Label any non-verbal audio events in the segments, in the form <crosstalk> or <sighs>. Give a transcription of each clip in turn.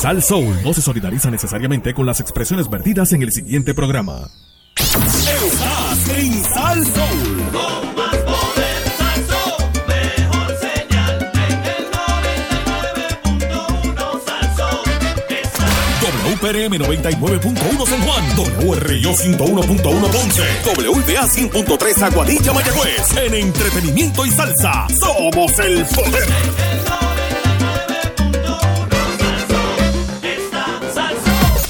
Sal Soul no se solidariza necesariamente con las expresiones vertidas en el siguiente programa. Estás en Sal Soul. Con más poder, mejor señal en el 99.1 Salsón. WPRM 99.1 San Juan, WRIO 101.1 Ponce, WBA 100.3 Aguadilla Mayagüez. En entretenimiento y salsa, somos el poder.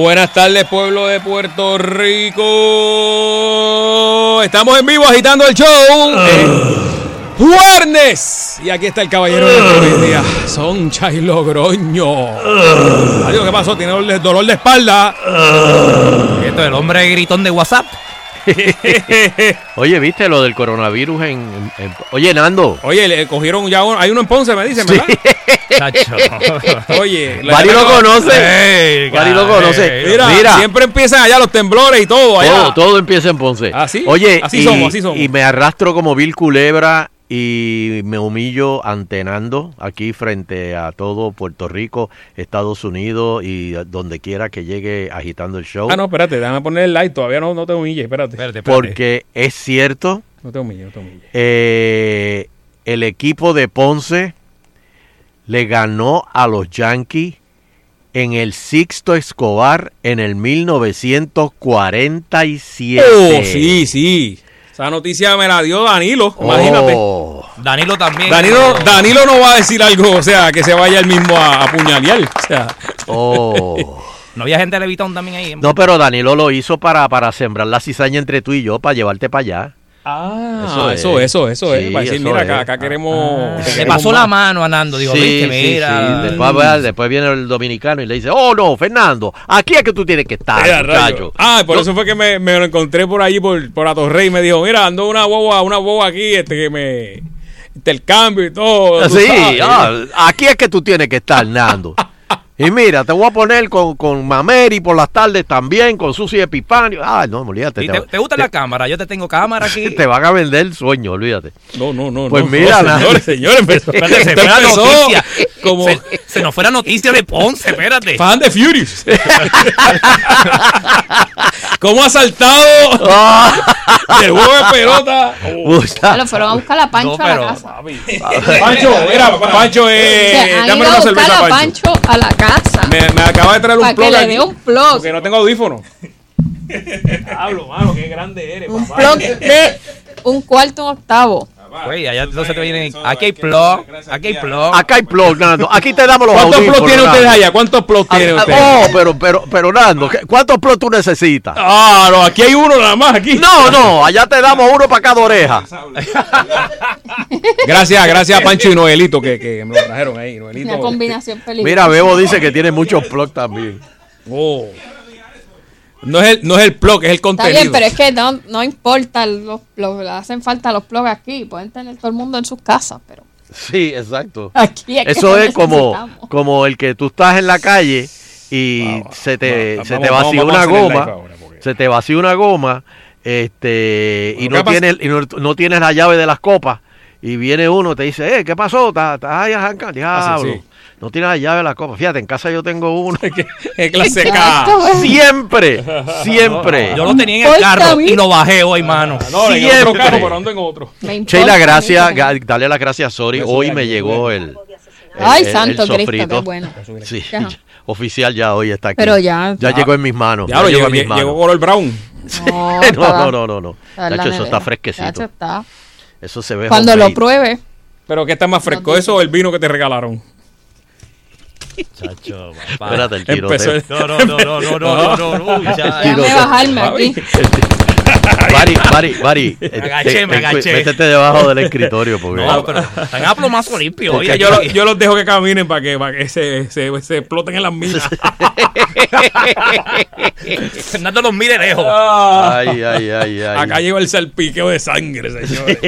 Buenas tardes, pueblo de Puerto Rico. Estamos en vivo agitando el show. Eh, Jueves. Y aquí está el caballero de hoy día. Soncha y Logroño. Adiós, ¿qué pasó? Tiene dolor de espalda. Esto es el hombre gritón de WhatsApp. <laughs> Oye, ¿viste lo del coronavirus en... en- en- Oye, Nando. Oye, le cogieron ya uno. Hay uno en Ponce, me dicen, ¿verdad? Chacho. <laughs> Oye, Mari lo conoce. Mari lo conoce. Mira, Mira. siempre empiezan allá los temblores y todo. Allá. Todo, todo empieza en Ponce. ¿Ah, sí? Oye, Así y, somos, así somos. y me arrastro como Bill Culebra y me humillo ante Nando aquí frente a todo Puerto Rico, Estados Unidos y donde quiera que llegue agitando el show. Ah, no, espérate, déjame poner el like. Todavía no, no te humilles, espérate. Espérate, espérate. porque es cierto, No te humilles, no te humilles. eh, el equipo de Ponce le ganó a los Yankees en el Sixto Escobar en el 1947. Oh, sí, sí. Esa noticia me la dio Danilo, imagínate. Oh. Danilo también. Danilo, Danilo no va a decir algo, o sea, que se vaya él mismo a apuñalear. O sea, Oh. No había gente de Levitón también ahí. No, pero Danilo lo hizo para, para sembrar la cizaña entre tú y yo, para llevarte para allá. Ah, Eso eso, es. eso, eso, es. Sí, Para decir, eso mira, es. acá, acá queremos. te Le queremos pasó más. la mano a Nando. Digo, viste, mira. Después, viene el dominicano y le dice, oh no, Fernando, aquí es que tú tienes que estar, Mira, rayo. muchacho. Ah, por eso fue que me, me lo encontré por allí, por, por la Torre y me dijo, mira, ando una boba, una boba aquí, este que me intercambio y todo. Sí, ah, aquí es que tú tienes que estar, Nando. <laughs> Y mira, te voy a poner con, con Mameri por las tardes también, con Susi Epifanio. Ay, no, olvídate. ¿Y te, te gusta la cámara? Yo te tengo cámara aquí. <laughs> Te van a vender el sueño, olvídate. No, no, no. Pues no, mira, no, señores, señores, empezó, Espérate, se fue la noticia. como Se, se nos fue la noticia de Ponce, espérate. fan de Furious. <laughs> ¿Cómo ha saltado del juego de pelota? <laughs> Puta. Lo fueron a buscar a Pancho No, a pero- la casa. Pancho, mira, Pancho, O eh, sea, han dame ido una a buscar cerveza, a Pancho. Pancho a la casa. Me, me acaba de traer un Para que plug le dé un plug. Porque no tengo audífono. Hablo, mano, qué grande eres, Un papá. plug de un cuarto un octavo. Güey, allá entonces te vienen. Aquí hay plug. Aquí hay plug. Acá hay plug, Nando. Aquí te damos los ¿Cuántos audífonos, plugs tiene ustedes allá? ¿Cuántos plugs tiene Ah, usted? Oh, pero, pero, pero, Nando, ¿qué- ¿cuántos plugs tú necesitas? Ah, no, aquí hay uno nada más, aquí. No, no, allá te damos uno para cada oreja. <laughs> Gracias, gracias a Pancho y Noelito que, que me lo trajeron ahí. Noelito. Una combinación peligrosa. Mira, Bebo dice que tiene muchos plugs también. Oh. No es el, no es el plug, es el Está contenido. bien, pero es que no, no importa los plugs. le Hacen falta los plugs aquí. Pueden tener todo el mundo en sus casas, pero Sí, exacto. aquí es Eso es como, como el que tú estás en la calle y se te, Va- se vamos- te vamos- vacía vamos a una goma, se te vacía una goma, este, y no tienes, y no, no tienes la llave de las copas, y viene uno te dice, eh, ¿qué pasó? ¿Estás ahí arrancando? Diablo, sí. No tienes la llave de las copas. Fíjate, en casa yo tengo uno. <laughs> Es clase K. siempre, <laughs> siempre. Yo lo tenía en el a carro y lo bajé hoy, mano. No, en otro Siempre. carro, pero ando en otro. Sheila, gracias, que- dale las gracias, sorry. Hoy me que- llegó el, el- Ay, el- santo el Cristo, sofrito. qué bueno. Sí, <laughs> oficial ya hoy está aquí. Pero ya- Ya llegó en mis manos. Ya llegó llegó, en mis manos. llegó color brown. No, no, no, no, no, no. la Nacho, eso está fresquecito. Está. Eso se ve Cuando lo pruebe, Pero ¿qué está más fresco? ¿Eso o el vino que te regalaron? Chacho, papá. Espérate, el tiro. El... No, no, no, no, no, no, no, no, uy, ya. Bajarme aquí. Bari, Bari, Bari. Me agaché, este, me este, agaché. Métete debajo del escritorio. Porque... No, pero están a plomazo limpio. Oye, yo, lo, yo, los dejo que caminen para que, para que se, se, se exploten en las minas. <laughs> Fernando los mire lejos. Ah. Ay, ay, ay, ay. Acá llegó el salpiqueo de sangre, señor.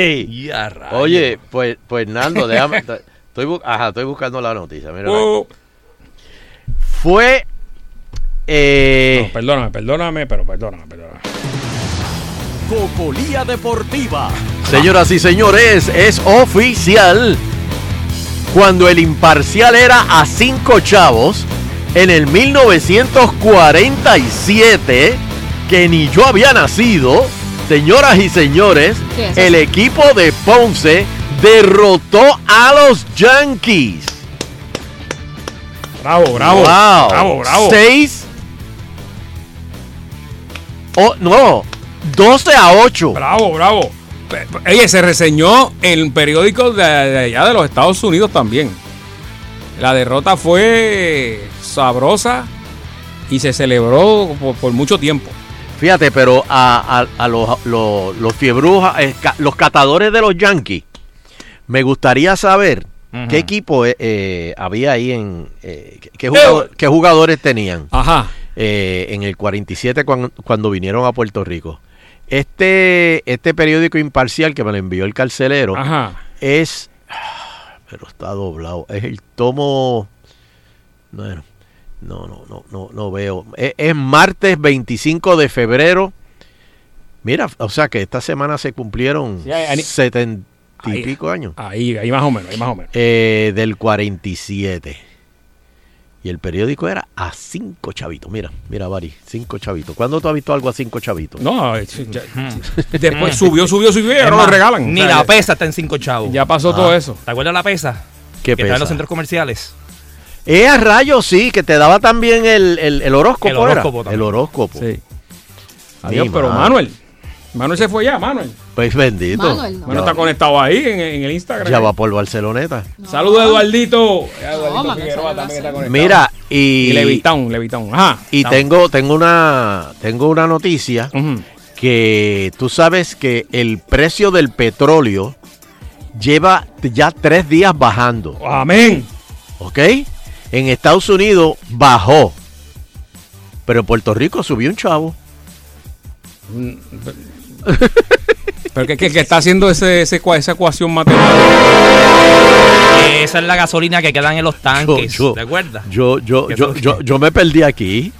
<laughs> Oye, pues, pues Nando, déjame. Estoy, ajá, estoy buscando la noticia. Mira, uh fue. eh, no, perdóname, perdóname, pero perdóname, perdóname. Cocolía Deportiva. Señoras y señores, es oficial. Cuando el imparcial era a cinco chavos, en el 1947, que ni yo había nacido, señoras y señores, el equipo de Ponce derrotó a los Yankees. Bravo, bravo. wow. Bravo, bravo. Seis. Oh, no, 12 a 8. Bravo, bravo. Oye, se reseñó en periódicos de, de allá de los Estados Unidos también. La derrota fue sabrosa y se celebró por, por mucho tiempo. Fíjate, pero a, a- a los, los, los fiebrujas, eh, los catadores de los Yankees, me gustaría saber ¿Qué equipo eh, eh, había ahí en... Eh, qué, jugador, qué, jugadores tenían? Ajá. Eh, en el 47 cuando, cuando, vinieron a Puerto Rico. Este, este periódico imparcial que me lo envió el carcelero es... <sighs> Pero está doblado. Es el tomo... Bueno, no, no, no, no, no veo. E, es, martes 25 de febrero. Mira, o sea que esta semana se cumplieron 70 cuarenta y años. Ahí, ahí más o menos, ahí más o menos. Eh, del 47. Y el periódico era a cinco chavitos. Mira, mira, Bari, cinco chavitos. ¿Cuándo tú has visto algo a cinco chavitos? No, eh, <laughs> después subió, subió, subió y ahora lo regalan. Ni la pesa está en cinco chavos. Ya pasó todo ah. eso. ¿Te acuerdas la pesa? ¿Qué que pesa? Está en los centros comerciales. Eh, a rayos, sí, que te daba también el, el, horóscopo. El horóscopo, era. También. El horóscopo. Sí. Adiós, pero Manuel, Manuel se fue ya, Manuel. Pues bendito. Manuel, no. Manuel está conectado ahí en, en el Instagram. Ya va por Barceloneta. Saludos, Eduardito. Figueroa también está conectado. Mira, Y y, Levitown, Levitown. Ajá. y Estamos. tengo, tengo una tengo una noticia que tú sabes que el precio del petróleo lleva ya tres días bajando, Amén. ¿ok? En Estados Unidos bajó, pero en Puerto Rico subió un chavo. Pero <laughs> que, que, que está haciendo ese, esa ecuación matemática. Esa es la gasolina que quedan en los tanques. yo- ¿Te acuerdas? Yo, yo, ¿Qué yo, yo, yo me perdí aquí.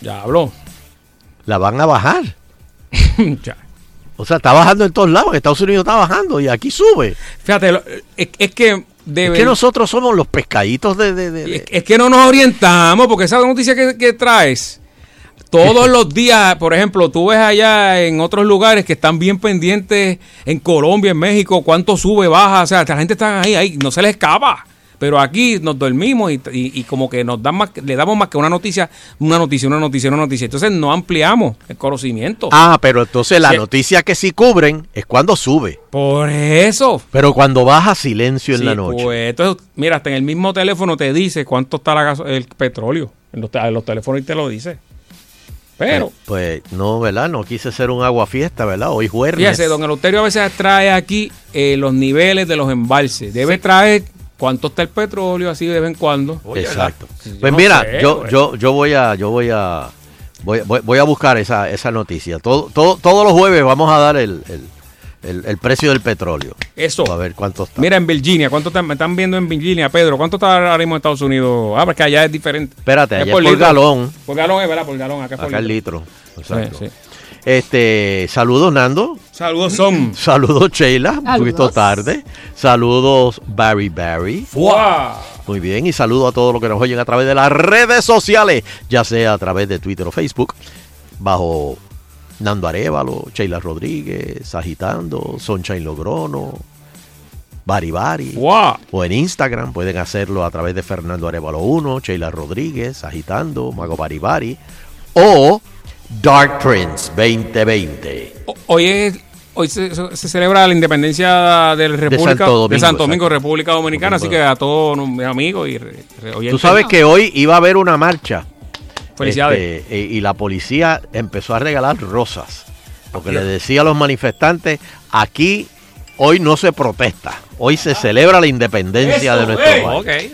Ya habló. La van a bajar. <laughs> Ya. O sea, está bajando en todos lados. En Estados Unidos está bajando y aquí sube. Fíjate, lo- es, es que debe. Es que nosotros somos los pescaditos de... de- de- de- Es, es que no nos orientamos, porque esa noticia que, que traes, todos los días, por ejemplo, tú ves allá en otros lugares que están bien pendientes, en Colombia, en México, cuánto sube, baja, o sea, la gente está ahí, ahí, no se les escapa. Pero aquí nos dormimos y, y- y como que nos dan más, le damos más que una noticia, una noticia, una noticia, una noticia. Entonces no ampliamos el conocimiento. Ah, pero entonces la Sí. noticia que sí cubren es cuando sube. Por eso. Pero cuando baja silencio en Sí, la noche. pues, entonces, mira, hasta en el mismo teléfono te dice cuánto está la el petróleo. En los, en los teléfonos y te lo dice. Pero, Pues no, ¿verdad? No quise ser un agua fiesta, ¿verdad? Hoy jueves. fíjese, don Eleuterio a veces trae aquí eh, los niveles de los embalses. Debe traer cuánto está el petróleo así de vez en cuando. Oye, Exacto. Sí, yo Pues no mira, sé, yo, güey. yo, yo voy a, yo voy a, voy, voy- voy a buscar esa, esa noticia. Todo, todo, todos los jueves vamos a dar el, el, el- el precio del petróleo. Eso. A ver cuánto está. Mira, en Virginia, ¿cuánto están, me están viendo en Virginia, Pedro? ¿Cuánto está ahora mismo en Estados Unidos? Ah, porque allá es diferente. Espérate, Es allá es por galón. Por galón es, ¿verdad? Por galón, acá es por Acá litro. litro. Exacto. Sí, sí. Este, saludos Nando. Saludos son. <laughs> Saludos Sheila, un poquito Saludos. tarde. Saludos Barry Barry. ¡Wow! Muy bien, y saludo a todos los que nos oyen a través de las redes sociales, ya sea a través de Twitter o Facebook, bajo Nando Arevalo, Sheila Rodríguez, Agitando, Sunshine Logrono, Bari Bari. ¡Wow! O en Instagram pueden hacerlo a través de Fernando Arevalo 1, Sheila Rodríguez, Agitando, Mago Bari Bari. O Dark Prince 2020. O- Hoy es Hoy se, celebra la independencia de la República Santo Domingo, de Santo Domingo. República Dominicana, así que a todos mis amigos y re- Tú oyentes, sabes que hoy iba a haber una marcha. Felicidades. este, y, y la policía empezó a regalar rosas. Porque le decía a los manifestantes, aquí hoy no se protesta. Hoy se celebra la independencia Eso, de nuestro país.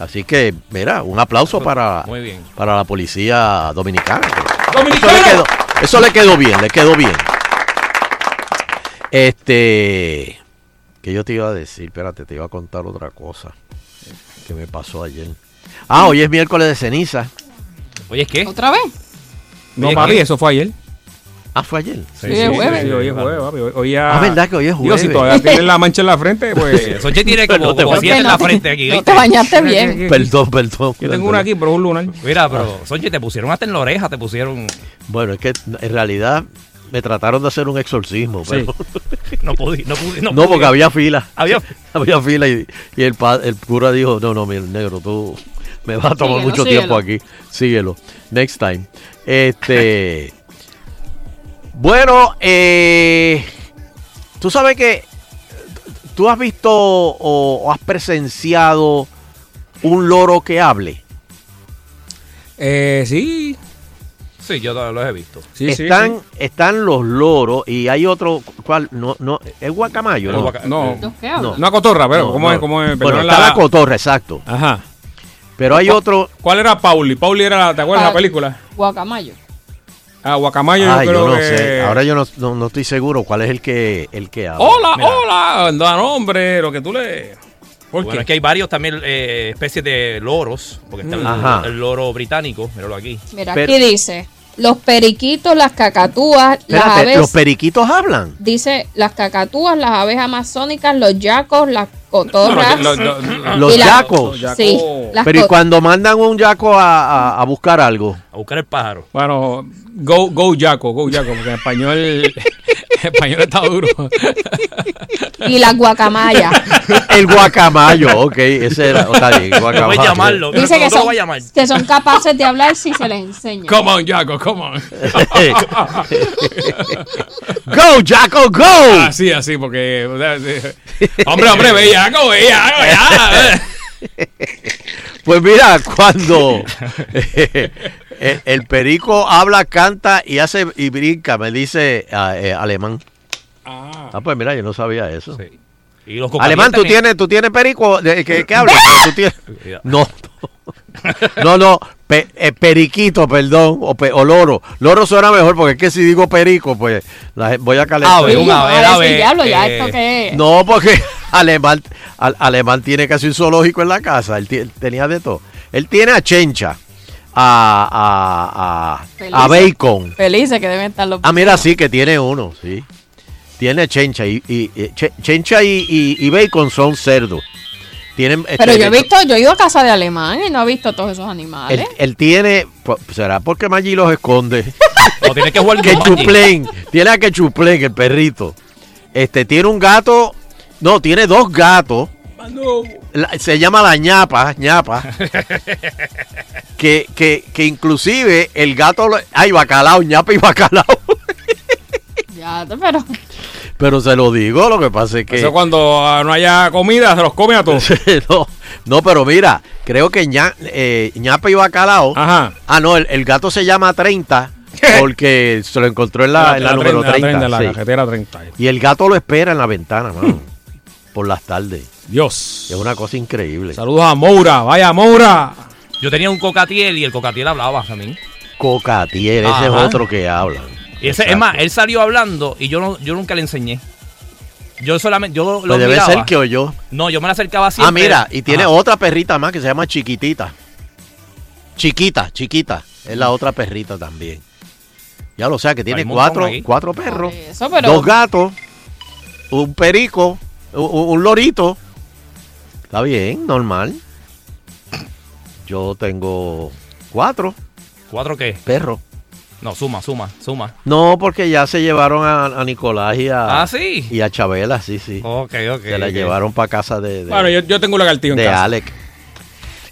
Así que, mira, un aplauso para, Muy bien. para la policía dominicana. Eso le, quedó, eso le quedó bien, le quedó bien. Este, que yo te iba a decir, espérate, te iba a contar otra cosa que me pasó ayer. Ah, hoy es miércoles de ceniza. Oye, ¿qué? ¿Otra vez? No, papi, ¿qué? eso fue ayer. Ah, fue ayer. Sí, es jueves. Sí, hoy es jueves, papi. Hoy, hoy ya... Ah, ¿verdad que hoy es Digo, si jueves? todavía tienes la mancha en la frente, <laughs> pues... Sonche tiene como, <laughs> No te como siete en la te- frente aquí. No te bañaste bien. Perdón, perdón. Yo tengo una aquí, pero es un lunar. Mira, pero Sonche, te pusieron hasta en la oreja, te pusieron. Bueno, es que en realidad me trataron de hacer un exorcismo, Sí. pero <laughs> No podí, no pude. No, no, porque había fila. Había- Había fila y, y el, pa- el cura dijo, no, no, mi negro, tú me vas a tomar Síguelo, mucho síguelo. tiempo aquí. Síguelo. Next time. Este... <laughs> bueno, eh, tú sabes que tú has visto o, o has presenciado un loro que hable. Eh, sí. Sí, yo lo- los he visto. Sí, sí, están, sí. están los loros y hay otro, ¿cuál? No, no, es guacamayo, ¿no? No, ¿Los qué hablan? una cotorra, pero No, ¿cómo no. es? ¿Cómo es? Bueno, está la... cotorra, exacto. Ajá. Pero hay otro, ¿Cuál era Pauli? Pauli era, ¿te acuerdas de Pa- la película? Guacamayo. Ah, Guacamayo, Ay, yo yo creo no que... sé. Ahora yo no, no, no estoy seguro cuál es el que, el que habla. Hola, Mira. hola, da nombre, lo que tú le... ¿Por Bueno, qué? es que hay varios también eh, especies de loros, porque está el- loro británico, míralo aquí. Mira, Pero- aquí dice, los periquitos, las cacatúas, las Espérate, aves... ¿los periquitos hablan? Dice, las cacatúas, las aves amazónicas, los yacos, las cotorras... No, Los la- yacos. Los Sí, las Pero ¿y cuando mandan un yaco a, a- a buscar algo? A buscar el pájaro. Bueno, go, go Jaco, go Jaco, porque en español, <laughs> <laughs> español está duro. y las guacamayas. <laughs> El guacamayo, ok, ese era, está <laughs> bien, No guacamayo. puedes llamarlo. Dice que ¿Cómo son, lo voy a llamar? que son capaces de hablar si se les enseña. Come on, Jaco, come on. Go, Jaco, go. Así, así, porque... o sea, sí. Hombre, hombre, ve Jaco, ve Jaco, ya. Pues mira, cuando el, el perico habla, canta y hace y brinca, me dice ah, eh, alemán. Ah, Ah, pues mira, yo no sabía eso. Sí. Y los Alemán, ¿tú también. tienes, tú tienes perico de- que, que habla? <laughs> ¿Tú tienes? Mira. No, no, no, pe- eh, periquito, perdón, o, pe- o loro. Loro suena mejor porque es que si digo perico, pues la voy a calentar. Ave, Sí, un ave, a ver, diablo, ya eh, esto que es. No, porque <laughs> alemán, al- alemán tiene casi un zoológico en la casa. Él, él tenía de todo. Él tiene a Chencha, a, a, a, a Bacon. Felices que deben estar los... Ah, mira, sí, que tiene uno, sí. Tiene Chencha y, y- y- Che- Chencha y, y- y Bacon son cerdos. Tienen, Pero este, yo he visto, yo he ido a casa de alemán y no he visto todos esos animales. Él, él tiene, pues, será porque Maggi los esconde. <laughs> O tienes que jugar que chuplén, tiene a que chuplén, el perrito. Este tiene un gato, no, tiene dos gatos. La- se llama la ñapa, ñapa. <laughs> que, que, que inclusive el gato, lo- ay, bacalao, ñapa y bacalao. <laughs> Ya, pero... Pero se lo digo, lo que pasa es que... Eso cuando ah, no haya comida, se los come a todos. <laughs> no, no, pero mira, creo que ña- eh, ñapa y bacalao. Ajá. Ah, no, el, el gato se llama 30 porque se lo encontró en la, en la número 30. la sí. carretera 30. Y el gato lo espera en la ventana, mano, por las tardes. Dios. Es una cosa increíble. Saludos a Moura. Vaya, Moura. Yo tenía un cocatiel y el cocatiel hablaba también. Cocatier, ese es otro que habla. Y ese, es más, él salió hablando y yo no, yo nunca le enseñé. Yo solamente, yo lo Pues debe miraba. ser que oyó. No, yo me la acercaba Ah, siempre. mira, y tiene Ajá. otra perrita más que se llama Chiquitita. Chiquita, chiquita. Es la otra perrita también. Ya lo sé, que tiene cuatro, cuatro perros, Eso, pero... dos gatos, un perico, un, un lorito. Está bien, normal. Yo tengo cuatro ¿Cuatro qué? perros. No, suma, suma, suma. No, porque ya se llevaron a, a Nicolás y a, Ah, sí. y a Chabela, sí, sí. Ok, ok. se la llevaron para casa de, de, Bueno, yo, yo tengo un lagartijo en de casa. Alec.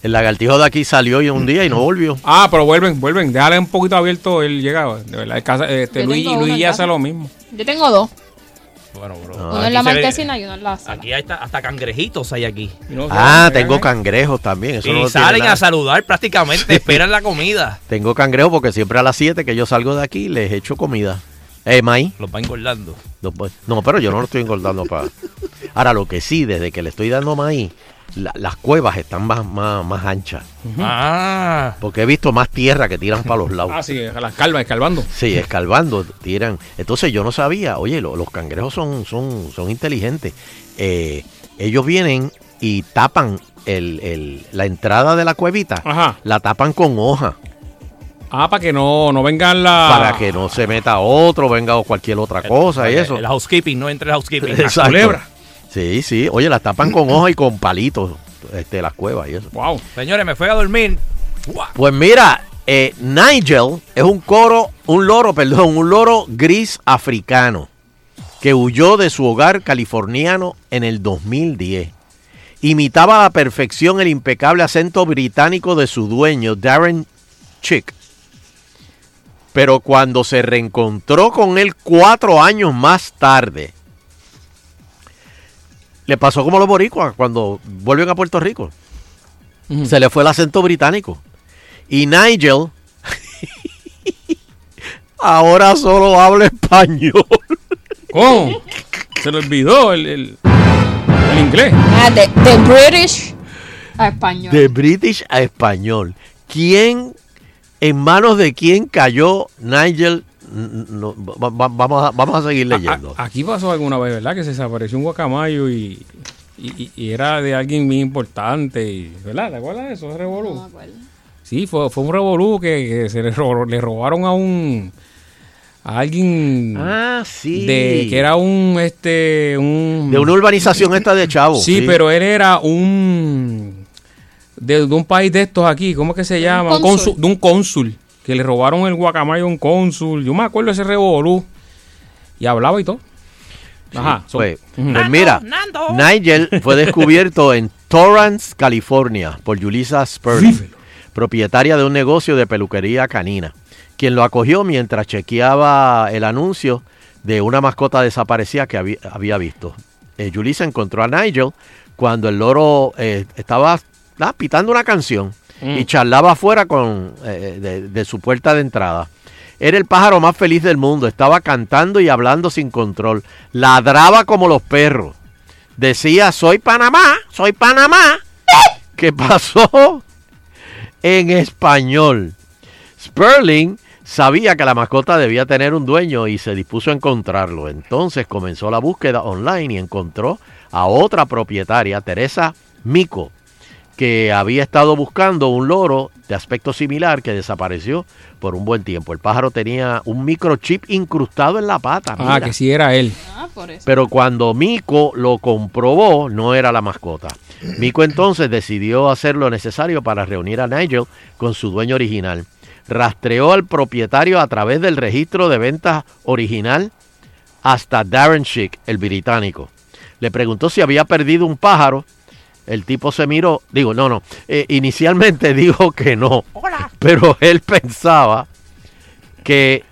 El lagartijo de aquí salió y un día y no volvió. Ah, pero vuelven, vuelven. Déjale un poquito abierto. Él llegaba. De verdad, casa, este, Luis, Luis ya hace lo mismo. Yo tengo dos. Bueno, bro. No, Uno en la ve- marquesina y uno en la sala. Aquí hay hasta, hasta cangrejitos hay aquí. No- Ah, no- tengo cangrejos también. Eso y no salen a saludar prácticamente, <laughs> esperan la comida. Tengo cangrejos porque siempre a las 7 que yo salgo de aquí les echo comida. Eh, maíz. Los va engordando. No, no, pero yo no lo estoy engordando para. <laughs> Ahora, lo que sí, desde que le estoy dando maíz, la- las cuevas están más, más, más anchas. Ah. Porque he visto más tierra que tiran para los lados. <laughs> Ah, sí, las calvas, escalvando. Sí, escarbando, tiran. Entonces yo no sabía, oye, lo- los cangrejos son, son, son inteligentes. Eh, ellos vienen y tapan el, el- la entrada de la cuevita, Ajá. la tapan con hoja, Ah, para que no, no vengan la. para que no se meta otro, venga o cualquier otra cosa y eso. El housekeeping, no entre el housekeeping. <laughs> Exacto. culebra. Sí, sí. Oye, las tapan con hoja y con palitos, este, las cuevas y eso. Wow. Señores, me fui a dormir. Pues mira, eh, Nigel es un coro, un loro, perdón, un loro gris africano que huyó de su hogar californiano en el 2010. Imitaba a la perfección el impecable acento británico de su dueño, Darren Chick. Pero cuando se reencontró con él cuatro años más tarde, le pasó como los boricuas cuando vuelven a Puerto Rico. Se le fue el acento británico. Y Nigel <laughs> ahora solo habla español. ¿Cómo? Se le olvidó el, el, el inglés. Ah, de, de British a español. De British a español. ¿Quién, en manos de quién cayó Nigel? N- no, va- va- vamos, a, vamos a seguir leyendo. A- aquí pasó alguna vez, ¿verdad? Que se desapareció un guacamayo y, y, era de alguien muy importante. Y, ¿Verdad? ¿Te acuerdas de eso? Revolú. No me acuerdo. Sí, fue, fue un revolú que, que se le, ro- le robaron a un. a alguien. ah, sí. de que era un. este un de una urbanización esta de Chavo. Sí, pero él era un. De, de un país de estos aquí, ¿cómo es que se llama? Un cónsul. cónsul, de un cónsul. Que le robaron el guacamayo a un cónsul. Yo me acuerdo de ese revolú. Y hablaba y todo. Ajá. Pues, pues mira, Nigel <laughs> fue descubierto en Torrance, California, por Julissa Spurling, propietaria de un negocio de peluquería canina, quien lo acogió mientras chequeaba el anuncio de una mascota desaparecida que había, había visto. Eh, Julissa encontró a Nigel cuando el loro eh, estaba ah, pitando una canción y charlaba afuera con, eh, de, de su puerta de entrada. Era el pájaro más feliz del mundo. Estaba cantando y hablando sin control. Ladraba como los perros. Decía, soy Panamá, soy Panamá. ¿Qué pasó? En español. Sperling sabía que la mascota debía tener un dueño y se dispuso a encontrarlo. Entonces comenzó la búsqueda online y encontró a otra propietaria, Teresa Mico, que había estado buscando un loro de aspecto similar que desapareció por un buen tiempo. El pájaro tenía un microchip incrustado en la pata. Ah, mira. que sí era él. Ah, por eso. Pero cuando Mico lo comprobó, no era la mascota. Mico entonces decidió hacer lo necesario para reunir a Nigel con su dueño original. Rastreó al propietario a través del registro de ventas original hasta Darren Schick, el británico. Le preguntó si había perdido un pájaro. El tipo se miró, digo, no, no, eh, inicialmente <laughs> dijo que no, pero él pensaba que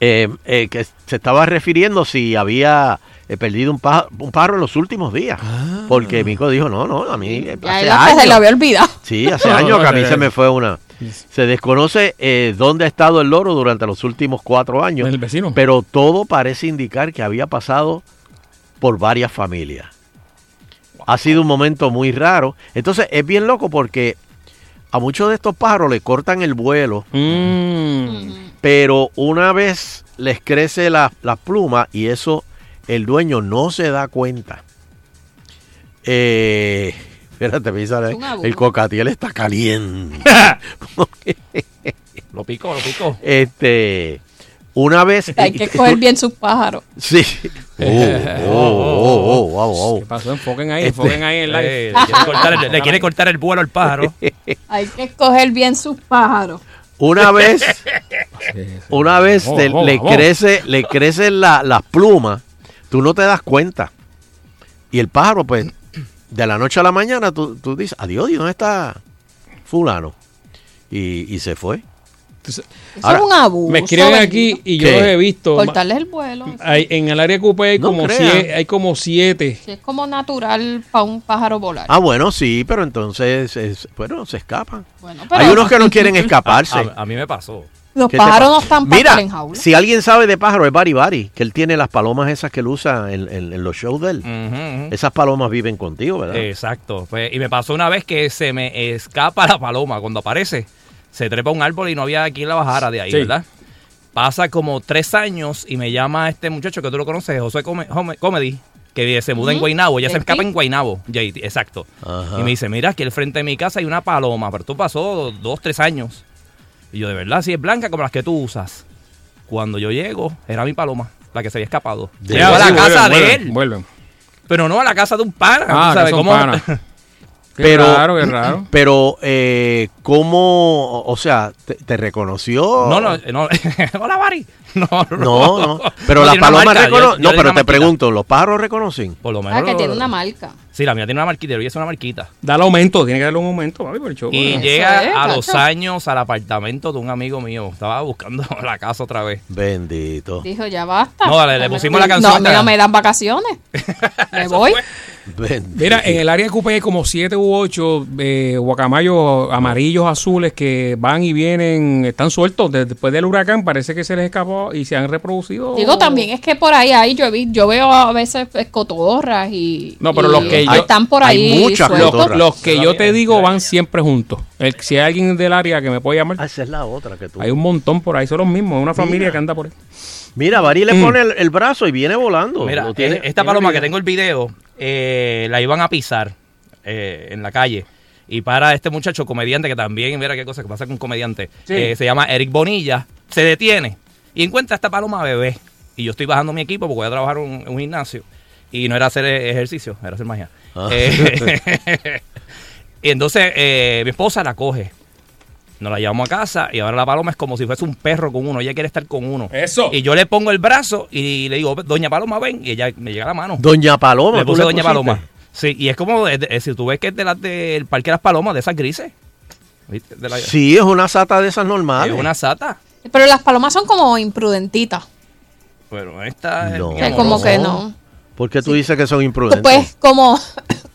eh, eh, que se estaba refiriendo si había eh, perdido un pájaro, un pájaro en los últimos días. Porque Mico dijo, no, no, a mí Ya hace hasta se años. había olvidado. Sí, hace No, <laughs> años que a mí se me fue una. Se desconoce eh, dónde ha estado el loro durante los últimos cuatro años. El vecino. Pero todo parece indicar que había pasado por varias familias. Ha sido un momento muy raro. Entonces es bien loco porque a muchos de estos pájaros le cortan el vuelo Mm. pero una vez les crece la, la pluma y eso el dueño no se da cuenta. Eh, espérate, me sale- Es un abuso. el cocatiel está caliente. <laughs> <laughs> Lo picó, lo picó. este, una vez... <laughs> Hay que coger bien sus pájaros. Sí. <laughs> Oh, oh, oh, oh, wow, wow. ¿Qué pasó? Enfoquen ahí, Este- enfoquen ahí en el live. Eh, le, quiere cortar el, vuelo al pájaro. <laughs> Hay que escoger bien sus pájaros. Una vez, una vez le crece, le crecen la- las plumas, tú no te das cuenta. Y el pájaro, pues, de la noche a la mañana, tú, tú dices, adiós, ¿y dónde está fulano? Y, y se fue. Eso Ahora, es un abuso. Me escriben aquí y yo ¿Qué? los he visto. Cortarles el vuelo. Hay- en el área coupé hay, No como crea. sie- hay como siete. Sí, es como natural para un pájaro volar. Ah, bueno, sí, pero entonces, es- bueno, se escapan. Bueno, Hay unos que no quieren <laughs> escaparse. A, a mí me pasó. los ¿Qué te pájaros pasa? no están Mira, en jaula. si alguien sabe de pájaro es Bari Bari, que él tiene las palomas esas que él usa en, en- en los shows de él. Esas palomas viven contigo, ¿verdad? Exacto. Pues, y me pasó una vez que se me escapa la paloma cuando aparece. Se trepa a un árbol y no había quien la bajara de ahí, Sí. ¿verdad? Pasa como tres años y me llama este muchacho que tú lo conoces, José Come- Comedy, que se muda en Ujú. Guaynabo. Ya se escapa en Guaynabo, JT, exacto. Ajá. Y me dice, mira, aquí al frente de mi casa hay una paloma, pero tú pasó dos, tres años. Y yo, de verdad, si es blanca como las que tú usas. Cuando yo llego, era mi paloma, la que se había escapado. Llegó a la Sí, casa vuelven, de vuelven, él. Vuelven. Pero no a la casa de un pana. Ah, ¿tú sabes que son cómo? panas. <laughs> Pero- raro, qué raro. Pero, eh, ¿cómo? O sea, ¿te, te reconoció? No, no, no. <laughs> Hola, Bari. No, no, No, no. Pero No, la paloma reconoce. No, pero te marquita. pregunto, ¿los pájaros reconocen? Por lo menos. Ah, que tiene una marca. Sí, la mía tiene una marquita, y es una marquita. Dale aumento, tiene que darle un aumento, papi, por el show. Y Eso llega es, a los años al apartamento de un amigo mío. Estaba buscando <laughs> la casa otra vez. Bendito. Dijo, ya basta. No, le- le pusimos la canción No, a mí esta. no me dan vacaciones. <laughs> Me voy. Mira, en el área coupé hay como siete u ocho eh, guacamayos amarillos, azules que van y vienen, están sueltos De- después del huracán. Parece que se les escapó y se han reproducido. Digo, también es que por ahí hay, yo, vi- yo veo a veces escotorras y, No, pero y los que yo- están por hay ahí muchas sueltos. Los, cotorras. los que yo te digo van siempre juntos. El, si hay alguien del área que me puede llamar, Ah, esa es la otra que tú. hay un montón por ahí, son los mismos, es una familia Mira. que anda por ahí. Mira, Bari le Mm. pone el, el brazo y viene volando. Mira, Lo tiene- eh, esta tiene paloma que tengo el video, eh, la iban a pisar eh, en la calle. Y para este muchacho comediante, que también, mira qué cosa que pasa con un comediante, Sí. eh, se llama Eric Bonilla, se detiene y encuentra a esta paloma bebé. Y yo estoy bajando mi equipo porque voy a trabajar en un, gimnasio. Y no era hacer ejercicio, era hacer magia. Ah. Eh, <laughs> y entonces eh, mi esposa la coge. Nos la llevamos a casa y ahora la paloma es como si fuese un perro con uno. Ella quiere estar con uno. Eso. Y yo le pongo el brazo y le digo, Doña Paloma, ven. Y ella me llega la mano. Doña Paloma. le ¿tú puse Doña pusiste? Paloma. Sí, y es como, si tú ves que es de las del Parque de las Palomas, de esas grises. ¿Viste? De la- Sí, es una sata de esas normales. Es una sata. Pero las palomas son como imprudentitas. Pero esta No. es como que no. ¿Por qué tú dices que son imprudentes? Pues como,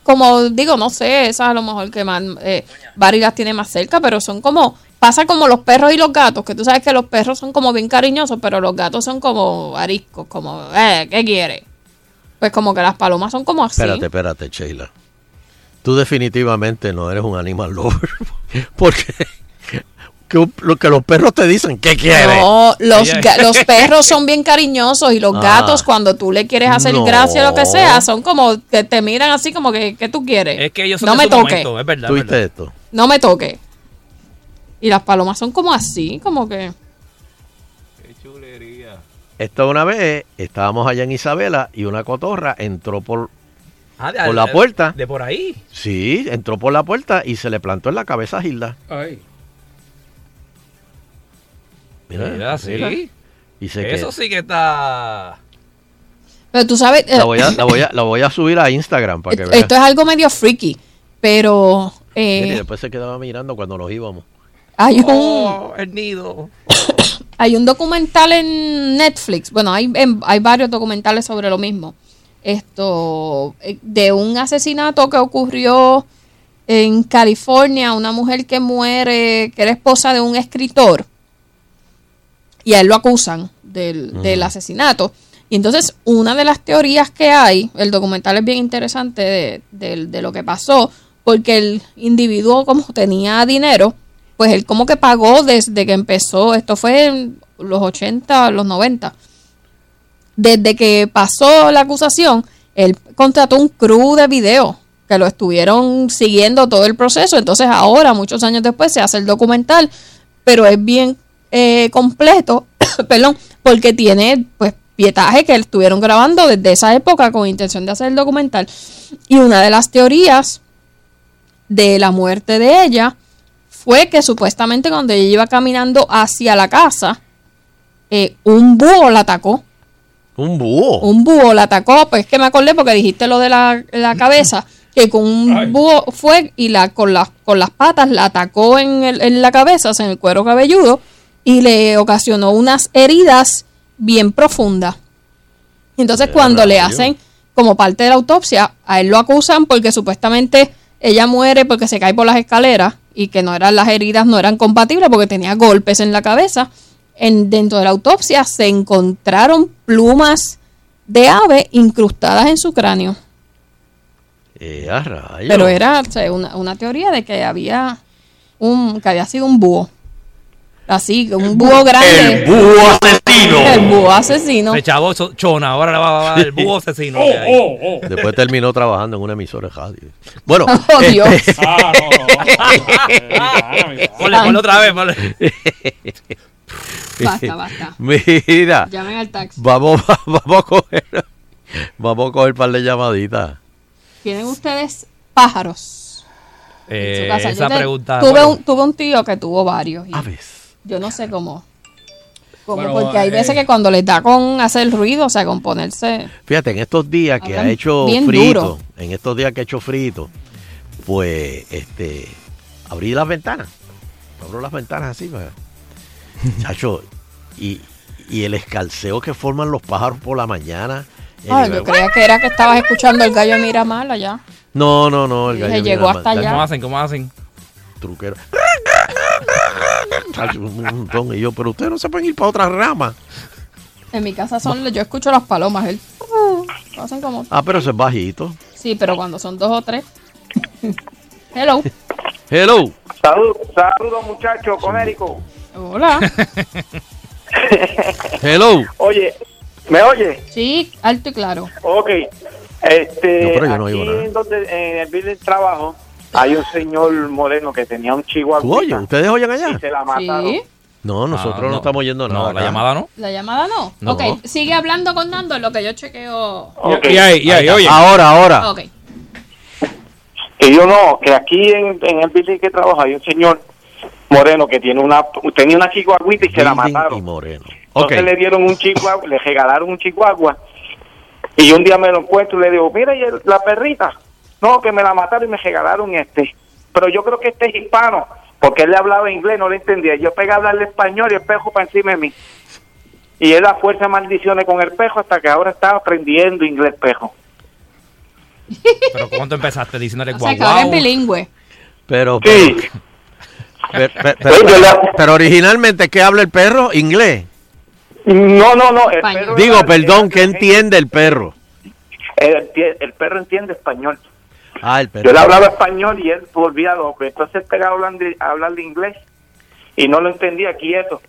como digo, no sé, esas a lo mejor que más, eh, Barry tiene más cerca, pero son como, pasa como los perros y los gatos, que tú sabes que los perros son como bien cariñosos, pero los gatos son como ariscos, como, eh, ¿qué quiere? Pues como que las palomas son como así. Espérate, espérate, Sheila. Tú definitivamente no eres un animal lover. <laughs> Porque que, lo que los perros te dicen, ¿qué quieres? No, los, los perros son <laughs> bien cariñosos y los Ah. gatos cuando tú le quieres hacer No. gracia o lo que sea, son como que te miran así como que, ¿qué tú quieres? Es que ellos son no de me su toque, momento, es verdad. ¿Tú es viste verdad. esto? no me toque. Y las palomas son como así, como que... Esto una vez estábamos allá en Isabela y una cotorra entró por... Ah, de- Por la de- puerta. De por ahí. Sí, entró por la puerta y se le plantó en la cabeza a Gilda. Ay. Mira, Mira, sí. mira. Y se Eso sí que está... Pero tú sabes, eh, La voy, a, la, voy a, la voy a subir a Instagram para que esto, veas. esto es algo medio freaky, pero eh, Mira, y después se quedaba mirando cuando nos íbamos. hay un Oh, el nido. <coughs> hay un documental en Netflix. Bueno, hay, en- hay varios documentales sobre lo mismo. Esto eh, de un asesinato que ocurrió en California, una mujer que muere, que era esposa de un escritor, y a él lo acusan del, del asesinato. Y entonces, una de las teorías que hay, el documental es bien interesante de, de- de lo que pasó, porque el individuo, como tenía dinero, pues él como que pagó desde que empezó, esto fue en los 80, los 90. Desde que pasó la acusación, él contrató un crew de video que lo estuvieron siguiendo todo el proceso. Entonces ahora, muchos años después, se hace el documental, pero es bien eh, completo, <coughs> perdón, porque tiene pues pietaje que estuvieron grabando desde esa época con intención de hacer el documental. Y una de las teorías de la muerte de ella fue que supuestamente cuando ella iba caminando hacia la casa, eh, un búho la atacó. Un búho. Un búho la atacó, pues es que me acordé porque dijiste lo de la, la <laughs> cabeza, que con un Ay. búho fue y la con las con las patas la atacó en, el- en la cabeza, o sea, en el cuero cabelludo, y le ocasionó unas heridas bien profundas. Entonces, ¡Qué cuando le hacen como parte de la autopsia, a él lo acusan porque supuestamente ella muere porque se cae por las escaleras y que no eran las heridas, no eran compatibles porque tenía golpes en la cabeza. En, dentro de la autopsia se encontraron plumas de ave incrustadas en su cráneo. Eh. Pero era o sea, una, una teoría de que había un que había sido un búho. Así, un búho grande. El búho asesino. El búho asesino. Se chavo eso- chona, ahora le va a dar el búho asesino. hay. Oh, oh. Después terminó trabajando en una emisora de radio. Bueno, <laughs> Oh, Dios. este, <laughs> Ah, no, no, no. no. Ponle, ponle otra vez, ponle. Basta, basta. mira, Llamen al taxi. vamos, <laughs> vamos a coger, vamos a coger un par de llamaditas. ¿Tienen ustedes pájaros? en Eh, su casa? Yo esa te- pregunta. Tuve, bueno, un, tuve un tío que tuvo varios. y Aves. Yo no sé cómo. cómo, Bueno, porque hay eh, veces que cuando les da con hacer ruido, o sea, con ponerse. Fíjate, en estos días que ha hecho bien frito, duro. en estos días que ha hecho frito, pues, este, abrí las ventanas. Abro las ventanas así, pues. <laughs> Chacho, y, y el escalceo que forman los pájaros por la mañana. Ay, Anyway, yo creía que era que estabas escuchando el gallo de Miramar allá. No, no, no, el gallo llegó mira, hasta allá. ¿Cómo hacen? ¿Cómo hacen? truquero. Un montón. Y yo, pero ustedes no se pueden ir para otra rama. En mi casa son, yo escucho las palomas, él. Hacen como. Ah, pero eso es bajito. Sí, pero cuando son dos o tres. Hello. Hello. Salud, saludos muchachos, Conérico. Hola. <laughs> Hello. Oye, ¿me oye? Sí, alto y claro. Ok. Este, No, pero yo no aquí oigo nada. en, donde, en el building trabajo hay un señor moreno que tenía un chihuahua. ¿Tú oyes? ¿Ustedes oyen allá? Y se la mataron. Sí. No, nosotros Ah, no, estamos oyendo nada. No, la acá. llamada no. La llamada no. No. Ok, sigue hablando con Nando en lo que yo chequeo. Ok. Y ahí, y ahí, oye. Ahora, ahora. Ok. Que yo no, que aquí en, en el building que trabajo hay un señor moreno que tiene una tenía una chihuahuita y se la mataron. y Moreno. Ok. Entonces le dieron un chihuahua, le regalaron un chihuahua. Y yo un día me lo encuentro y le digo, mira, ¿y el- la perrita? No, que me la mataron y me regalaron este. Pero yo creo que este es hispano, porque él le hablaba inglés, no le entendía. Yo pegué a hablarle español y el pejo para encima de mí. Y él da fuerza maldiciones con el pejo hasta que ahora está aprendiendo inglés pejo. Pero ¿cómo tú empezaste diciéndole O sea, guau ahora es guau? bilingüe. Pero, Sí, pero, <laughs> le- pero originalmente, ¿qué habla el perro? Inglés. no, no, no. El Español. perro Digo, perdón, ¿qué entiende el perro? El, el perro entiende español. Ah, el perro. Yo le hablaba español y él volvía loco. Entonces pegaba a hablar de, a hablar de inglés y no lo entendía quieto.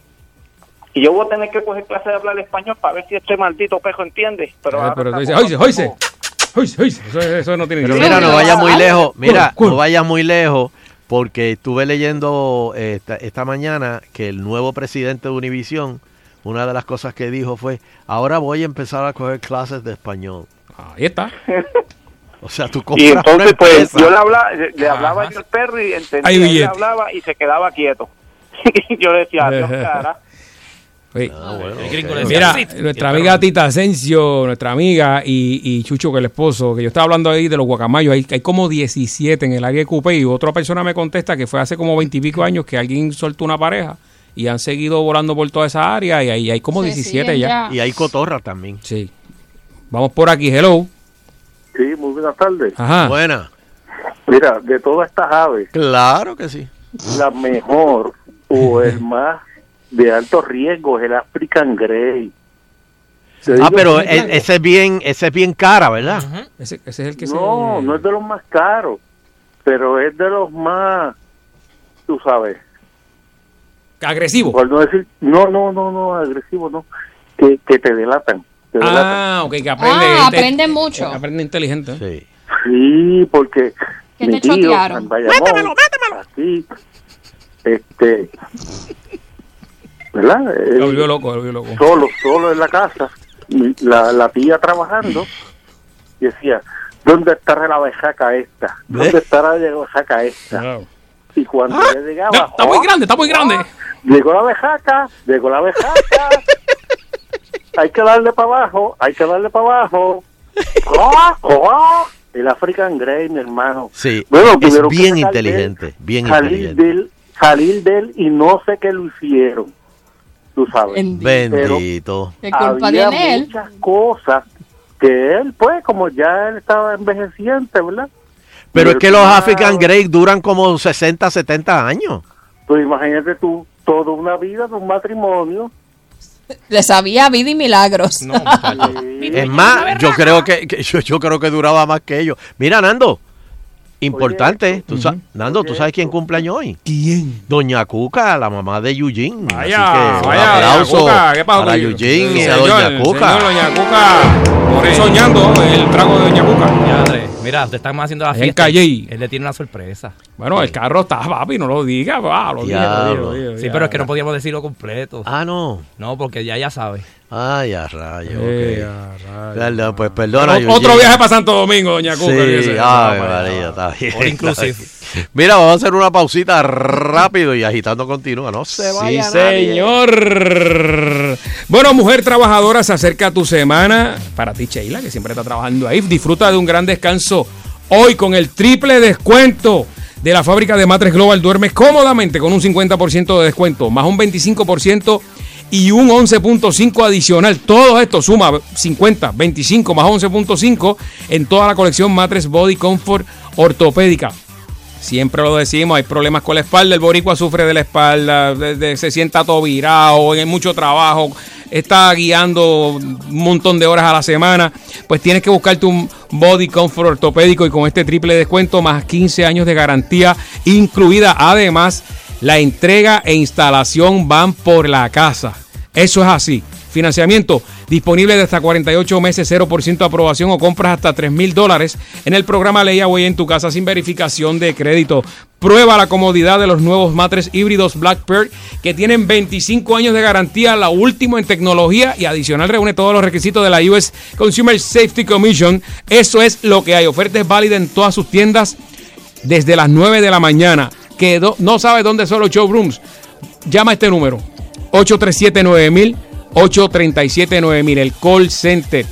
Y yo voy a tener que coger clase de hablar español para ver si este maldito pejo entiende. Pero, ahora pero tú dices, oíse, como- oíse. Oíse, oíse. Eso, eso no tiene Pero mira, no vayas muy Ah, lejos. Mira, cool. no vayas muy lejos porque estuve leyendo eh, esta, esta mañana que el nuevo presidente de Univisión, una de las cosas que dijo fue, ahora voy a empezar a coger clases de español. Ahí está. <laughs> O sea, tú Y compras una entonces pues yo le hablaba, le, le Ajá. hablaba yo al perro y Hay entendía, él billete. hablaba y se quedaba quieto. y <laughs> yo decía, Dios <laughs> cara. Oye, Ah, bueno, El gringo ok. le decía, Mira, nuestra Y amiga Tita Asensio, nuestra amiga y, y Chucho, que el esposo, que yo estaba hablando ahí de los guacamayos, hay, hay como 17 en el área de Cupé y otra persona me contesta que fue hace como 20 y pico años que alguien soltó una pareja y han seguido volando por toda esa área y ahí hay como Se 17 siguen ya. Y hay cotorra también. Sí. Vamos por aquí, hello. Sí, muy buenas tardes. Ajá. Buena. Mira, de todas estas aves, Claro que sí. la mejor o el más de alto riesgo es el African Grey. Ah, pero e- ese es bien, ese es bien cara, ¿verdad? Ese, ese es el que no, se... no es de los más caros, pero es de los más, tú sabes, Agresivo. por no decir, no, no, no, no, agresivo, no, que, que te delatan. Ah, ok, que aprende. Ah, aprende mucho. Aprende inteligente. Sí. Sí, porque ¿Qué mi te tío, chotearon? así, este, ¿verdad? Él- Lo volvió loco, lo volvió loco. solo, solo en la casa, la, la tía trabajando, y decía, ¿dónde estará la bejaca esta? ¿Dónde estará la bejaca esta? Wow. Y cuando Ah, ya llegaba, no, está muy ¡oh! grande, está muy grande. llegó la bejaca, llegó la bejaca, hay que darle para abajo, hay que darle para abajo. <laughs> ¡Oh! ¡Oh! El African Grey, mi hermano. Sí, Bueno, es bien inteligente, bien salir inteligente. de él, salir de él y no sé qué lo hicieron. tú sabes. Bendito. Bendito. ¿Qué culpa Había él? muchas cosas que él, pues, como ya él estaba envejeciente, ¿verdad? Pero es que los. African Grey duran como 60, 70 años. Pues imagínate tú, toda una vida de un matrimonio. Le sabía vida y milagros. No. <laughs> Es más, yo creo que, que- yo, yo creo que duraba más que ellos. Mira, Nando, importante. tú sa- Nando, ¿tú sabes quién cumpleaños hoy? ¿Quién? Doña Cuca, la mamá de Eugene. Vaya, Así que vaya, un aplauso Doña Cuca, ¿qué pasó para Eugene y a Doña Cuca. señor, Doña Cuca, por soñando el trago de Doña Cuca. Madre, mira, te están haciendo la en fiesta. Calle. Él le tiene una sorpresa. Bueno, el carro está, papi, no lo diga, va, lo diga, lo diga, Diablo. lo diga, Sí, pero es que no podíamos decirlo completo. Ah, no. No, porque ya ya sabe. Ay, a rayos. Ok. a rayos. Perdón, pues perdona. Otro viaje para Santo Domingo, Doña Cuca. Sí, ay, María, está bien. All inclusive. está. Mira, vamos a hacer una pausita rápido y agitando continúa. No se Sí, vaya nadie. señor. Bueno, mujer trabajadora, se acerca tu semana. Para ti, Sheila, que siempre está trabajando ahí. Disfruta de un gran descanso hoy con el triple descuento de la fábrica de Matres Global. Duermes cómodamente con un 50% de descuento, más un 25% y un 11.5 adicional. Todo esto suma 50, 25 más 11.5 en toda la colección Matres Body Comfort ortopédica. Siempre lo decimos, hay problemas con la espalda, el boricua sufre de la espalda, de- se sienta todo virado, en mucho trabajo, está guiando un montón de horas a la semana, pues tienes que buscarte un body comfort ortopédico y con este triple descuento más 15 años de garantía incluida. Además, la entrega e instalación van por la casa. Eso es así. Financiamiento disponible de hasta 48 meses, 0% aprobación o compras hasta 3 mil dólares en el programa Layaway en tu casa sin verificación de crédito. Prueba la comodidad de los nuevos matres híbridos Black Pearl que tienen 25 años de garantía, la última en tecnología y adicional reúne todos los requisitos de la US Consumer Safety Commission. Eso es lo que hay. Oferta es válida en todas sus tiendas desde las 9 de la mañana. No sabe dónde son los showrooms. Llama a este número. 837-9000, 837-9000, el call center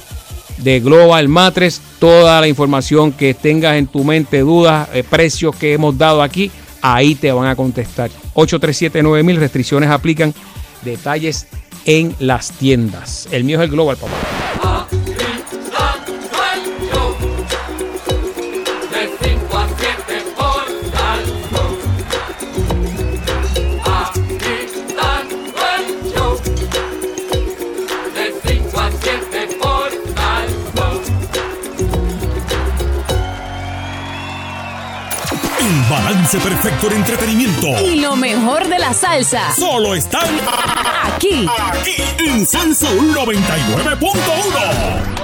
de Global Matres. Toda la información que tengas en tu mente, dudas, eh, precios que hemos dado aquí, ahí te van a contestar. 837-9000, restricciones aplican, detalles en las tiendas. El mío es el Global, papá. Balance perfecto de entretenimiento. Y lo mejor de la salsa. Solo están Aquí. aquí en San Saúl 99.1.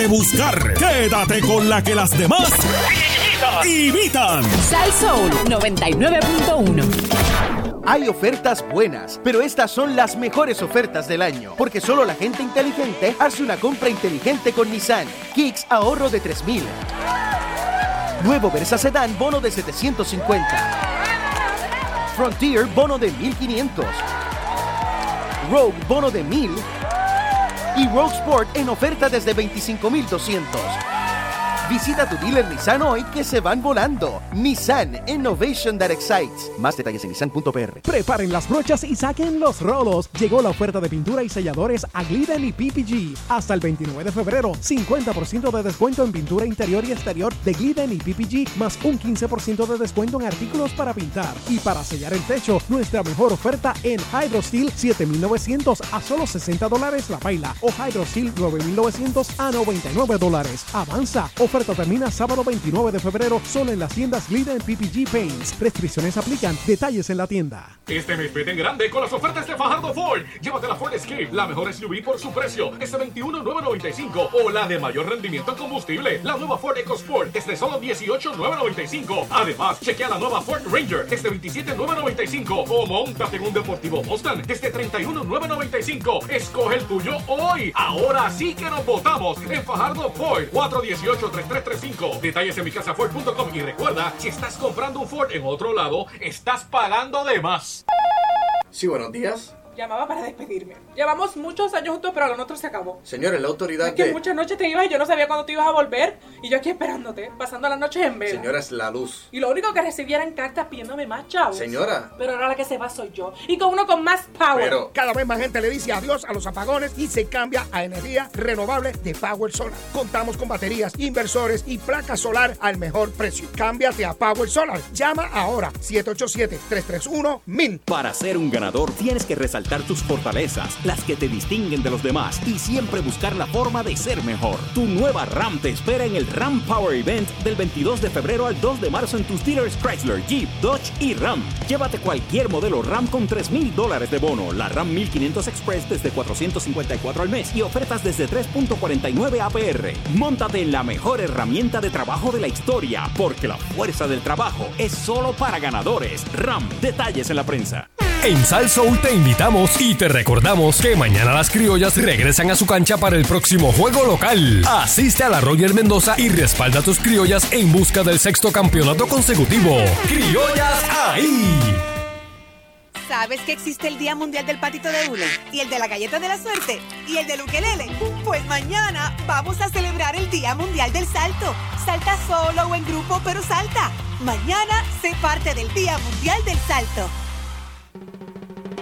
que buscar. Quédate con la que las demás imitan. Sal Soul 99.1. Hay ofertas buenas, pero estas son las mejores ofertas del año, porque solo la gente inteligente hace una compra inteligente con Nissan. Kicks ahorro de 3000. Nuevo Versa Sedan bono de 750. Frontier bono de 1500. Rogue bono de 1000 y Rogue Sport en oferta desde 25.200. Visita tu dealer Nissan hoy que se van volando. Nissan Innovation that excites. Más detalles en nissan.pr. Preparen las brochas y saquen los rolos. Llegó la oferta de pintura y selladores a Glidden y PPG. Hasta el 29 de febrero, 50% de descuento en pintura interior y exterior de Glidden y PPG, más un 15% de descuento en artículos para pintar. Y para sellar el techo, nuestra mejor oferta en Hydro Steel 7900 a solo 60 dólares la paila o Hydro Steel 9900 a 99 dólares. Avanza, oferta termina sábado 29 de febrero solo en las tiendas Glidden PPG Paints. Restricciones aplican. Detalles en la tienda. Este mes en grande con las ofertas de Fajardo Ford. Llévate la Ford Escape, la mejor SUV por su precio, este 21,995 o la de mayor rendimiento en combustible, la nueva Ford EcoSport, este solo 18,995. Además, chequea la nueva Ford Ranger, este 27,995 o montate en un deportivo Mustang, este 31,995. Escoge el tuyo hoy. Ahora sí que nos votamos en Fajardo Ford 418-3335. Detalles en micasaford.com y recuerda, si estás comprando un Ford en otro lado, estás pagando de más. Sí, buenos días. Llamaba para despedirme. Llevamos muchos años juntos, pero lo nuestro se acabó. Señores, la autoridad Es que de... muchas noches te ibas y yo no sabía cuándo te ibas a volver. Y yo aquí esperándote, pasando las noches en vela. Señora, es la luz. Y lo único que recibía eran cartas pidiéndome más chavos. Señora. Pero ahora la que se va soy yo. Y con uno con más power. Cada vez más gente le dice adiós a los apagones y se cambia a energía renovable de Power Solar. Contamos con baterías, inversores y placas solar al mejor precio. Cámbiate a Power Solar. Llama ahora 787-331-1000. Para ser un ganador tienes que resaltar tus fortalezas, las que te distinguen de los demás y siempre buscar la forma de ser mejor. Tu nueva RAM te espera en el RAM Power Event del 22 de febrero al 2 de marzo en tus dealers Chrysler, Jeep, Dodge y Ram. Llévate cualquier modelo RAM con 3 mil dólares de bono, la RAM 1500 Express desde 454 al mes y ofertas desde 3.49 APR. Móntate en la mejor herramienta de trabajo de la historia, porque la fuerza del trabajo es solo para ganadores. RAM, detalles en la prensa. En Sal Soul te invitamos y te recordamos que mañana las criollas regresan a su cancha para el próximo juego local. Asiste a la Roger Mendoza y respalda a tus criollas en busca del sexto campeonato consecutivo. ¡Criollas ahí! ¿Sabes que existe el Día Mundial del Patito de Hule? ¿Y el de la Galleta de la Suerte? ¿Y el del Ukelele? Pues mañana vamos a celebrar el Día Mundial del Salto. Salta solo o en grupo, pero salta. Mañana sé parte del Día Mundial del Salto.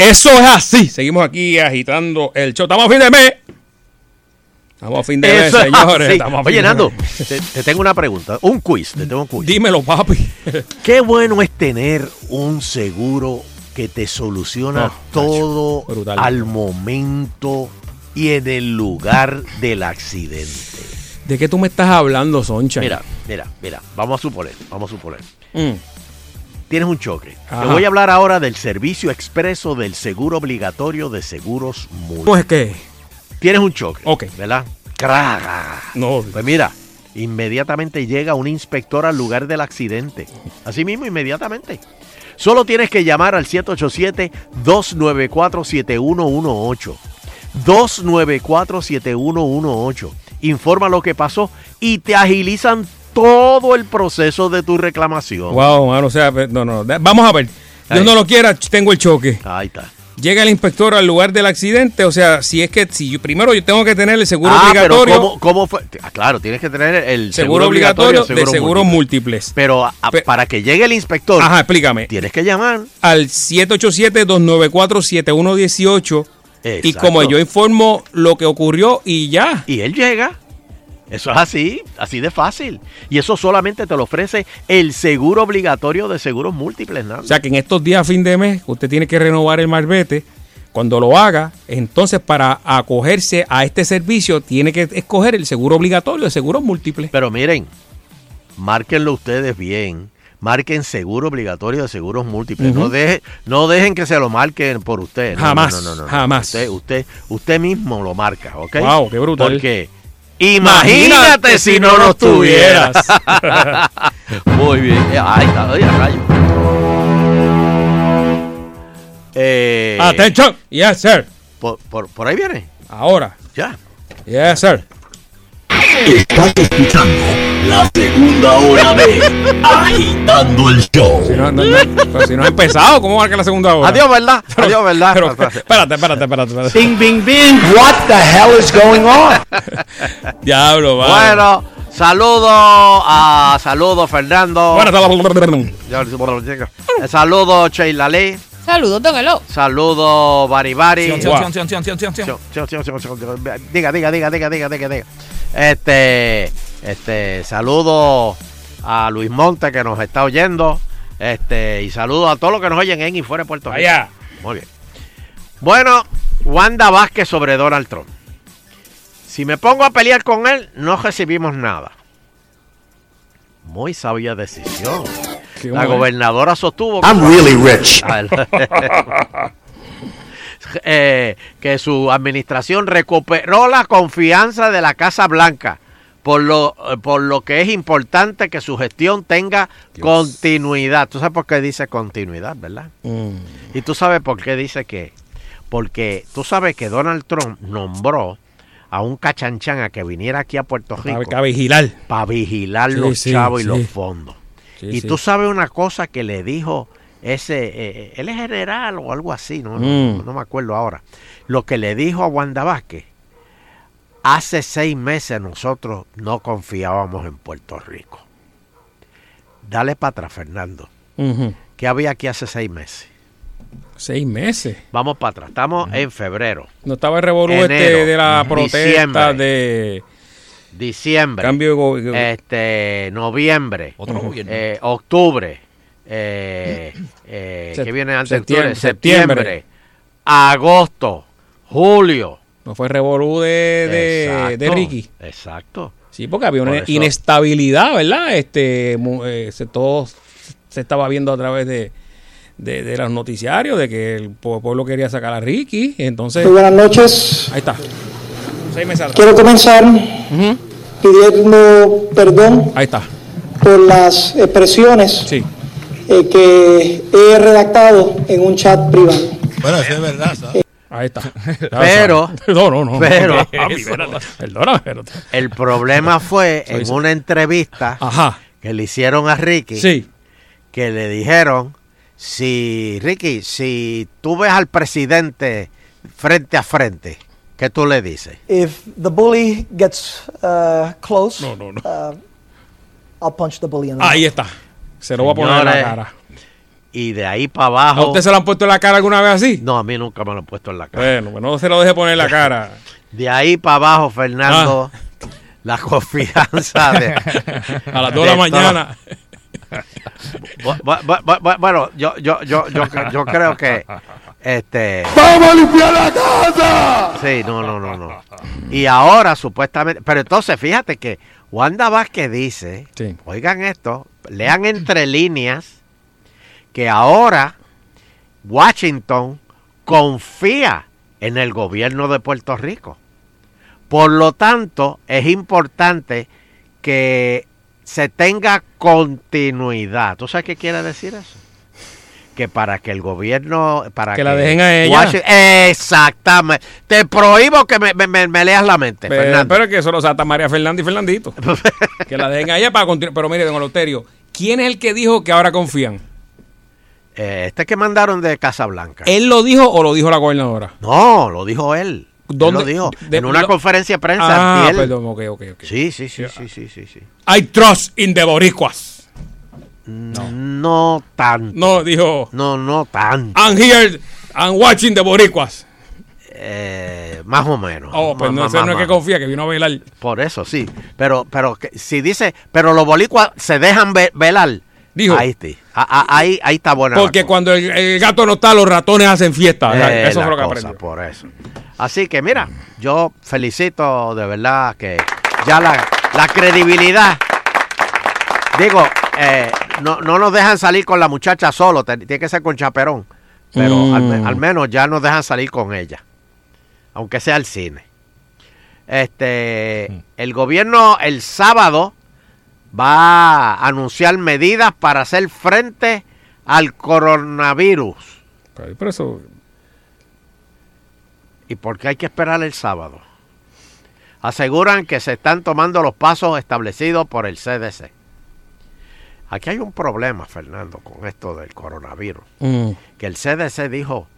Eso es así. Seguimos aquí agitando el show. Estamos a fin de mes. Estamos a fin de mes, Eso señores. Estamos a fin Oye, de Nando, mes. te, te tengo una pregunta. Un quiz, te tengo un quiz. Dímelo, papi. Qué bueno es tener un seguro que te soluciona Oh, todo brutal. al momento y en el lugar del accidente. ¿De qué tú me estás hablando, Soncha? Mira, mira, mira, vamos a suponer, vamos a suponer. Mm. Tienes un choque. Ajá. Te voy a hablar ahora del servicio expreso del seguro obligatorio de seguros múltiples. ¿Cómo es que? Tienes un choque. Ok. ¿Verdad? Craga. No. Pues mira, inmediatamente llega un inspector al lugar del accidente. Así mismo, inmediatamente. Solo tienes que llamar al 787-294-7118. 294-7118. Informa lo que pasó y te agilizan todo el proceso de tu reclamación. Wow, mano, o sea, no, no. Vamos a ver. Dios no lo quiera, tengo el choque. Ahí está. Llega el inspector al lugar del accidente, o sea, si es que si yo, primero yo tengo que tener el seguro Ah, pero obligatorio, ¿cómo, cómo fue? Ah, claro, tienes que tener el seguro, obligatorio, de seguros múltiples. Pero a- para que llegue el inspector, Ajá, explícame. tienes que llamar Al 787-294-7118 y Exacto. como yo informo lo que ocurrió y ya. Y él llega. Eso es así, así de fácil. Y eso solamente te lo ofrece el seguro obligatorio de seguros múltiples, Nando. O sea que en estos días a fin de mes usted tiene que renovar el marbete. Cuando lo haga, entonces para acogerse a este servicio tiene que escoger el seguro obligatorio de seguros múltiples. Pero miren, márquenlo ustedes bien. Marquen seguro obligatorio de seguros múltiples. no, deje- no dejen que se lo marquen por usted. Jamás, no, no, no, no. jamás. Usted, usted, usted mismo lo marca, ¿ok? Wow, qué brutal. Porque imagínate si no lo tuvieras. <laughs> Muy bien. Eh, Ahí está, oye, rayo. Eh, Atención. Yes, sir. Por, por- por ahí viene. Ahora. Ya. Yes, sir. Estás escuchando la segunda hora de Agitando el Show. Si no, no, no, pero si no ha empezado, ¿cómo va que la segunda hora? Adiós, ¿verdad? Pero- Adiós, ¿verdad? pero- espérate, espérate, espérate, espérate. Bing, bing, bing. What the hell is going on? Diablo, va. Bueno, saludos a saludos Fernando. Bueno, está Eh, Saludos Sheila Lee. Saludos, Don Elo. Saludos Bari Bari. Sion, sion, sion, sion, sion, sion, sion. Sion, sion, sion, sion, sion. Diga, diga, diga, diga, diga, diga, diga. Este, este, saludos a Luis Monte que nos está oyendo. Este, y saludos a todos los que nos oyen en y fuera de Puerto Rico. Allá. Muy bien. Bueno, Wanda Vázquez sobre Donald Trump. Si me pongo a pelear con él, no recibimos nada. Muy sabia decisión. La bueno. gobernadora sostuvo I'm really rich. <laughs> <laughs> Eh, que su administración recuperó la confianza de la Casa Blanca, por lo, eh, por lo que es importante que su gestión tenga continuidad. ¿Tú sabes por qué dice continuidad, verdad? Mm. Y tú sabes por qué dice que, porque tú sabes que Donald Trump nombró a un cachanchan a que viniera aquí a Puerto Rico A vigilar. para vigilar Sí, los sí, chavos y los fondos. Y tú sabes una cosa que le dijo ese, eh, él es general o algo así, ¿no? No, Mm. no me acuerdo ahora. Lo que le dijo a Wanda Vázquez, hace seis meses nosotros no confiábamos en Puerto Rico. Dale para atrás, Fernando. Ujú. ¿Qué había aquí hace seis meses? Seis meses. Vamos para atrás, estamos en febrero. No estaba el revolú este de la protesta diciembre. de Diciembre. cambio de gobierno. este noviembre, Otro gobierno. eh, octubre, eh, eh, ¿qué viene antes? de septiembre, octubre? septiembre, septiembre. agosto, julio. No fue revolú de, de, Exacto, de Ricky. Exacto. Sí, porque había una Por inestabilidad, ¿verdad? Este, eh, se, todo se estaba viendo a través de, de, de los noticiarios de que el pue- pueblo quería sacar a Ricky. Entonces, Muy buenas noches. ahí está. Seis meses atrás. Quiero comenzar pidiendo perdón Ahí está. por las expresiones Sí. eh, que he redactado en un chat privado. Bueno, eso es verdad, ¿sabes? Ahí está. <laughs> Pero, <laughs> no, no, no. pero-. <laughs> El problema fue en una entrevista Ajá. que le hicieron a Ricky, Sí. que le dijeron, si Ricky, si tú ves al presidente frente a frente, ¿qué tú le dices? If the bully gets uh, close, No, no, no. uh, I'll punch the bully in the Ahí está. Se lo voy a poner en la cara. Y de ahí para ¿A abajo. usted se lo han puesto en la cara alguna vez así? No, a mí nunca me lo han puesto en la cara. Bueno, pues no se lo deje poner en la cara. <laughs> De ahí para abajo, Fernando, la confianza de. <laughs> A las dos de la mañana. <laughs> Bu- bu- bu- bu- bu- Bueno, yo, yo, yo, yo, yo creo que. Este. ¡Vamos a limpiar la casa! Sí, no, no, no, no. Y ahora, supuestamente. Pero entonces, fíjate que Wanda Vázquez dice. Sí. Oigan esto, lean entre líneas. Que ahora Washington confía en el gobierno de Puerto Rico. Por lo tanto, es importante que se tenga continuidad. ¿Tú sabes qué quiere decir eso? Que para que el gobierno... Para Que la dejen a ella. Washington- Exactamente. Te prohíbo que me, me- leas la mente, Pero, Fernando. pero es que eso lo salta María Fernanda y Fernandito. <laughs> que la dejen a ella para continuar. Pero mire, don Eleuterio, ¿quién es el que dijo que ahora confían? Eh, este que mandaron de Casablanca. ¿Él lo dijo o lo dijo la gobernadora? No, lo dijo él. Él ¿Dónde? lo dijo De- en una lo- conferencia de prensa. Ah, perdón, ok, ok, ok. Sí, sí, sí, sí, sí, sí, sí. I trust in the boricuas. No. tanto. No, dijo, No, no tanto. I'm here, I'm watching the boricuas. Eh, más o menos. Oh, pues no, no es que confía, que vino a velar. Por eso, sí. Pero, pero que- si dice, pero los bolicuas se dejan ve- velar. Dijo. Ahí, sí. A- a- ahí, ahí está buena. Porque cuando el, el gato no está, los ratones hacen fiesta. Eh, eso fue lo que cosa, aprendió. Por eso. Así que mira, yo felicito de verdad que ya la, la credibilidad. Digo, eh, no, no nos dejan salir con la muchacha solo, tiene que ser con chaperón. Pero Mm. al, al menos ya nos dejan salir con ella. Aunque sea al cine. Este, Mm. el gobierno el sábado va a anunciar medidas para hacer frente al coronavirus. Pero, eso, ¿Y por qué hay que esperar el sábado? aseguran que se están tomando los pasos establecidos por el CDC. Aquí hay un problema, Fernando, con esto del coronavirus. Mm. Que el CDC dijo,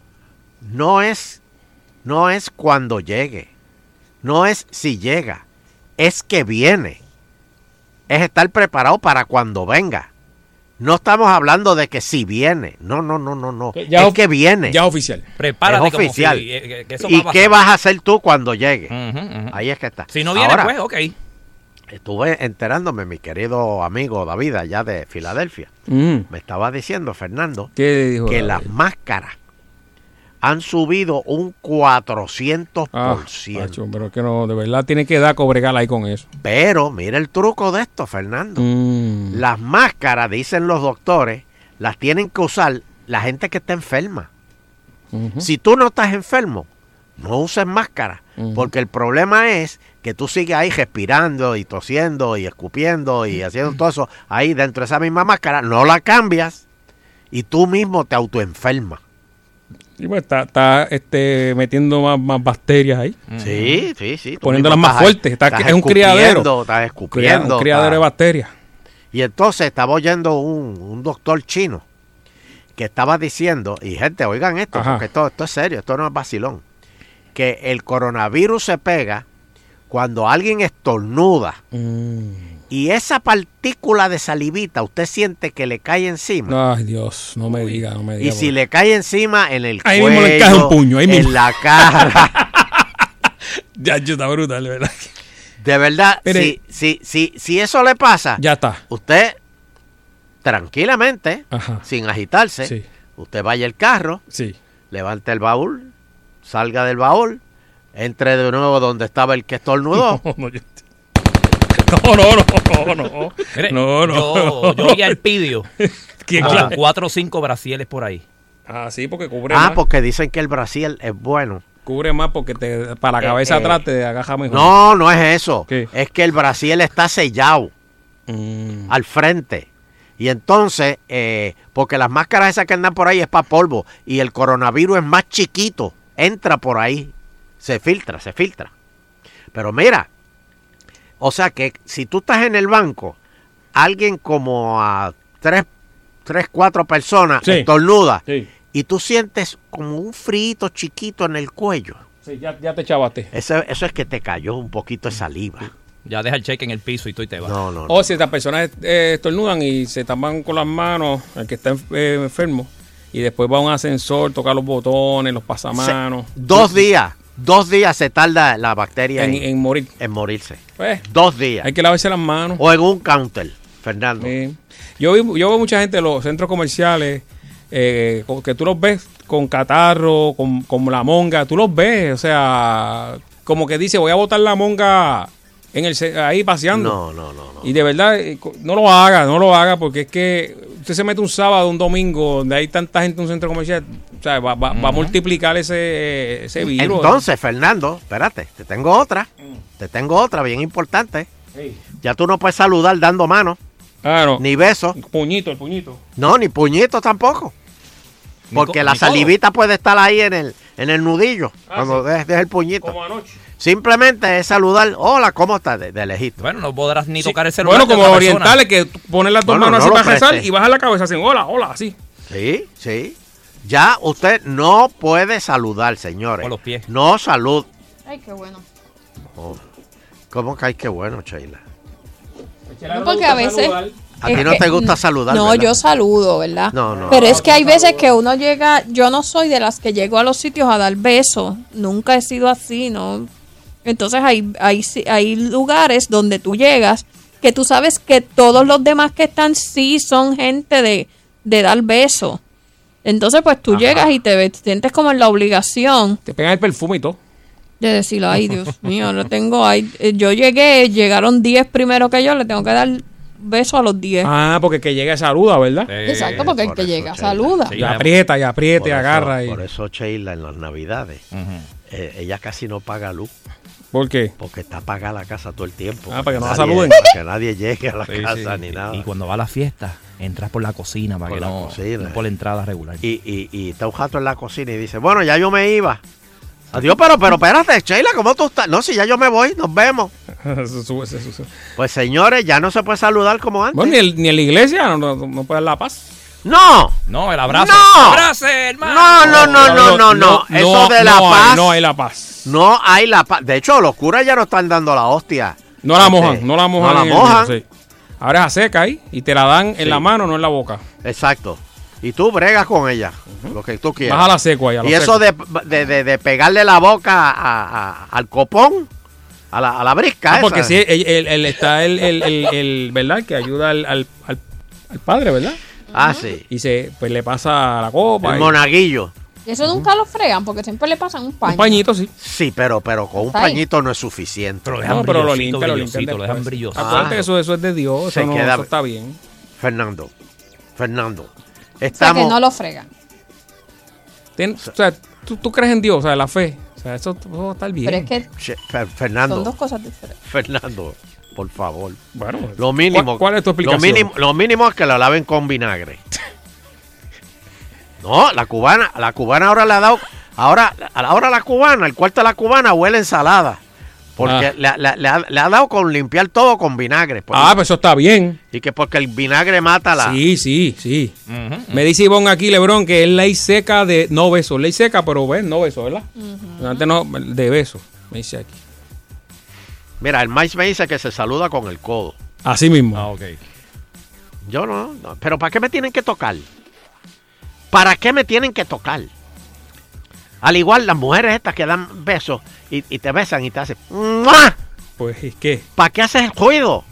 no es, no es cuando llegue, no es si llega, es que viene. Es estar preparado para cuando venga. No estamos hablando de que si viene. No, no, no, no, no. Ya es que viene. ya oficial. Prepárate Es como oficial. si, eh, que- que eso ¿Y va qué vas a hacer tú cuando llegue? Ahí es que está. Si no viene, Ahora, pues, ok. Estuve enterándome, mi querido amigo David, allá de Filadelfia. Mm. Me estaba diciendo, Fernando, ¿Qué dijo que David? las máscaras han subido un 400%. Ah, macho, pero es que no, de verdad tiene que dar cobregal ahí con eso. Pero mira el truco de esto, Fernando. Mm. Las máscaras, dicen los doctores, las tienen que usar la gente que está enferma. Si tú no estás enfermo, no uses máscara. Porque el problema es que tú sigues ahí respirando y tosiendo y escupiendo y haciendo todo eso ahí dentro de esa misma máscara, no la cambias y tú mismo te autoenfermas. Y pues está, está este, metiendo más, más bacterias ahí. Sí, sí, sí. Poniéndolas más estás fuertes. Está, estás es un escupiendo, criadero. Estás escupiendo. Un criadero de estás- bacterias. Y entonces estaba oyendo un, un doctor chino que estaba diciendo, y gente, oigan esto, Ajá. porque esto, esto es serio, esto no es vacilón, que el coronavirus se pega cuando alguien estornuda Mm. Y esa partícula de salivita usted siente que le cae encima. Ay, Dios, no me diga, no me diga. Y si le cae encima en el Ahí cuello, mismo le encaja un puño, ahí mismo. en la cara. <laughs> <laughs> Ya, yo está brutal, de verdad. De verdad, si, si, si, si eso le pasa, Ya está. usted tranquilamente, Ajá. sin agitarse, Sí. usted vaya al carro, Sí. levante el baúl, salga del baúl, entre de nuevo donde estaba el que estornudó. <laughs> No, yo- no, <laughs> no, no, no, no. Mire, no, no. Yo, yo vi al Pidio. <laughs> ¿Quién, con claro? cuatro o cinco brasieles por ahí. Ah, sí, porque cubre ah, más. porque dicen que el Brasil es bueno. Cubre más porque te, para la cabeza Eh, atrás eh, te agaja mejor. No, no es eso. ¿Qué? Es que el Brasil está sellado Mm. al frente. Y entonces, eh, porque las máscaras esas que andan por ahí es para polvo y el coronavirus es más chiquito, entra por ahí, se filtra, se filtra. Pero mira, o sea que si tú estás en el banco, alguien como a tres, tres cuatro personas Sí. estornuda Sí. y tú sientes como un frito chiquito en el cuello. Sí, ya, ya te chavaste. Eso, eso es que te cayó un poquito de saliva. Ya deja el cheque en el piso y tú y te vas. No, no, no. O si estas personas eh, estornudan y se tapan con las manos, el que está eh, enfermo, y después va a un ascensor, toca los botones, los pasamanos. Dos días, dos días se tarda la bacteria En, en, en morir. en morirse. Pues, Dos días. hay que lavarse las manos. O en un counter, Fernando. Sí. Yo, vi- yo veo mucha gente en los centros comerciales eh, que tú los ves con catarro, con, con la monga, tú los ves, o sea, como que dice, voy a botar la monga en el ahí paseando. No, no, no, no. Y de verdad, eh, no lo haga, no lo haga, porque es que usted se mete un sábado, un domingo, donde hay tanta gente en un centro comercial, o sea, va, va- va a multiplicar ese, ese virus. Entonces, Fernando, espérate, te tengo otra. Te tengo otra bien importante. Sí. Ya tú no puedes saludar dando mano, no. ni besos, Puñito, el puñito. no, ni puñitos tampoco. Porque la ni salivita puede estar ahí en el, en el nudillo, Ah, cuando sí. dejes el puñito. Como anoche. Simplemente es saludar, hola, ¿cómo estás? De, de lejito. Bueno, no podrás ni Sí. tocar el celular. Bueno, como orientales que tú pones las dos Bueno, manos no así para rezar y bajas la cabeza así, hola, hola, así. Sí, sí. Ya usted no puede saludar, señores. Con los pies. No salud. Ay, qué bueno. Oh, ¿Cómo que hay que bueno, Sheila? No, porque a veces. A ti no te gusta saludar, No, ¿verdad? yo saludo, ¿verdad? No, no. Pero es que hay veces que uno llega. Yo no soy de las que llego a los sitios a dar besos. Nunca he sido así, ¿no? Entonces hay, hay, hay lugares donde tú llegas que tú sabes que todos los demás que están sí son gente de, de dar besos. Entonces, pues tú llegas y te, ves- te sientes como en la obligación Te pegan el perfume y todo. de decir, ay, Dios <laughs> mío, lo tengo ahí. Eh, Yo llegué, llegaron 10 primero que yo, le tengo que dar beso a los 10. Ah, porque el que llega saluda, ¿verdad? Exacto, porque el que eso, llega Sheila. saluda. Y aprieta, y aprieta, y eso- agarra. Y... Por eso Sheila en las navidades, eh, ella casi no paga luz. ¿Por qué? Porque está apagada la casa todo el tiempo. Ah, para que no la saluden. Para que nadie <laughs> llegue a la Sí, casa sí. ni nada. Y cuando va a la fiesta, entras por la cocina para Por que la no, cocina. no por la entrada regular. Y, y, y está un jato en la cocina y dice, bueno, ya yo me iba. Adiós, pero, pero espérate, Sheila, ¿cómo tú estás? No, si ya yo me voy, nos vemos. Eso sube, eso sube. Pues señores, ya no se puede saludar como antes. Bueno, ni, el- ni en la iglesia no, no, no puede dar la paz. No. No, el abrazo. No. Abrace, hermano. No, no, no, no, no, no. Eso de la no hay- paz. no hay la paz. No hay la paz. De hecho, los curas ya no están dando la hostia. No la Este, mojan, no la mojan. No la mojan. sí. Ahora es a seca ahí y te la dan en la mano, no en la boca. Exacto. Y tú bregas con ella, lo que tú quieras. Vas a la seco ahí, a y eso de, de, de- de pegarle la boca a- a- al copón, a la, a la brisca. Ah, porque sí, el- está el, el, el- el- ¿verdad? Que ayuda al, al- al padre, ¿verdad? Ah, sí. Y se, pues le pasa la copa. El y- monaguillo. Y eso nunca lo fregan porque siempre le pasan un paño. Un pañito, sí. Sí, pero, pero con un Está ahí. pañito no es suficiente. Pero No, pero lo limpia, lo lo dejan brilloso. Acuérdate que eso, eso es de Dios, Se eso, no, queda- eso está bien. Fernando, Fernando, O sea, que estamos... no lo fregan. Tien- o sea, ¿tú, tú crees en Dios, o sea, la fe. O sea, eso, estar bien. Pero es que Fernando, son dos cosas diferentes. Fernando, por favor. Bueno, Lo mínimo. ¿cuál, cuál es tu explicación? Lo mínimo, lo mínimo es que la laven con vinagre. <laughs> No, la cubana, la cubana ahora le ha dado, ahora, ahora la cubana, el cuarto de la cubana huele ensalada. Porque Ah. le, ha- le- le ha, le ha dado con limpiar todo con vinagre. Pues, Ah, pues eso está bien. Y que porque el vinagre mata la. Sí, sí, sí. Me dice Ivonne aquí, Lebron, que es ley seca de no beso. Ley seca, pero ves, no beso, ¿verdad? Antes no, de beso, me dice aquí. Mira, el maíz me dice que se saluda con el codo. Así mismo. Ah, ok. Yo no, no, Pero ¿para qué me tienen que tocar? ¿Para qué me tienen que tocar? Al igual las mujeres estas que dan besos y, y te besan y te hacen. ¡mua! Pues, ¿y ¿qué? ¿Para qué haces el ruido?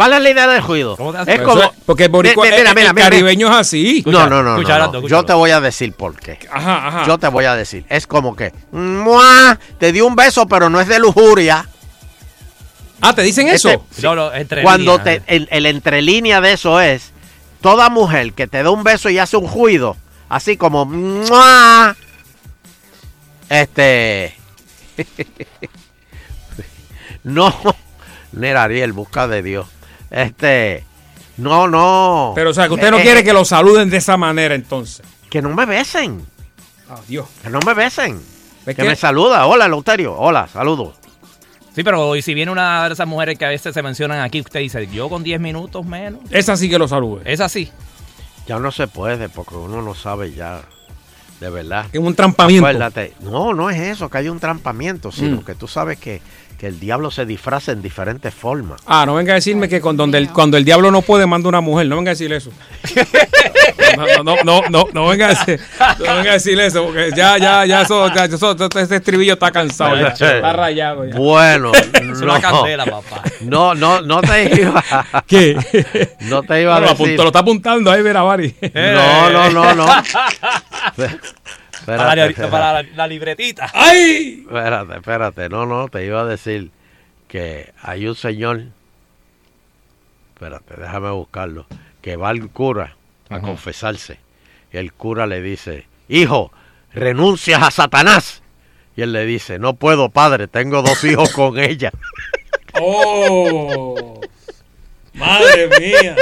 ¿Cuál es la idea del ruido? Es como. eso- porque el boricua- Mira, mira, el- mira, el mira, mira. caribeño es así. No, no, no, no, Escucha, no. Arando, Yo te voy a decir por qué. Ajá, ajá. Yo te voy a decir. Es como que. ¡mua! Te di un beso, pero no es de lujuria. Ah, ¿te dicen eso? Este- No, no, entre Cuando líneas. te, el, el entrelínea de eso es, toda mujer que te da un beso y hace un ruido, así como, ¡mua! este, <laughs> no, Nera Ariel, busca de Dios, este, no, no. Pero, o sea, que usted no Eh, quiere eh, que lo saluden de esa manera, entonces. Que no me besen, Adiós. que no me besen, Es que que- me saluda, hola, Lauterio, hola, saludos. Sí, pero y si viene una de esas mujeres que a veces se mencionan aquí, usted dice, yo con 10 minutos menos. Esa sí que lo salude. Es así. Ya no se puede porque uno no sabe ya, de verdad. Es un trampamiento. Acuérdate, no, no es eso, que hay un trampamiento, sino Mm. que tú sabes que, que el diablo se disfraza en diferentes formas. Ah, no venga a decirme que con donde el, cuando el diablo no puede, manda una mujer. No venga a decir eso. No, <laughs> no, no, no, no, no venga a decir, no venga a decir eso, porque ya, ya, ya, eso, ya, eso, este estribillo está cansado, ya, está rayado ya. Bueno, <laughs> Es una no, candela, papá. no, no, no te <laughs> iba, ¿Qué? no te iba a Bueno, lo, decir. apuntó, lo está apuntando ahí, mira, Mari. No, no, no, no. Para, la, Espérate, para la- la libretita. ¡Ay! espérate, espérate, no, no, te iba a decir que hay un señor, espérate, déjame buscarlo, que va al cura a confesarse. Y el cura le dice, hijo, renuncias a Satanás. Y él le dice, no puedo, padre, tengo dos hijos con ella. <laughs> ¡Oh! ¡Madre mía!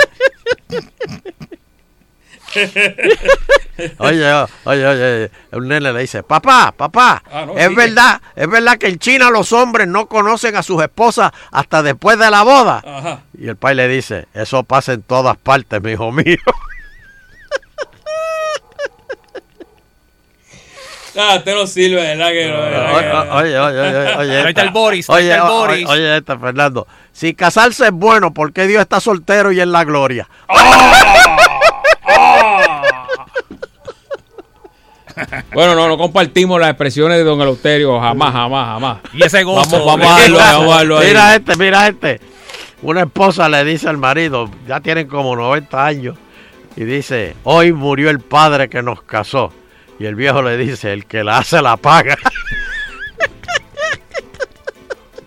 <laughs> Oye, oye, oye, un nene le dice, papá, papá, Ah, no, es verdad, es verdad que en China los hombres no conocen a sus esposas hasta después de la boda. Ajá. Y el pai le dice, eso pasa en todas partes, mi hijo mío. <laughs> Ah, usted no sirve, ¿verdad? Que no, ¿verdad que- Oye, oye, oye, oye, <laughs> oye. Ahí está el Boris, ahí Oye, está el Boris. Oye, esta, Fernando. Si casarse es bueno, ¿por qué Dios está soltero y en la gloria? <laughs> Bueno, no, no compartimos las expresiones de don Eleuterio, jamás, jamás, jamás. Y ese gozo. Vamos, vamos a darlo, <laughs> vamos a darlo ahí. Mira este, mira este. Una esposa le dice al marido, ya tienen como 90 años, y dice, hoy murió el padre que nos casó. Y el viejo le dice, el que la hace la paga. <laughs>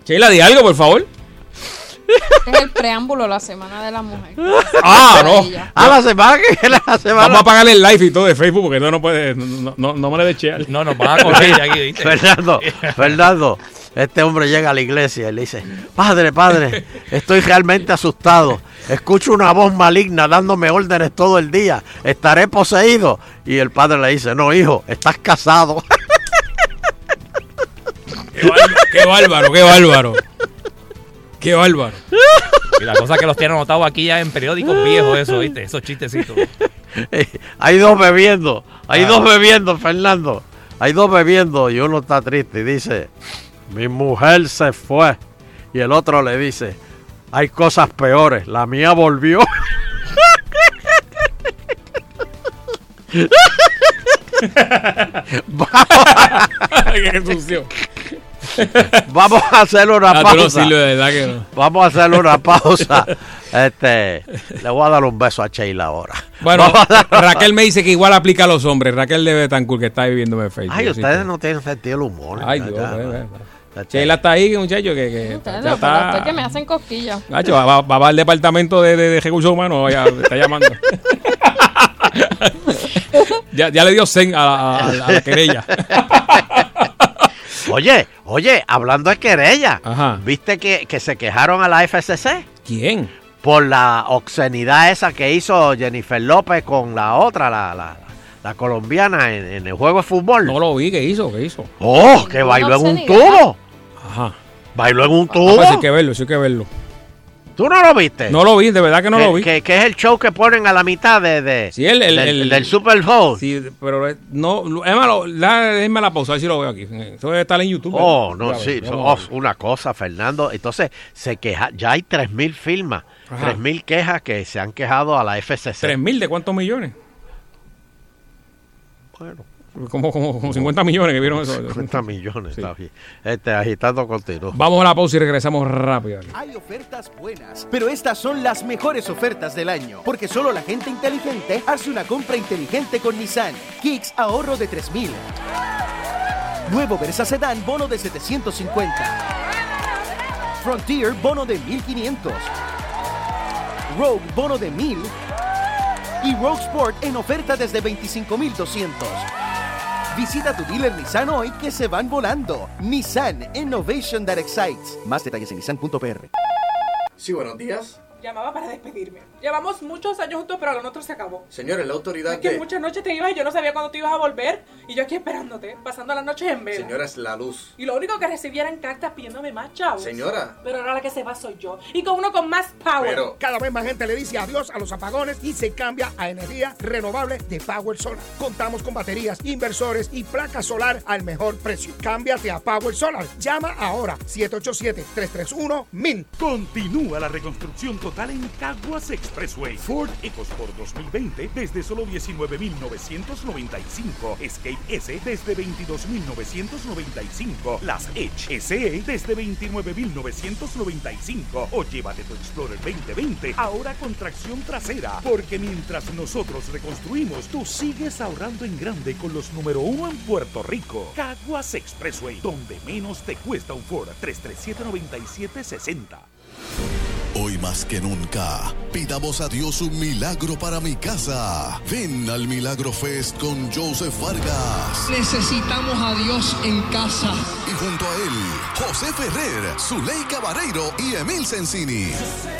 Sheila, di algo, por favor. Este <laughs> es el preámbulo, la Semana de la Mujer. Ah, no. Ella. A la semana que la semana. Vamos a pagarle el live y todo de Facebook porque no, no puede, no, no, no me le de chear. No, nos van a coger aquí, ¿viste? Fernando, <laughs> Fernando, este hombre llega a la iglesia y le dice, padre, padre, estoy realmente asustado. Escucho una voz maligna dándome órdenes todo el día. ¿Estaré poseído? Y el padre le dice, no, hijo, estás casado. Qué bárbaro, qué bárbaro. Qué bárbaro. <laughs> Y la cosa que los tienen anotados aquí ya en periódicos viejos, eso, ¿viste? Esos chistecitos. <laughs> Hay dos bebiendo, hay Ah. dos bebiendo, Fernando. Hay dos bebiendo y uno está triste y dice, mi mujer se fue. Y el otro le dice, hay cosas peores, la mía volvió. <laughs> Qué sucio. <laughs> Vamos a hacer una Ah, no pausa. sirves, de verdad que no. Vamos a hacer una <laughs> pausa. Este, le voy a dar un beso a Sheila ahora. Bueno, dar- Raquel me dice que igual aplica a los hombres. Raquel de Betancourt que está viviendo en Facebook. Ay, ustedes que- no tienen sentido del humor. Ay, Dios, ya, ve, ya. ve. Sheila está ahí, muchacho, que, que Ustedes ya no, pero estoy está. que me hacen cosquillas. Nacho, va, va- va para el departamento de, de, de recursos humanos, ya está llamando. <laughs> ya, ya le dio zen a la querella. Oye, oye, hablando de querella, Ajá. ¿viste que, que se quejaron a la FCC? ¿Quién? Por la obscenidad esa que hizo Jennifer López con la otra, la, la, la colombiana en, en el juego de fútbol. No lo vi, ¿qué hizo? ¿Qué hizo? ¡Oh, que bailó en un tubo! Ajá. Bailó en un Ah, tubo. pues sí hay que verlo, sí hay que verlo. ¿Tú no lo viste? No lo vi, de verdad que no que, lo vi. Que, que es el show que ponen a la mitad de, de- Sí, el, el, del, el- del Super Bowl. Sí, pero eh, no, lo- es malo, la- déjame la pausa, a ver si lo veo aquí. Eso debe estar en YouTube. Oh, ¿verdad? no, sí, ver, oh, una cosa, Fernando. Entonces, se queja, ya hay 3.000 firmas, Ajá. 3.000 quejas que se han quejado a la FCC. ¿Tres mil de cuántos millones? Bueno, Como, como, como 50 millones que vieron eso. 50 millones, está bien. Este, agitando continuo. Vamos a la pausa y regresamos rápido. Hay ofertas buenas, pero estas son las mejores ofertas del año, porque solo la gente inteligente hace una compra inteligente con Nissan. Kicks ahorro de 3000. Nuevo Versa Sedan bono de 750. Frontier bono de 1500. Rogue bono de 1000 y Rogue Sport en oferta desde 25200. Visita tu dealer Nissan hoy que se van volando. Nissan Innovation that excites. Más detalles en nissan.pr. Sí, buenos días. Llamaba para despedirme. Llevamos muchos años juntos, pero lo nuestro se acabó. Señores, la autoridad Es que de... muchas noches te ibas y yo no sabía cuándo te ibas a volver. Y yo aquí esperándote, pasando las noches en vela. Señora, es la luz. Y lo único que recibía eran cartas pidiéndome más chavos. Señora. Pero ahora la que se va soy yo. Y con uno con más power. Pero- Cada vez más gente le dice adiós a los apagones y se cambia a energía renovable de Power Solar. Contamos con baterías, inversores y placas solar al mejor precio. Cámbiate a Power Solar. Llama ahora 787-331-1000. Continúa la reconstrucción total en Caguas Expressway. Ford EcoSport 2020 desde solo 19.995. Escape S desde 22.995. Las Edge SE desde 29.995. O llévate tu Explorer 2020 ahora con tracción trasera. Porque mientras nosotros reconstruimos, tú sigues ahorrando en grande con los número uno en Puerto Rico. Caguas Expressway, donde menos te cuesta un Ford 337-9760. Hoy más que nunca, pidamos a Dios un milagro para mi casa. Ven al Milagro Fest con Joseph Vargas. Necesitamos a Dios en casa. Y junto a él, José Ferrer, Zuleika Barreiro y Emil Sensini.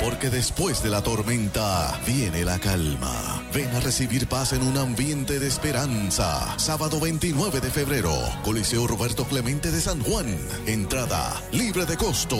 Porque después de la tormenta viene la calma. Ven a recibir paz en un ambiente de esperanza. Sábado 29 de febrero, Coliseo Roberto Clemente de San Juan. Entrada libre de costo.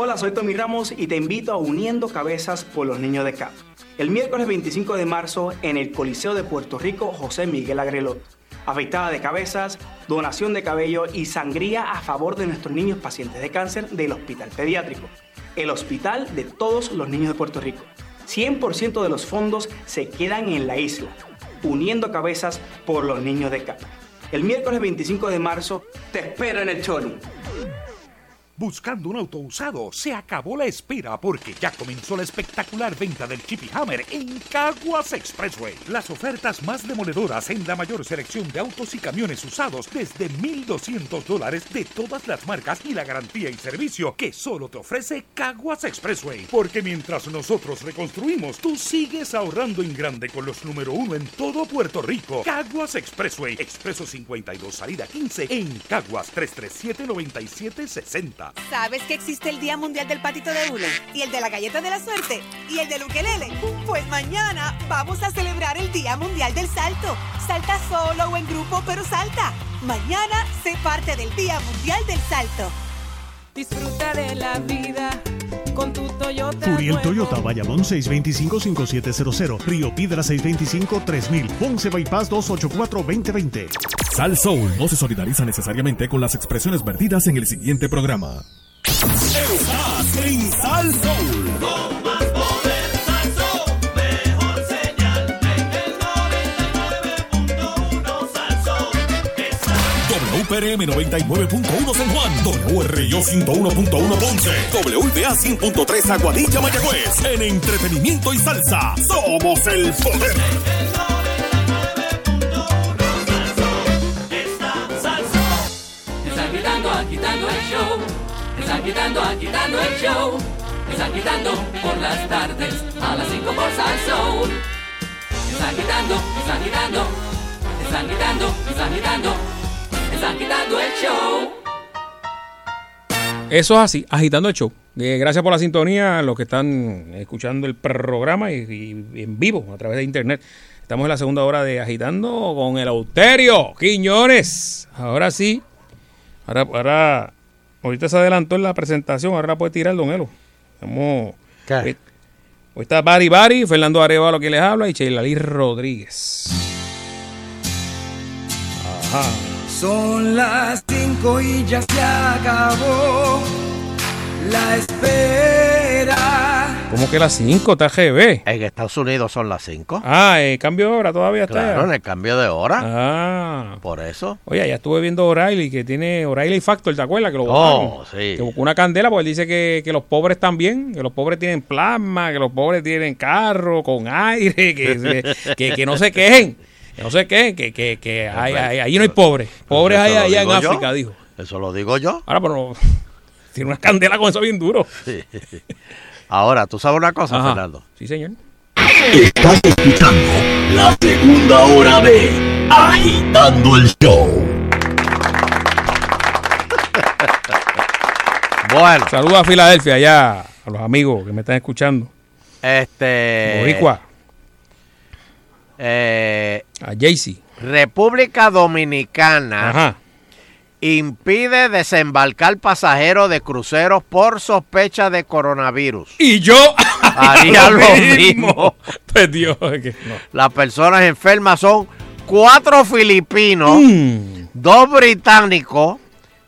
Hola, soy Tommy Ramos y te invito a Uniendo Cabezas por los Niños de CAP. El miércoles 25 de marzo en el Coliseo de Puerto Rico José Miguel Agrelot. Afeitada de cabezas, donación de cabello y sangría a favor de nuestros niños pacientes de cáncer del Hospital Pediátrico. El hospital de todos los niños de Puerto Rico. 100% de los fondos se quedan en la isla. Uniendo Cabezas por los Niños de CAP. El miércoles 25 de marzo te espero en el Choli. Buscando un auto usado, se acabó la espera porque ya comenzó la espectacular venta del Chippy Hammer en Caguas Expressway. Las ofertas más demoledoras en la mayor selección de autos y camiones usados desde 1.200 dólares de todas las marcas y la garantía y servicio que solo te ofrece Caguas Expressway. Porque mientras nosotros reconstruimos, tú sigues ahorrando en grande con los número uno en todo Puerto Rico. Caguas Expressway, Expreso 52, salida 15 en Caguas 337-9760. ¿Sabes que existe el Día Mundial del Patito de Hule? ¿Y el de la Galleta de la Suerte? ¿Y el del Ukelele? Pues mañana vamos a celebrar el Día Mundial del Salto. Salta solo o en grupo, pero salta. Mañana sé parte del Día Mundial del Salto. Disfruta de la vida con tu Toyota. Furiel nuevo. Toyota, Bayamón 625-5700, Río Piedra 625-3000, Ponce Bypass 284-2020. Sal Soul no se solidariza necesariamente con las expresiones vertidas en el siguiente programa. Estás en Sal Soul. WPRM 99.1 San Juan, WRIO 101.1 Ponce, WPA 100.3 Aguadilla Mayagüez. En entretenimiento y salsa, somos el poder. Agitando el show. Está quitando, agitando el show. Está quitando por las tardes a las 5 por Salsoul. Está quitando, está quitando. Está quitando, está quitando. El show. Eso es así, agitando el show. Eh, gracias por la sintonía, los que están escuchando el programa y, y en vivo a través de internet. Estamos en la segunda hora de Agitando con el Auterio Quiñones. Ahora sí, ahora, ahora, ahorita se adelantó en la presentación, ahora la puede tirar Don Elo. Estamos, hoy, hoy está Bari Bari, Fernando Arevalo que les habla y Sheila Lee Rodríguez. Ajá. Son las 5 y ya se acabó la espera. ¿Cómo que las 5? Está GB. En Estados Unidos son las 5. Ah, eh, cambio de hora todavía está. Claro, en el cambio de hora. Ah. Por eso. Oye, ya estuve viendo O'Reilly, que tiene O'Reilly Factor, ¿te acuerdas? Que lo Oh, sí. Que buscó una candela porque él dice que, que los pobres también, que los pobres tienen plasma, que los pobres tienen carro con aire, que, que, que no se quejen, que no se quejen, que, que, que hay- hay- ahí no hay pobres. Pobres hay allá en yo. África, dijo. Eso lo digo yo. Ahora, pero <laughs> tiene una candela con eso bien duro. Ahora, ¿tú sabes una cosa, Ajá. Fernando? Sí, señor. Estás escuchando la segunda hora de Agitando el Show. <laughs> Bueno. Saludos a Filadelfia, allá, a los amigos que me están escuchando. Este. Boricua. Eh, a Jaycee. República Dominicana Ajá. impide desembarcar pasajeros de cruceros por sospecha de coronavirus. Y yo <laughs> haría lo mismo. Pues Dios, que no. Las personas enfermas son cuatro filipinos, Mm. dos británicos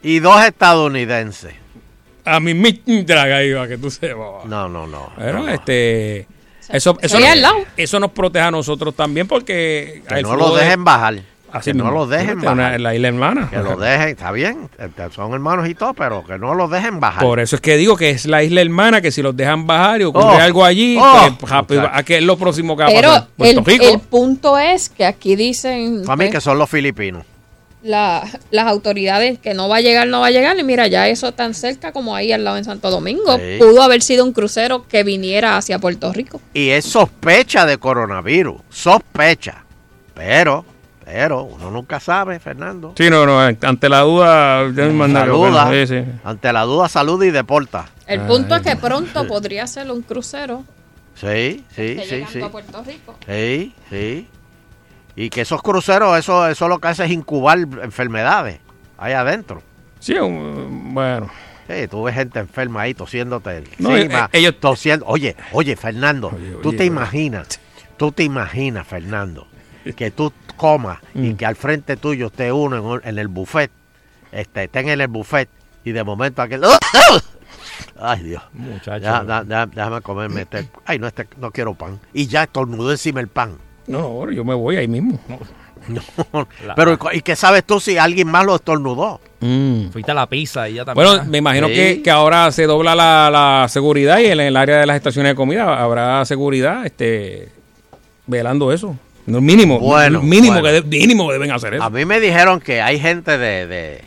y dos estadounidenses. A mi draga iba, que tú sepas. No, no, no. Bueno, este. Eso, eso, al lado. eso nos protege a nosotros también porque. Que no lo de- dejen bajar. Así que no mismo. lo dejen bajar. la isla hermana. Que lo dejen, está bien, este, son hermanos y todo, pero que no lo dejen bajar. Por eso es que digo que es la isla hermana, que si los dejan bajar y ocurre Oh, algo allí, oh, pues, rápido, muchacho. ¿a qué es lo próximo que va a Pero pasar? Puerto el, el punto es que aquí dicen Para mí que son los filipinos. La- las autoridades que no va a llegar, no va a llegar. Y mira, ya eso tan cerca como ahí al lado en Santo Domingo. Sí. Pudo haber sido un crucero que viniera hacia Puerto Rico. Y es sospecha de coronavirus, sospecha. Pero, pero, uno nunca sabe, Fernando. Sí, no, no, ante la duda, ya me Saluda. bueno, sí, sí. Ante la duda, salud y deporta. El punto es que pronto <laughs> podría ser un crucero Sí, sí, que sí, llegando sí. a Puerto Rico. Sí, sí. Y que esos cruceros, eso, eso lo que hace es incubar enfermedades ahí adentro. Sí, bueno. Sí, tú ves gente enferma ahí tosiéndote No, encima, eh, ellos- tosiendo. Oye, oye, Fernando, tú oye, te oye. imaginas, tú te imaginas, Fernando, que tú comas Mm. y que al frente tuyo esté uno en, el buffet, este, estén en el buffet y de momento aquel... Ay, Dios. Muchacho. Ya, da- da- déjame comerme este... Ay, no, este, no quiero pan. Y ya estornudó encima el pan. No, no, yo me voy ahí mismo. No, <laughs> pero ¿y qué sabes tú si alguien más lo estornudó? Mm. Fuiste a la pizza y ya también. Bueno, me imagino que, que ahora se dobla la, la seguridad y en el área de las estaciones de comida habrá seguridad este velando eso. No, mínimo, Bueno, mínimo, bueno. que de- mínimo que deben hacer eso. A mí me dijeron que hay gente de, de,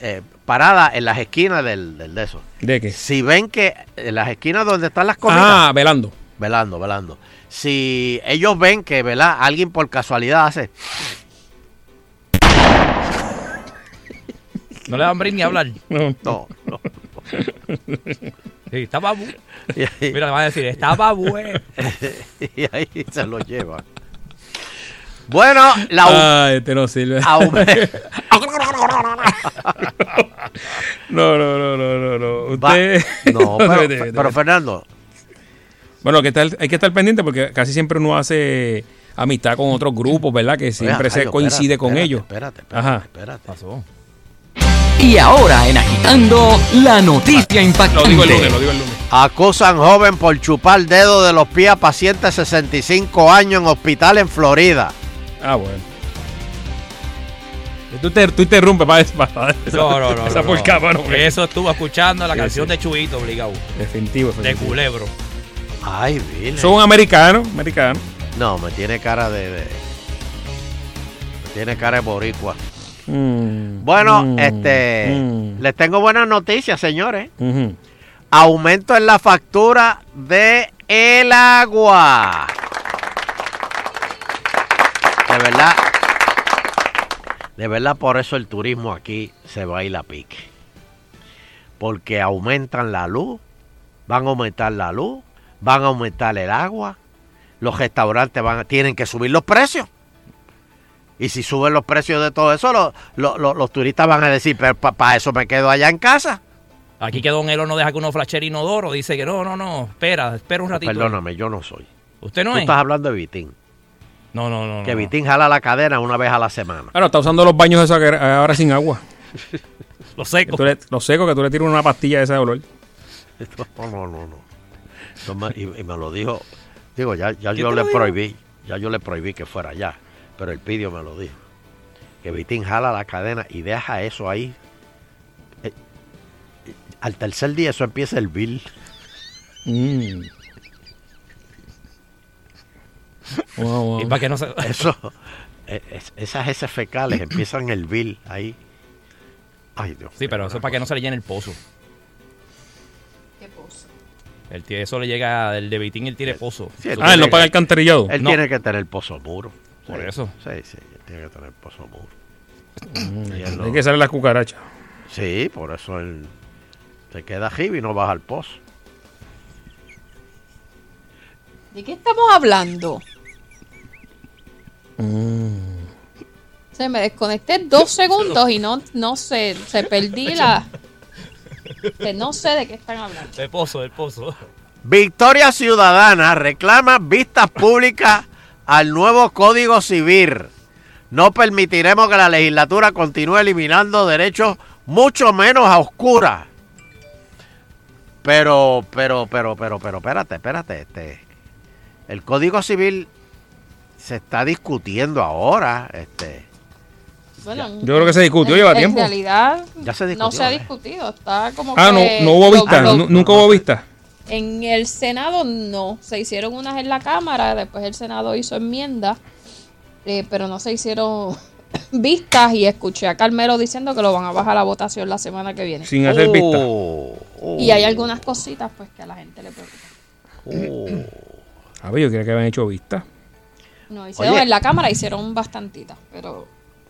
eh, parada en las esquinas del, del de eso. ¿De qué? Si ven que en las esquinas donde están las comidas. Ah, velando. Velando, velando. Si ellos ven que, ¿verdad? Alguien por casualidad hace. No le dan brin ni hablar. No, no. Sí, estaba bu- Mira, le van a decir, estaba <laughs> bueno. y ahí se lo llevan. Bueno, la Ay, este no sirve. <laughs> <laughs> No, no, no, no, no, no. Va- Usted... No, pero. Fernando, Bueno, que estar- hay que estar pendiente porque casi siempre uno hace amistad con otros grupos, ¿verdad? Que siempre se Jairo, coincide espérate, con espérate, ellos. espérate, Ajá. espérate. Pasó. Y ahora en Agitando, la noticia impactante. Acusan joven por chupar dedo de los pies a paciente de 65 años en hospital en Florida. Ah, bueno. Tú, te, tú interrumpes para, para No, no, no. esa no, mano, porque- Eso estuvo escuchando la Sí, canción sí. de Chubito, obligado. Definitivo, De definitivo. culebro. Ay, Virgen. Son americanos, americanos. No, me tiene cara de. de- me tiene cara de boricua. Mm, Bueno, mm, este. mm. Les tengo buenas noticias, señores. Aumento en la factura de el agua. De verdad. De verdad, por eso el turismo aquí se va a ir a pique. Porque aumentan la luz, van a aumentar la luz, van a aumentar el agua, los restaurantes van a- tienen que subir los precios. Y si suben los precios de todo eso, lo- lo- lo- los turistas van a decir, pero para eso me quedo allá en casa. Aquí que Don Elo no deja que uno flasher inodoro. Dice que no, no, no. Espera, espera un ratito. Perdóname, yo no soy. ¿Usted no Tú es? estás hablando de Vitín. No, no, no. Que no. Vitín jala la cadena una vez a la semana. Claro, está usando los baños esos que ahora sin agua. <laughs> Los secos. Los secos que tú le tiras una pastilla de ese olor. <laughs> No, no, no, y, y me lo dijo. Digo, ya, ya ¿Quién yo le prohibí. Ya yo le prohibí que fuera allá. Pero el pidio me lo dijo. Que Vitín jala la cadena y deja eso ahí. Eh, eh, al tercer día eso empieza el bill. Mm. Wow, wow. Y para que no se... Eso, eh, es- esas heces fecales empiezan el bill ahí. Ay, Dios. Sí, pero eso es para que no se le llene el pozo. El, tie- eso le llega, el de Vitín, él tiene pozo. Sí, Ah, él no tiene- paga el canterillado. Él No. tiene que tener pozo muro. Por Sí, eso. Sí, sí, él tiene que tener pozo muro. Mm, no- Hay que salir las cucarachas. Sí, por eso él se queda arriba y no baja al pozo. ¿De qué estamos hablando? Se me desconecté dos segundos y no, no sé, se perdí la... Que no sé de qué están hablando. El pozo, el pozo. Victoria Ciudadana reclama vistas públicas al nuevo Código Civil. No permitiremos que la legislatura continúe eliminando derechos mucho menos a oscuras. Pero, pero, pero, pero, pero, espérate, espérate. Este, el Código Civil se está discutiendo ahora. Este, Bueno, Yo creo que se discutió, en- lleva en tiempo. realidad Ya se no discutió, se ha ¿eh? discutido, está como Ah, no, que no hubo vista. lo- nu- Nunca hubo vista. En el Senado no, se hicieron unas en la Cámara, después el Senado hizo enmiendas, eh, pero no se hicieron <coughs> vistas y escuché a Carmelo diciendo que lo van a bajar a la votación la semana que viene. Sin hacer vista. oh, Y hay algunas cositas pues que a la gente le preocupa. oh. A ver, yo creía que habían hecho vista. No, hicieron Oye. en la Cámara hicieron bastantitas, pero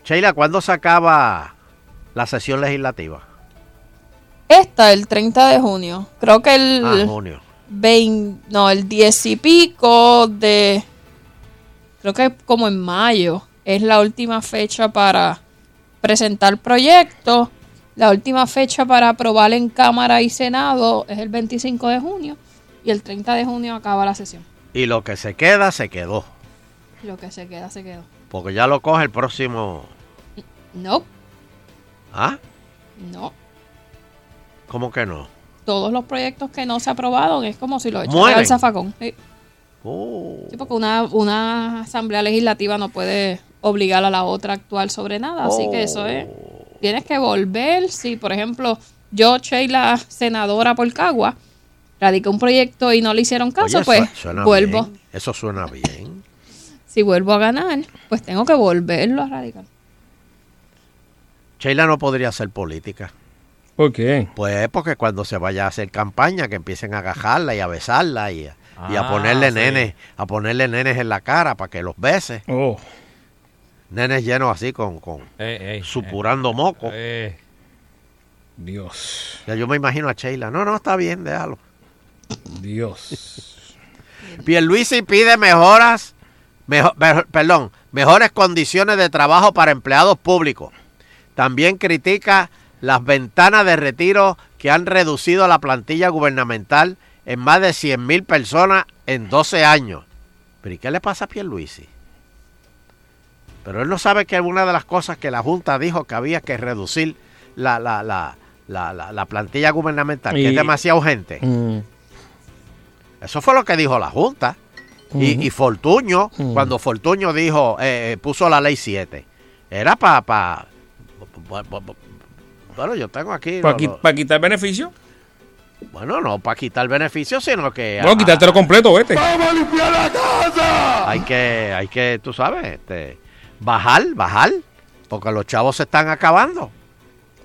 Sheila, ¿cuándo se acaba la sesión legislativa? esta el 30 de junio, creo que el Ah, junio. 20, no, el 10 y pico de, creo que como en mayo, es la última fecha para presentar proyectos. La última fecha para aprobar en Cámara y Senado es el 25 de junio y el 30 de junio acaba la sesión. Y lo que se queda, se quedó. Lo que se queda, se quedó. Porque ya lo coge el próximo. No, ¿Ah? no. ¿Cómo que no? Todos los proyectos que no se aprobaron es como si lo echaran al zafacón. Sí. Oh. Sí, porque una, una asamblea legislativa no puede obligar a la otra a actuar sobre nada, así que eso es tienes que volver. Si, por ejemplo, yo, Sheila, senadora por Cagua, radiqué un proyecto y no le hicieron caso, Oye, pues suena vuelvo. bien. Eso suena bien. Si vuelvo a ganar, pues tengo que volverlo a radicar. Sheila no podría hacer política. ¿Por qué? Pues porque cuando se vaya a hacer campaña, que empiecen a agajarla y a besarla y a, y a Ah, ponerle sí. nenes, a ponerle nenes en la cara para que los bese. Oh. Nenes llenos así con, con Eh, eh, supurando moco. Dios. Ya yo me imagino a Sheila. No, no, está bien, déjalo. Dios. Pierluisi pide mejoras, mejo- mejor- perdón, mejores condiciones de trabajo para empleados públicos. También critica las ventanas de retiro que han reducido la plantilla gubernamental en más de 100 mil personas en 12 años. ¿Pero y qué le pasa a Pierluisi? Pero él no sabe que una de las cosas que la Junta dijo que había que reducir la, la, la, la, la- la plantilla gubernamental, que es demasiado gente. Mm. Eso fue lo que dijo la Junta. Y, y Fortuño, Ujú. cuando Fortuño dijo, eh, eh, puso la ley 7, era para... Pa, bueno, yo tengo aquí... ¿Para lo- lo- quitar beneficio? bueno, no para quitar el beneficio, sino que... No, quitártelo completo, vete. ¡Vamos a limpiar la casa! hay que, hay que, tú sabes, este, bajar, bajar, porque los chavos se están acabando.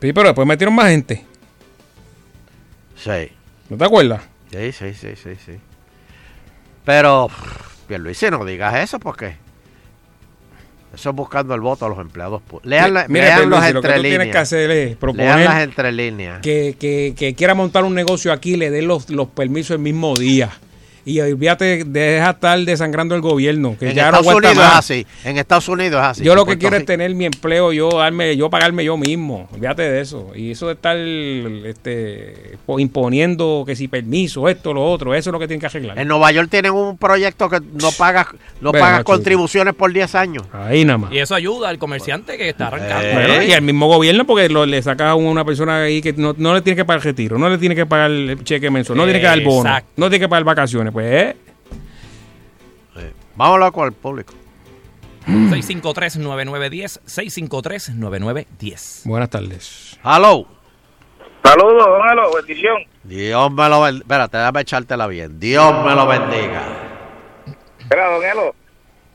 Sí, pero después metieron más gente. Sí, ¿No te acuerdas? sí, sí, sí, sí, sí. Pero, Pierluisi, no digas eso porque... Eso es buscando el voto a los empleados. Lean, la- Mira, lean los Pierluisi, lo que tú tienes que hacer es Lean proponer las entrelíneas. que, que, que quiera montar un negocio aquí, le den los, los permisos el mismo día. Y olvídate, deja estar desangrando el gobierno, que En ya no Estados aguanta Unidos es más. así. En Estados Unidos es así. Yo lo que quiero es tener mi empleo, yo darme, yo pagarme yo mismo. Olvídate de eso. Y eso de estar este, po- imponiendo que si permiso, esto, lo otro, eso es lo que tienen que arreglar. En Nueva York tienen un proyecto que no pagas no Ven, pagas contribuciones por 10 años. Ahí nada más. Y eso ayuda al comerciante que está arrancando. Eh. Bueno, y al mismo gobierno, porque lo- le saca a una persona ahí que no, no le tiene que pagar retiro, no le tiene que pagar el cheque mensual, no tiene que dar bono, Exacto. no tiene que pagar vacaciones. Pues, eh, Vamos a hablar con el público. 653-9910, 653-9910. buenas tardes. Hello. Saludos, don Elo, bendición. Dios me lo bendiga. Espérate, déjame echártela bien. Dios me lo bendiga. Mira, don Elo,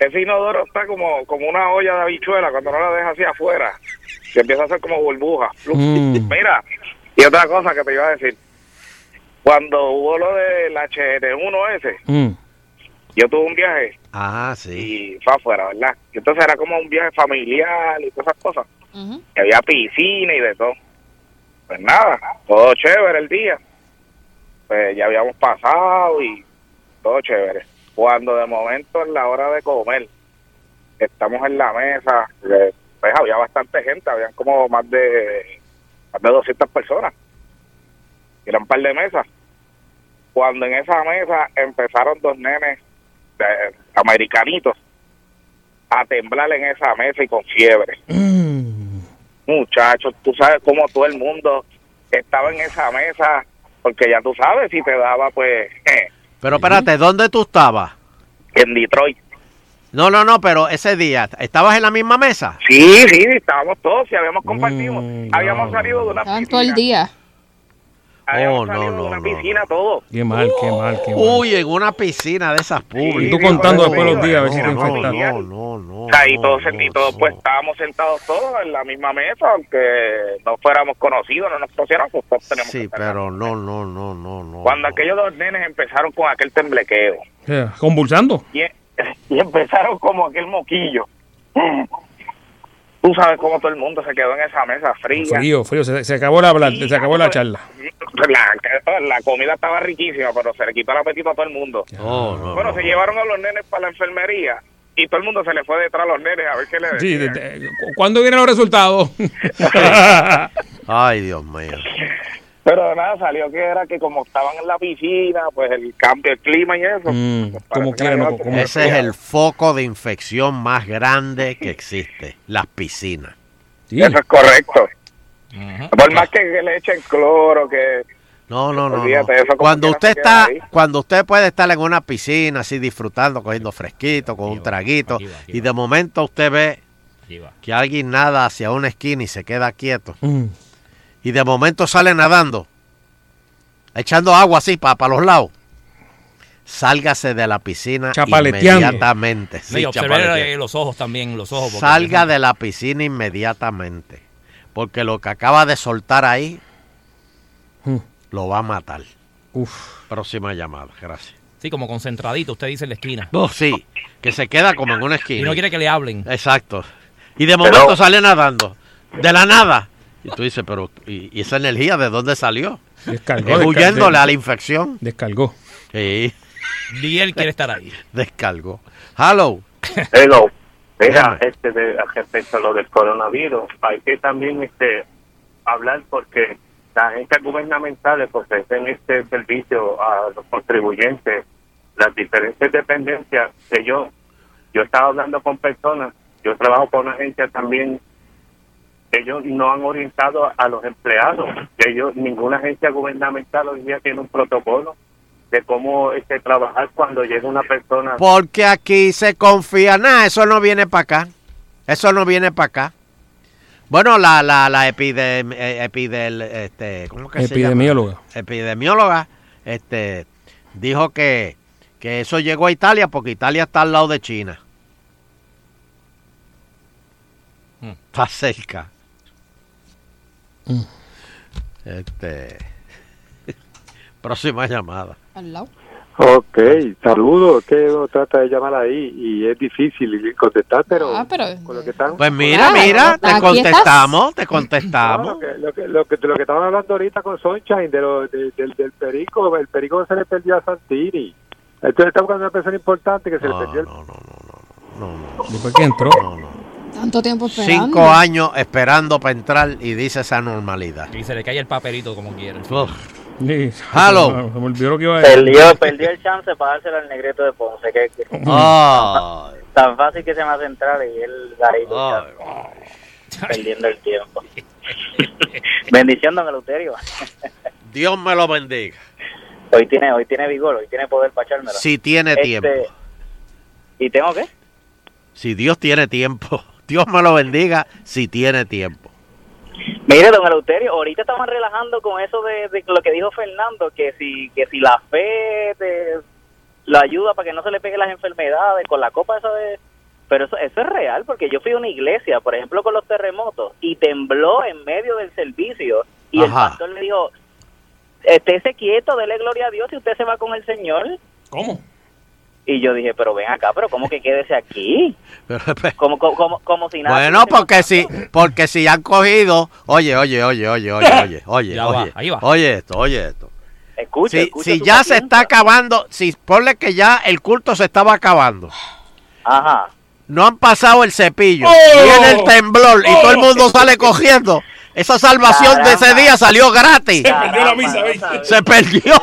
ese inodoro está como, como una olla de habichuela cuando no la dejas hacia afuera, que empieza a hacer como burbuja. Mm. Mira, y otra cosa que te iba a decir. Cuando hubo lo del HN1S, Mm. yo tuve un viaje Ah, sí. y fue afuera, ¿verdad? Y entonces era como un viaje familiar y todas esas cosas. Y había piscina y de todo. Pues nada, todo chévere el día. Pues ya habíamos pasado y todo chévere. Cuando de momento en la hora de comer, estamos en la mesa, eh, pues había bastante gente, habían como más de, más de 200 personas. Y eran un par de mesas. Cuando en esa mesa empezaron dos nenes de- americanitos a temblar en esa mesa y con fiebre. Muchachos, tú sabes cómo todo el mundo estaba en esa mesa, porque ya tú sabes, si te daba, pues, Pero espérate, ¿dónde tú estabas? en Detroit. No, no, no, pero ese día, ¿estabas en la misma mesa? Sí, sí, estábamos todos y habíamos compartido. habíamos salido de una Estaban todo el día. Oh, no, no, una no. piscina todo. Qué mal, qué mal, qué mal. Uy, en una piscina de esas públicas. Y tú contando después los días a ver si te no, infectas. no, no, no. O sea, y todos, y todos, pues estábamos sentados todos en la misma mesa, aunque no fuéramos conocidos, no nos conociéramos, todos teníamos Sí, pero no, no, no, no, no. Cuando aquellos dos nenes empezaron con aquel temblequeo Convulsando. y, <laughs> y empezaron como aquel moquillo. Tú sabes cómo todo el mundo se quedó en esa mesa fría. Frío, frío. Se, se acabó la, la- se acabó la charla. La, la comida estaba riquísima, pero se le quitó el apetito a todo el mundo. No, no, bueno, se llevaron a los nenes para la enfermería y todo el mundo se le fue detrás a los nenes a ver qué le Sí, decían. de- de- ¿Cuándo vienen los resultados? <laughs> <laughs> Ay, Dios mío. Pero nada, salió que era que como estaban en la piscina, pues el cambio, el clima y eso. Mm, como no, había- como- Ese es el foco de infección más grande que existe, las piscinas. Eso es correcto. Por más que, le echen cloro, que... No, no, no. Olvídate, Cuando usted está, ahí. cuando usted puede estar en una piscina así disfrutando, cogiendo fresquito, con un traguito, y de momento usted ve que alguien nada hacia una esquina y se queda quieto. Mm. Y de momento sale nadando, echando agua así para los lados. Sálgase de la piscina inmediatamente. Sí, y observe eh, los ojos también, los ojos. Salga de la piscina inmediatamente. Porque lo que acaba de soltar ahí lo va a matar. Uf. Próxima llamada, gracias. Sí, como concentradito, usted dice en la esquina. No, sí, que se queda como en una esquina. Y no quiere que le hablen. Exacto. Y de momento sale nadando. De la nada. Y tú dices, pero ¿y, y esa energía de dónde salió? Descargó. Es huyéndole a la infección. Descargó. Sí. Ni él quiere estar ahí. <laughs> Descargó. Hello. Hello. Mira, este, de, respecto a lo del coronavirus, hay que también este hablar porque las agencias gubernamentales ofrecen este servicio a los contribuyentes, las diferentes dependencias que yo, yo estaba hablando con personas, yo trabajo con una agencia también, ellos no han orientado a los empleados, ellos, ninguna agencia gubernamental hoy día tiene un protocolo de cómo este, trabajar cuando llega una persona Porque aquí se confía. Nada, eso no viene para acá. Eso no viene para acá. Bueno, la, la, la epidem, eh, epidel- este, ¿cómo que se llama? Epidemióloga. Epidemióloga, este, dijo que, que eso llegó a Italia porque Italia está al lado de China. Hmm. Está cerca. Mm. Este, <laughs> próxima llamada. Al lado. Ok, saludos. Que uno trata de llamar ahí y es difícil contestar, pero, Ah, pero con lo que están. Pues mira, Ah, mira, te estás. No, contestamos, te lo, contestamos. que, lo, que, lo, que, de lo que estaban hablando ahorita con Sunshine, de lo, de- del, del perico, el perico se le perdió a Santini. Entonces está buscando una persona importante que se le perdió el... Después que entró. Tanto tiempo esperando. Cinco años esperando para entrar y dice esa normalidad. Y se le cae el papelito como quiera. Sí. Hello. <laughs> Se me olvidó lo que iba a decir. Perdió, perdió el chance para dárselo al negreto de Ponce. Que, tan fácil que se me hace entrar y él ahí luchando, perdiendo el tiempo. <laughs> Bendición, don Eleuterio. <laughs> Dios me lo bendiga. Hoy tiene, hoy tiene vigor, hoy tiene poder para echármelo. Si tiene Este, tiempo. ¿Y tengo qué? Si Dios tiene tiempo. Dios me lo bendiga si tiene tiempo. Mire, don Eleuterio, ahorita estaban relajando con eso de, de lo que dijo Fernando, que si que si la fe te, la ayuda para que no se le peguen las enfermedades con la copa esa de... Pero eso, eso es real, porque yo fui a una iglesia, por ejemplo, con los terremotos, y tembló en medio del servicio, y el pastor le dijo, estése quieto, dele gloria a Dios y usted se va con el Señor. ¿Cómo? Y yo dije, pero ven acá, pero ¿cómo que quédese aquí? <laughs> Como, como, como, como si nada... Bueno, porque si, porque si han cogido, oye, oye, oye, oye, oye, <laughs> oye, oye, Ya va, oye, ahí va. oye esto, oye esto. Escucha, Si, escucha si ya se paciencia. está acabando, si ponle que ya el culto se estaba acabando, Ajá. no han pasado el cepillo, ¡Oh! viene el temblor y todo el mundo sale cogiendo, <laughs> esa salvación de ese día salió gratis. Se perdió la misa, ¿viste? Se perdió.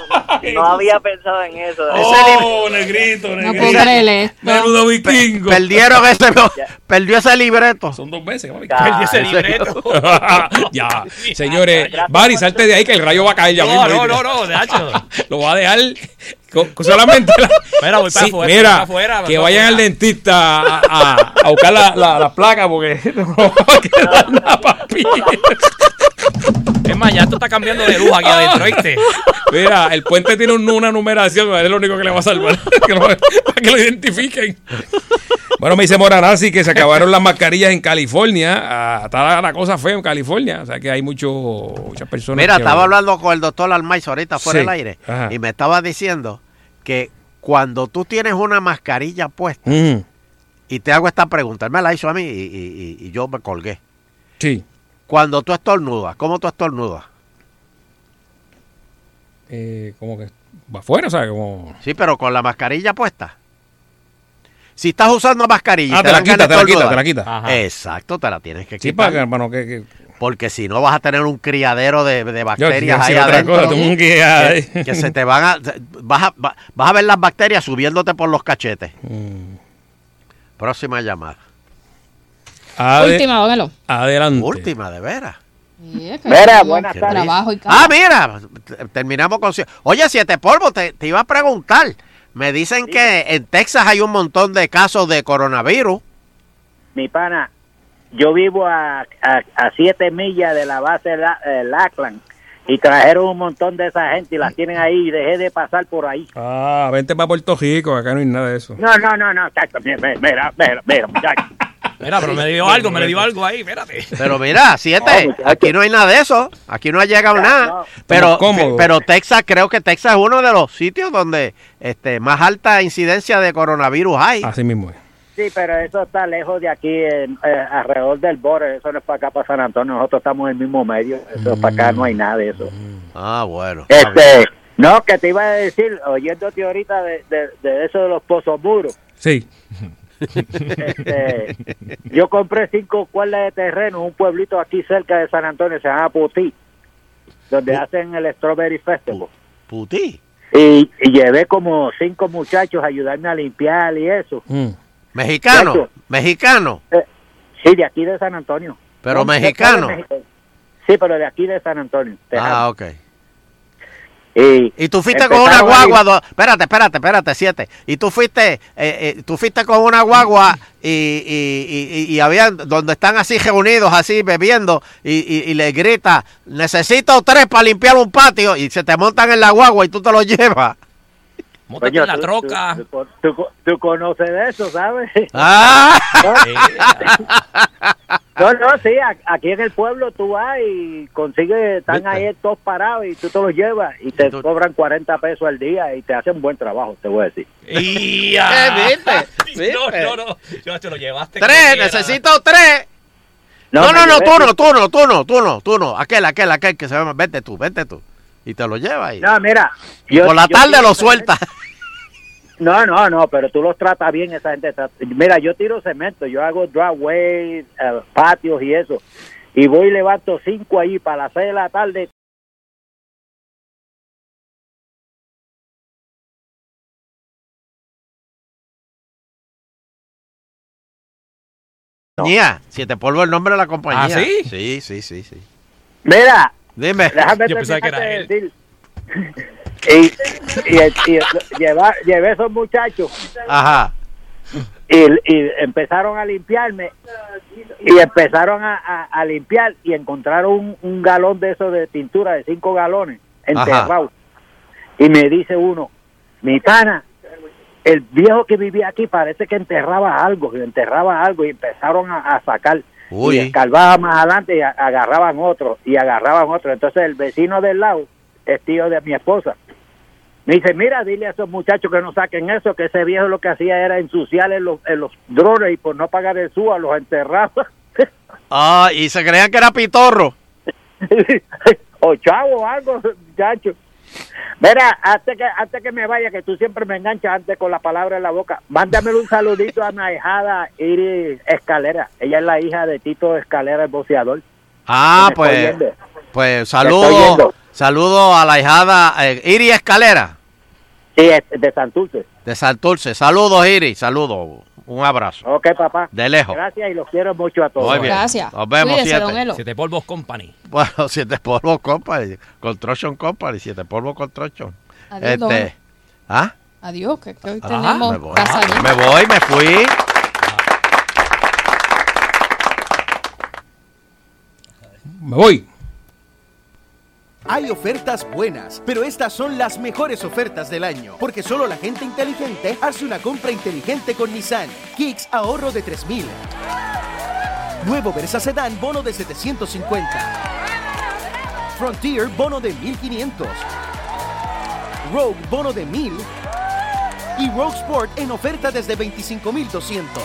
No había pensado en eso. Oh, negrito, No negrito. puedo creerle. Menudo vikingo. Perdieron ese, perdió ese libreto. Son dos veces. Perdí ese libreto. <laughs> ya, señores. Bari, salte de ahí que el rayo va a caer ya No, mismo. no, no, no, de hecho. <laughs> Lo va a dejar solamente. la- Mira, voy para Sí, afuera, mira, voy para afuera, voy que vayan al dentista a, a- a buscar la, la, la placa porque <laughs> no va a quedar nada, papi. Es más, ya esto está cambiando de luz aquí adentro, ¿viste? Mira, el puente tiene un- una numeración, es lo único que le va a salvar. <laughs> que lo- para que lo identifiquen. Bueno, me dice Moranasi que se acabaron las mascarillas en California. Ah, está la, la cosa fea en California. O sea que hay mucho, muchas personas. Mira, que- estaba hablando con el doctor Almaiz ahorita fuera Sí. del aire Ajá. y me estaba diciendo que cuando tú tienes una mascarilla puesta Mm, y te hago esta pregunta, él me la hizo a mí y, y- y- y yo me colgué. sí. Cuando tú estornudas, ¿cómo tú estornudas? Eh, como que va afuera, o sea, como. Sí, pero con la mascarilla puesta. Si estás usando mascarilla, Ah, te la quita, te la quita, te la quita. Ajá. Exacto, te la tienes que Sí, quitar. para que, hermano, que, que- Porque si no vas a tener un criadero de, de Yo bacterias quiero ahí decir otra adentro. cosa, tengo un que, que se te van a vas, a. va- vas a ver las bacterias subiéndote por los cachetes. Mm. Próxima llamada. Ade- Última, póngalo. Adelante. Última, de veras. Mira, buenas tardes. Ah, mira, terminamos con... Oye, Siete Polvo, te, te iba a preguntar. Me dicen que en Texas hay un montón de casos de coronavirus. Mi pana, yo vivo a, a, a siete millas de la base de la, eh, Lackland y trajeron un montón de esa gente y las tienen ahí y dejé de pasar por ahí. Ah, vente para Puerto Rico, acá no hay nada de eso. No, no, no, no, mira, mira, mira, mira, muchacho. <laughs> Mira, pero me dio algo, me dio algo ahí, espérate. Pero mira, siete, aquí no hay nada de eso. Aquí no ha llegado nada. Pero, cómodo. pero Texas, creo que Texas es uno de los sitios donde este más alta incidencia de coronavirus hay. Así mismo es. Sí, pero eso está lejos de aquí, en- eh, alrededor del borde. Eso no es para acá, para San Antonio. Nosotros estamos en el mismo medio. Eso para acá no hay nada de eso. Ah, bueno. Este, no, que te iba a decir, oyéndote ahorita de, de, de eso de los pozos muros. Sí. Este, yo compré cinco cuerdas de terreno en un pueblito aquí cerca de San Antonio, se llama Putí, donde hacen el Strawberry Festival. Putí. Y, y llevé como cinco muchachos a ayudarme a limpiar y eso. Mexicano, Chacho. mexicano. Sí, de aquí de San Antonio. Pero No, mexicano. de- Sí, pero de aquí de San Antonio. Ah, ok. Y, Y tú fuiste con una guagua, do- espérate, espérate, espérate, siete. Y tú fuiste, eh, eh, tú fuiste con una guagua y, y, y, habían, donde están así reunidos, así bebiendo, y, y, y le grita, necesito tres para limpiar un patio, y se te montan en la guagua y tú te lo <laughs> llevas. Móntate en la tú- troca. Tú, tú- conoces de eso, ¿sabes? <laughs> Ah. <laughs> No, no, sí, aquí en el pueblo tú vas y consigues, están ahí todos parados y tú te los llevas y te cobran 40 pesos al día y te hacen buen trabajo, te voy a decir. Y <laughs> ¿Qué viste? No, no, no. Yo te lo llevaste. Tres, necesito tres. No, No, no, tú no, tú no, tú no, tú no, tú no. Aquel, aquel, aquel que se llama, vete tú, vete tú. Y te lo llevas y No, mira. por la yo tarde lo sueltas. No, no, no, pero tú los tratas bien, esa gente. Mira, yo tiro cemento, yo hago driveway, eh, patios y eso. Y voy y levanto cinco ahí para las seis de la tarde. Compañía, si te polvo el nombre de la compañía. ¿Ah, sí? Sí, sí, sí, sí. Mira, Dime. déjame Yo pensaba que era de decir. <laughs> Y, <laughs> y, y lleva- llevé esos muchachos Ajá. y, y empezaron a limpiarme y empezaron a, a- a limpiar y encontraron un, un galón de eso de pintura de cinco galones enterrado y me dice uno mi pana el viejo que vivía aquí parece que enterraba algo enterraba algo y empezaron a, a sacar Uy. y escarbaba más adelante y agarraban otro y agarraban otro entonces el vecino del lado es tío de mi esposa me dice, mira, dile a esos muchachos que no saquen eso, que ese viejo lo que hacía era ensuciar en los, en los drones y por no pagar el SUA los enterraba. <laughs> Ah, y se creían que era pitorro. <laughs> o chavo o algo, <laughs> muchacho. Mira, antes que, antes que me vaya, que tú siempre me enganchas antes con la palabra en la boca, mándame un saludito a mi ahijada Iris Escalera. Ella es la hija de Tito Escalera, el boceador. Ah, pues, pues saludo, saludo a la hijada eh, Iri Escalera Sí, de Santurce. de Santurce. Saludos, Iri, saludos. Un abrazo. Ok, papá. De lejos. Gracias y los quiero mucho a todos. Muy bien. Gracias. Nos vemos, Cuídese, siete. Siete polvos company. Bueno, <laughs> siete polvos company, Construction Company, siete polvos Construction. Adiós, don Este, ¿ah? Adiós, que, que hoy Ah, tenemos me voy. casa llena. Me voy, me fui. Me voy. Hay ofertas buenas, pero estas son las mejores ofertas del año, porque solo la gente inteligente hace una compra inteligente con Nissan. Kicks ahorro de 3000. Nuevo Versa Sedan bono de 750. Frontier bono de 1500. Rogue bono de 1000 y Rogue Sport en oferta desde 25,200.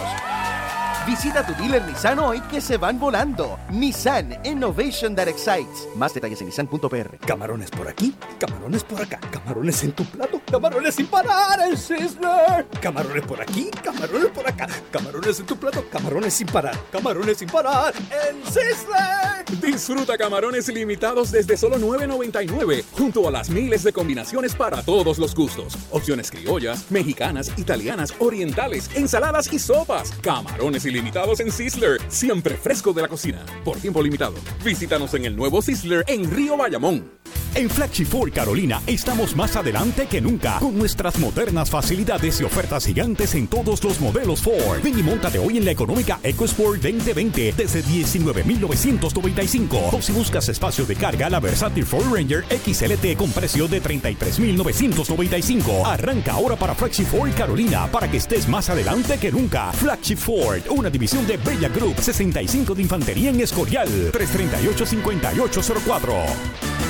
Visita tu dealer Nissan hoy que se van volando. Nissan Innovation that excites. Más detalles en nissan.pr. Camarones por aquí, camarones por acá, camarones en tu plato, camarones sin parar en Sizzler. Camarones por aquí, camarones por acá, camarones en tu plato, camarones sin parar, camarones sin parar en Sizzler. Disfruta camarones ilimitados desde solo $9.99, junto a las miles de combinaciones para todos los gustos. Opciones criollas, mexicanas, italianas, orientales, ensaladas y sopas. Camarones ilimitados en Sizzler, siempre fresco de la cocina. Por tiempo limitado. Visítanos en el nuevo Sizzler en Río Bayamón. En Flagship Ford Carolina estamos más adelante que nunca con nuestras modernas facilidades y ofertas gigantes en todos los modelos Ford. Ven y montate hoy en la económica EcoSport 2020 desde 19.995 o si buscas espacio de carga la versátil Ford Ranger XLT con precio de 33.995. Arranca ahora para Flagship Ford Carolina para que estés más adelante que nunca. Flagship Ford, una división de Bella Group 65 de Infantería en Escorial 338-5804.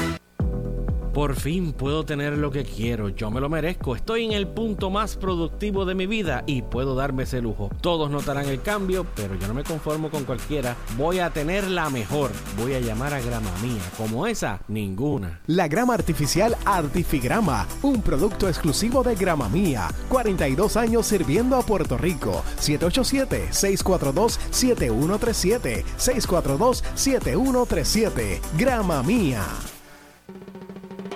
Por fin puedo tener lo que quiero, yo me lo merezco, estoy en el punto más productivo de mi vida y puedo darme ese lujo. Todos notarán el cambio, pero yo no me conformo con cualquiera, voy a tener la mejor, voy a llamar a grama mía, como esa, ninguna. La grama artificial Artifigrama, un producto exclusivo de Grama Mía. 42 años sirviendo a Puerto Rico. 787-642-7137. 642-7137. Grama Mía.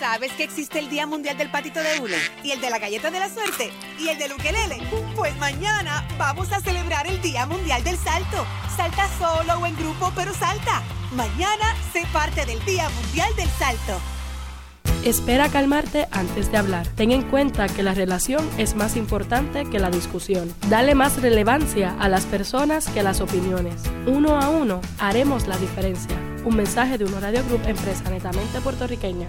¿Sabes que existe el Día Mundial del Patito de Hule? ¿Y el de la Galleta de la Suerte? ¿Y el del Ukelele? Pues mañana vamos a celebrar el Día Mundial del Salto. Salta solo o en grupo, pero salta. Mañana sé parte del Día Mundial del Salto. Espera calmarte antes de hablar. Ten en cuenta que la relación es más importante que la discusión. Dale más relevancia a las personas que a las opiniones. Uno a uno haremos la diferencia. Un mensaje de un Radio Group, empresa netamente puertorriqueña.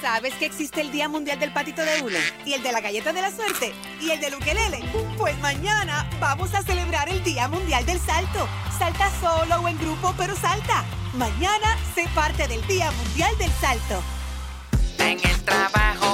¿Sabes que existe el Día Mundial del Patito de Hule? ¿Y el de la Galleta de la Suerte? ¿Y el del Ukelele? Pues mañana vamos a celebrar el Día Mundial del Salto. Salta solo o en grupo, pero salta. Mañana sé parte del Día Mundial del Salto. En el trabajo,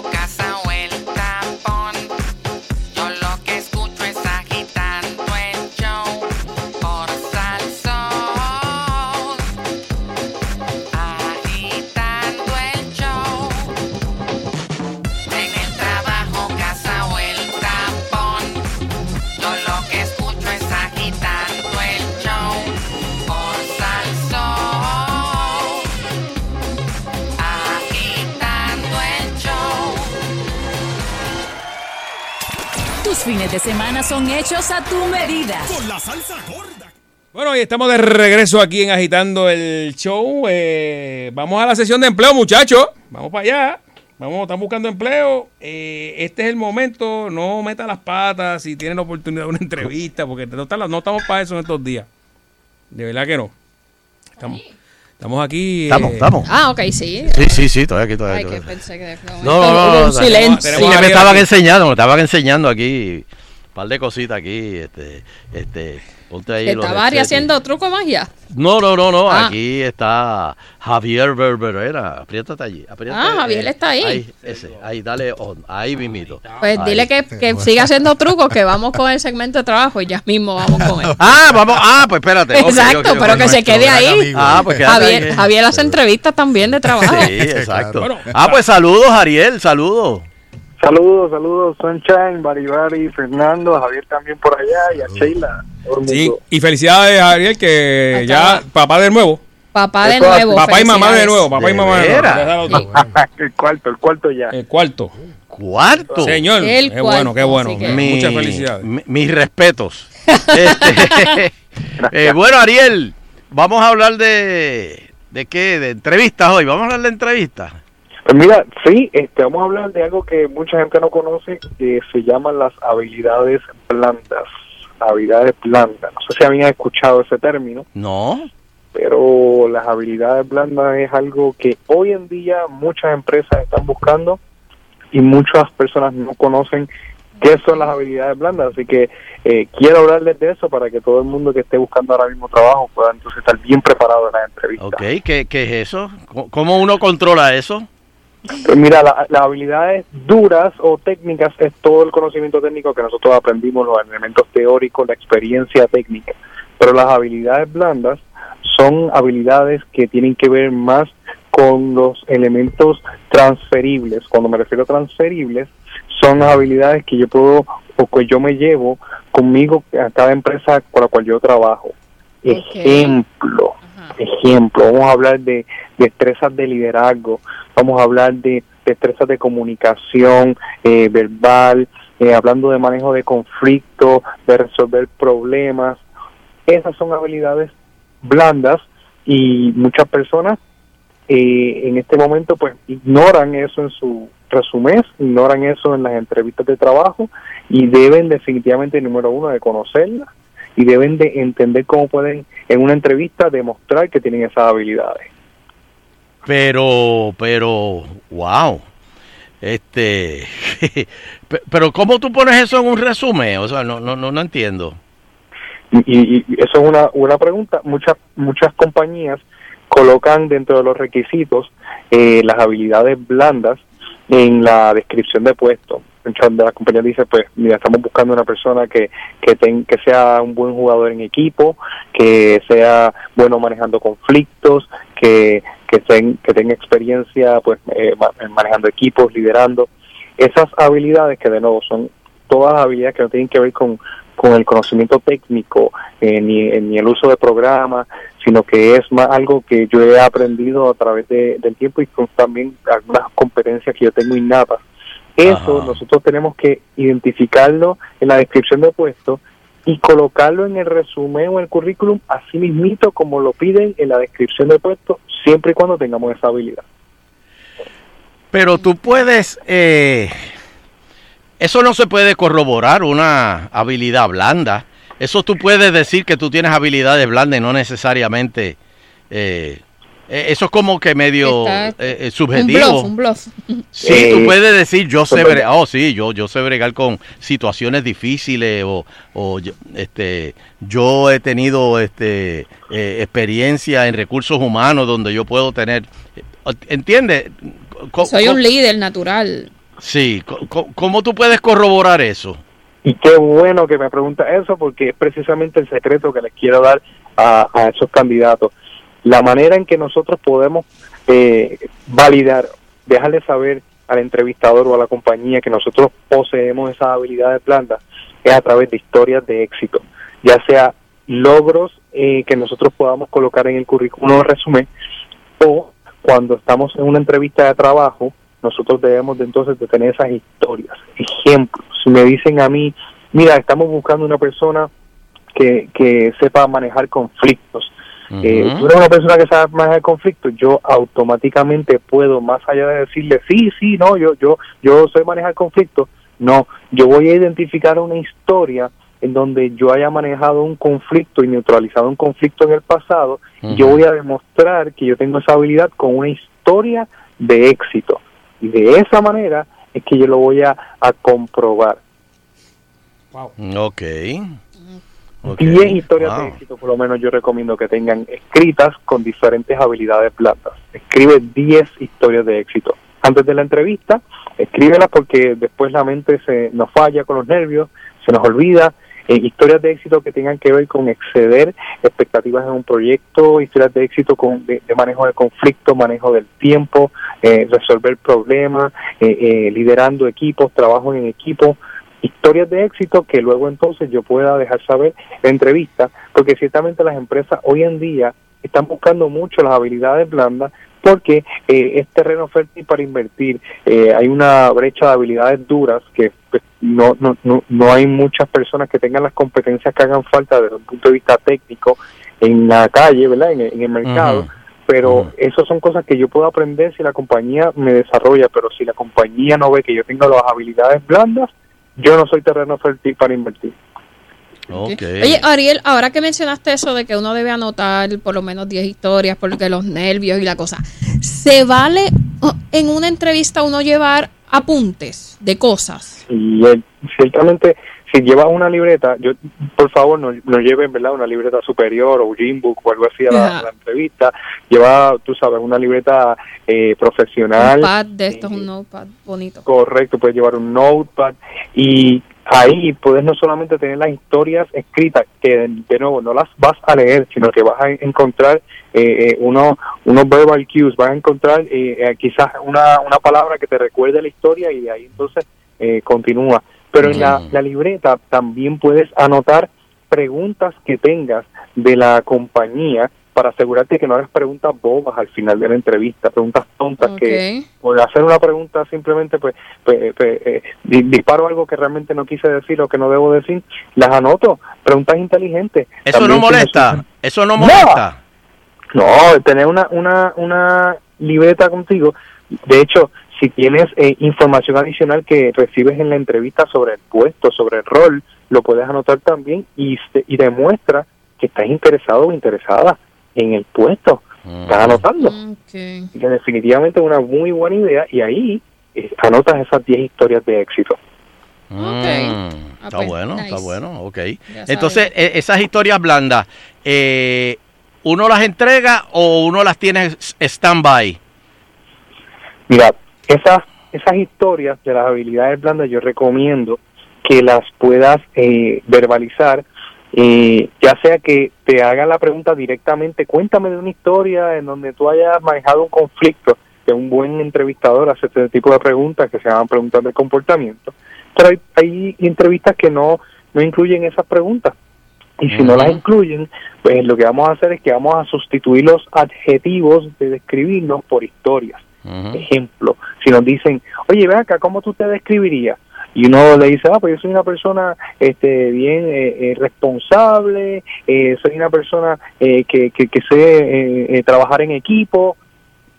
fines de semana son hechos a tu medida. Con la salsa gorda. Bueno, y estamos de regreso aquí en Agitando el Show. Eh, vamos a la sesión de empleo, muchachos. Vamos para allá. Vamos, están buscando empleo. Eh, este es el momento. No meta las patas si tienen la oportunidad de una entrevista, porque no, estamos para eso en estos días. De verdad que no. Estamos, estamos aquí. Estamos, eh, estamos. Ah, ok, sí. Sí, sí, sí, todavía aquí, todavía. Ay, que pensé que No, no, no. no, un no, silencio. sí, que me estaban enseñando, me estaban enseñando aquí un par de cositas aquí, este, este, ponte ahí los Estaba haciendo truco de magia. No, no, no, no, Ah. aquí está Javier Berberera, apriétate allí, apriétate, Ah, Javier está ahí. Ahí, ese, ahí, dale on, ahí mismito. Pues Ahí. dile que, que siga haciendo trucos, que vamos con el segmento de trabajo y ya mismo vamos con él. <laughs> Ah, vamos, ah, pues espérate. Exacto, pero que se quede ahí. Ah, pues Javier, ahí. Javier hace entrevistas también de trabajo. Sí, <laughs> exacto. Ah, pues saludos, Ariel, saludos. Saludos, saludos, Sunshine, Baribari, Fernando, Javier también por allá y a Sheila. Sí, y felicidades a Ariel, que ya papá de nuevo. Papá de nuevo. Papá y mamá de nuevo, papá y ¿De mamá de nuevo. <laughs> el cuarto, el cuarto ya. El cuarto. ¿Cuarto? Señor, El qué bueno, qué bueno. así que- Mi- Muchas felicidades. mi- mis respetos. <laughs> Este, <laughs> eh, bueno, Ariel, vamos a hablar de, de qué, de entrevistas hoy. Vamos a hablar de entrevistas. Pues mira, sí, este, vamos a hablar de algo que mucha gente no conoce, que se llaman las habilidades blandas. Habilidades blandas. No sé si habían escuchado ese término. No. pero las habilidades blandas es algo que hoy en día muchas empresas están buscando y muchas personas no conocen qué son las habilidades blandas. Así que eh, quiero hablarles de eso para que todo el mundo que esté buscando ahora mismo trabajo pueda entonces estar bien preparado en la entrevista. Ok, ¿qué, qué es eso? ¿Cómo- ¿Cómo uno controla eso? Pues mira, la- las habilidades duras o técnicas es todo el conocimiento técnico que nosotros aprendimos, los elementos teóricos, la experiencia técnica. Pero las habilidades blandas son habilidades que tienen que ver más con los elementos transferibles. Cuando me refiero a transferibles, son las habilidades que yo puedo o que yo me llevo conmigo a cada empresa con la cual yo trabajo. Ejemplo, ejemplo, vamos a hablar de destrezas de liderazgo, vamos a hablar de destrezas de comunicación eh, verbal, eh, hablando de manejo de conflictos, de resolver problemas. Esas son habilidades blandas y muchas personas eh, en este momento pues ignoran eso en su resumen, ignoran eso en las entrevistas de trabajo y deben definitivamente, número uno, de conocerlas y deben de entender cómo pueden en una entrevista demostrar que tienen esas habilidades. Pero, pero, wow. Este, <laughs> pe- pero ¿cómo tú pones eso en un resumen? O sea, no, no, no, no entiendo. Y, y- y eso es una, una pregunta. Muchas, muchas compañías colocan dentro de los requisitos eh, las habilidades blandas en la descripción de puesto. Muchas de las compañías dicen, pues, mira, estamos buscando una persona que, que, ten- que sea un buen jugador en equipo, que sea bueno manejando conflictos, que, que, ten- que tenga experiencia pues eh, ma- manejando equipos, liderando. Esas habilidades que de nuevo son todas las habilidades que no tienen que ver con, con el conocimiento técnico, eh, ni, ni el uso de programas, sino que es más algo que yo he aprendido a través de- del tiempo y con también algunas competencias que yo tengo innatas. Eso nosotros tenemos que identificarlo en la descripción de puesto y colocarlo en el resumen o en el currículum así mismito como lo piden en la descripción de puesto, siempre y cuando tengamos esa habilidad. Pero tú puedes, eh, eso no se puede corroborar una habilidad blanda. Eso tú puedes decir que tú tienes habilidades blandas y no necesariamente. eh, eh, eso es como que medio eh, eh, Un subjetivo. bluff, un bluff. Sí, Eh, tú puedes decir yo sé bregar, oh sí, yo yo sé bregar con situaciones difíciles o, o yo, este yo he tenido este eh, experiencia en recursos humanos donde yo puedo tener ¿entiendes? Soy un líder natural. Sí, ¿cómo tú puedes corroborar eso? Y qué bueno que me pregunta eso porque es precisamente el secreto que les quiero dar a, esos candidatos. La manera en que nosotros podemos eh, validar, dejarle saber al entrevistador o a la compañía que nosotros poseemos esas habilidades blandas es a través de historias de éxito, ya sea logros eh, que nosotros podamos colocar en el currículum o resumen o cuando estamos en una entrevista de trabajo, nosotros debemos de entonces de tener esas historias. Ejemplos, si me dicen a mí, mira, estamos buscando una persona que, que sepa manejar conflictos. Eh, tú eres una persona que sabe manejar conflictos, yo automáticamente puedo, más allá de decirle, sí, sí, no, yo, yo, yo sé manejar conflictos, no, yo voy a identificar una historia en donde yo haya manejado un conflicto y neutralizado un conflicto en el pasado, y yo voy a demostrar que yo tengo esa habilidad con una historia de éxito. Y de esa manera es que yo lo voy a, a comprobar. Ok. Ok. 10 historias Wow. de éxito, por lo menos yo recomiendo que tengan escritas con diferentes habilidades blandas. Escribe 10 historias de éxito. Antes de la entrevista, escríbelas porque después la mente se nos falla con los nervios, se nos olvida. Eh, historias de éxito que tengan que ver con exceder expectativas en un proyecto, historias de éxito con, de, manejo de conflicto, manejo del tiempo, eh, resolver problemas, eh, eh, liderando equipos, trabajo en equipo, historias de éxito que luego entonces yo pueda dejar saber en entrevista, porque ciertamente las empresas hoy en día están buscando mucho las habilidades blandas porque eh, es terreno fértil para invertir. Eh, hay una brecha de habilidades duras que pues, no, no, no, no hay muchas personas que tengan las competencias que hagan falta desde un punto de vista técnico en la calle, ¿verdad? En, el- en el mercado. Pero eso son cosas que yo puedo aprender si la compañía me desarrolla, pero si la compañía no ve que yo tengo las habilidades blandas, yo no soy terreno fértil para invertir. Oye, Ariel, ahora que mencionaste eso de que uno debe anotar por lo menos 10 historias porque los nervios y la cosa, ¿se vale en una entrevista uno llevar apuntes de cosas? Y eh, ciertamente, si llevas una libreta, yo por favor no, no lleven ¿verdad? una libreta superior o un o algo así a la, Ajá. a la entrevista. Lleva, tú sabes, una libreta eh, profesional. Un pad de estos, un notepad bonito. Correcto, puedes llevar un notepad y ahí puedes no solamente tener las historias escritas, que de nuevo no las vas a leer, sino que vas a encontrar eh, eh, uno- unos verbal cues, vas a encontrar eh, eh, quizás una, una palabra que te recuerde la historia y de ahí entonces eh, continúa. Pero en la, la libreta también puedes anotar preguntas que tengas de la compañía para asegurarte que no hagas preguntas bobas al final de la entrevista, preguntas tontas que por hacer una pregunta simplemente pues, pues, pues, eh, di- disparo algo que realmente no quise decir o que no debo decir, las anoto, preguntas inteligentes. Eso También no molesta. Eso no molesta. no, tener una, una, una libreta contigo. De hecho, si tienes eh, información adicional que recibes en la entrevista sobre el puesto, sobre el rol, lo puedes anotar también y, se- y demuestra que estás interesado o interesada en el puesto. Estás anotando. Y que definitivamente es una muy buena idea y ahí eh, anotas esas 10 historias de éxito. Mm, está pues, bueno, está bueno, ok. Ya Entonces, e- esas historias blandas, eh, ¿uno las entrega o uno las tiene stand-by? Mira, esas, esas historias de las habilidades blandas yo recomiendo que las puedas eh, verbalizar, eh, ya sea que te hagan la pregunta directamente, cuéntame de una historia en donde tú hayas manejado un conflicto, que un buen entrevistador hace este tipo de preguntas que se llaman preguntas de comportamiento, pero hay, hay entrevistas que no, no incluyen esas preguntas. Y si no las incluyen, pues lo que vamos a hacer es que vamos a sustituir los adjetivos de describirnos por historias. Ejemplo, si nos dicen, oye, ven acá, ¿cómo tú te describirías? Y uno le dice, ah, pues yo soy una persona este, bien eh, eh, responsable, eh, soy una persona eh, que, que, que sé trabajar en equipo.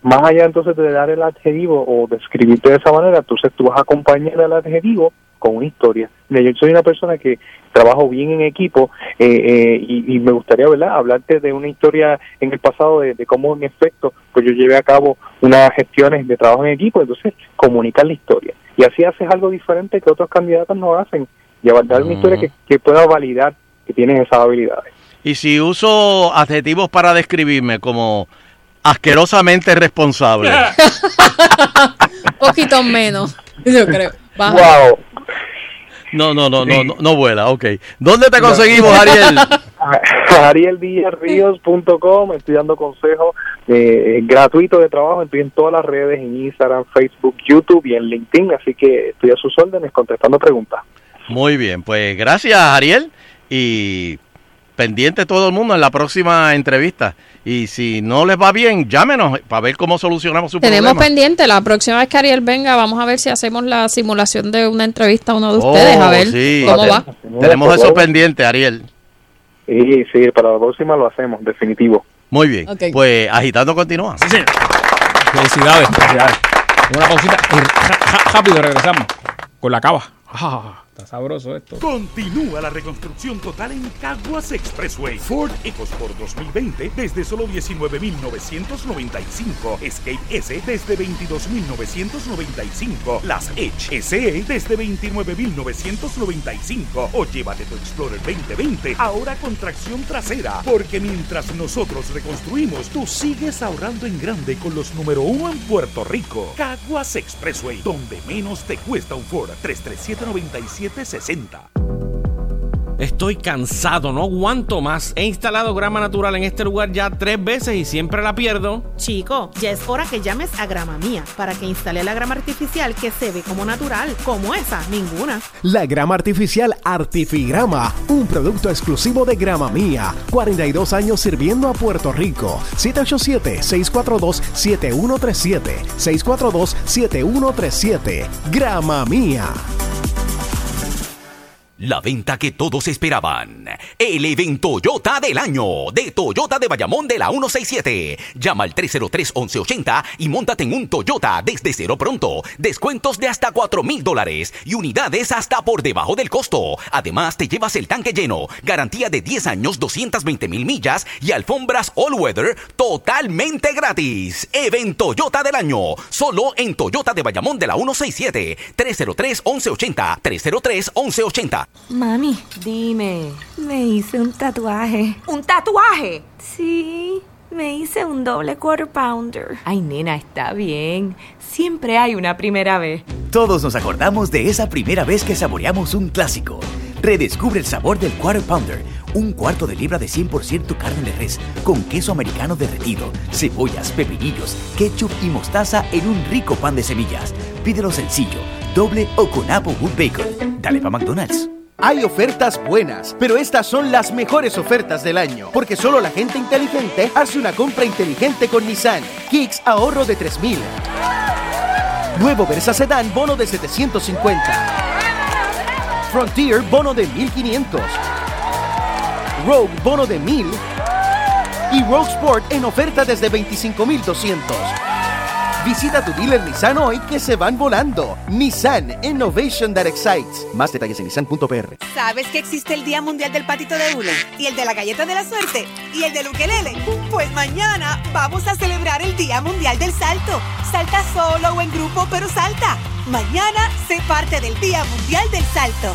Más allá entonces de dar el adjetivo o describirte de esa manera, entonces tú vas a acompañar el adjetivo con una historia. Mira, yo soy una persona que trabajo bien en equipo eh, eh, y, y me gustaría ¿verdad? hablarte de una historia en el pasado de, de cómo en efecto pues yo llevé a cabo unas gestiones de trabajo en equipo, entonces comunicar la historia. Y así haces algo diferente que otros candidatos no hacen, llevar dar una historia que, que pueda validar que tienes esas habilidades. Y si uso adjetivos para describirme como asquerosamente responsable. <laughs> poquito menos, yo creo. Baja. Wow. No, no, no, no, no, no vuela, ok. ¿Dónde te conseguimos, Ariel? <laughs> arielvillarrios.com estoy dando consejos eh, gratuitos de trabajo estoy en todas las redes en Instagram, Facebook, YouTube y en LinkedIn así que estoy a sus órdenes contestando preguntas Muy bien, pues gracias, Ariel. Y pendiente todo el mundo en la próxima entrevista. Y si no les va bien, llámenos para ver cómo solucionamos su Tenemos problema. pendiente, la próxima vez que Ariel venga, vamos a ver si hacemos la simulación de una entrevista a uno de Oh, ustedes, a ver sí. cómo va. Tenemos eso pendiente, Ariel. sí, sí, para la próxima lo hacemos, definitivo Muy bien. Pues agitando continúa. Felicidades, felicidades. Una pausita y rápido regresamos con la cava. Ah, sabroso esto. Continúa la reconstrucción total en Caguas Expressway. Ford EcoSport 2020 desde solo 19.995. Escape S desde 22.995. Las Edge SE desde 29.995. O llévate tu Explorer 2020 ahora con tracción trasera. Porque mientras nosotros reconstruimos, tú sigues ahorrando en grande con los número uno en Puerto Rico. Caguas Expressway, donde menos te cuesta un Ford 337-9760. Estoy cansado, no aguanto más. He instalado grama natural en este lugar ya tres veces y siempre la pierdo. Chico, ya es hora que llames a Grama Mía para que instale la grama artificial que se ve como natural, como esa, ninguna. La grama artificial Artifigrama, un producto exclusivo de Grama Mía. 42 años sirviendo a Puerto Rico. 787-642-7137. 642-7137. Grama Mía. La venta que todos esperaban. El evento Toyota del año de Toyota de Bayamón de la 167. Llama al 303-1180 y montate en un Toyota desde cero pronto. Descuentos de hasta 4 mil dólares y unidades hasta por debajo del costo. Además, te llevas el tanque lleno, garantía de 10 años, 220 mil millas y alfombras all weather totalmente gratis. Evento Toyota del año. Solo en Toyota de Bayamón de la 167. 303-1180. 303-1180. Mami, dime, me hice un tatuaje. ¿Un tatuaje? Sí, me hice un doble quarter pounder. Ay, nena, está bien. Siempre hay una primera vez. Todos nos acordamos de esa primera vez que saboreamos un clásico. Redescubre el sabor del Quarter Pounder, un cuarto de libra de 100% carne de res, con queso americano derretido, cebollas, pepinillos, ketchup y mostaza en un rico pan de semillas. Pídelo sencillo, doble o con Applewood Bacon. Dale pa' McDonald's. Hay ofertas buenas, pero estas son las mejores ofertas del año, porque solo la gente inteligente hace una compra inteligente con Nissan. Kicks ahorro de 3000. Nuevo Versa Sedan bono de 750. Frontier bono de 1500. Rogue bono de 1000 y Rogue Sport en oferta desde 25200. Visita tu dealer Nissan hoy que se van volando. Nissan Innovation that excites. Más detalles en nissan.pr. ¿Sabes que existe el Día Mundial del Patito de Hule? ¿Y el de la Galleta de la Suerte? ¿Y el del Ukelele? Pues mañana vamos a celebrar el Día Mundial del Salto. Salta solo o en grupo, pero salta. Mañana sé parte del Día Mundial del Salto.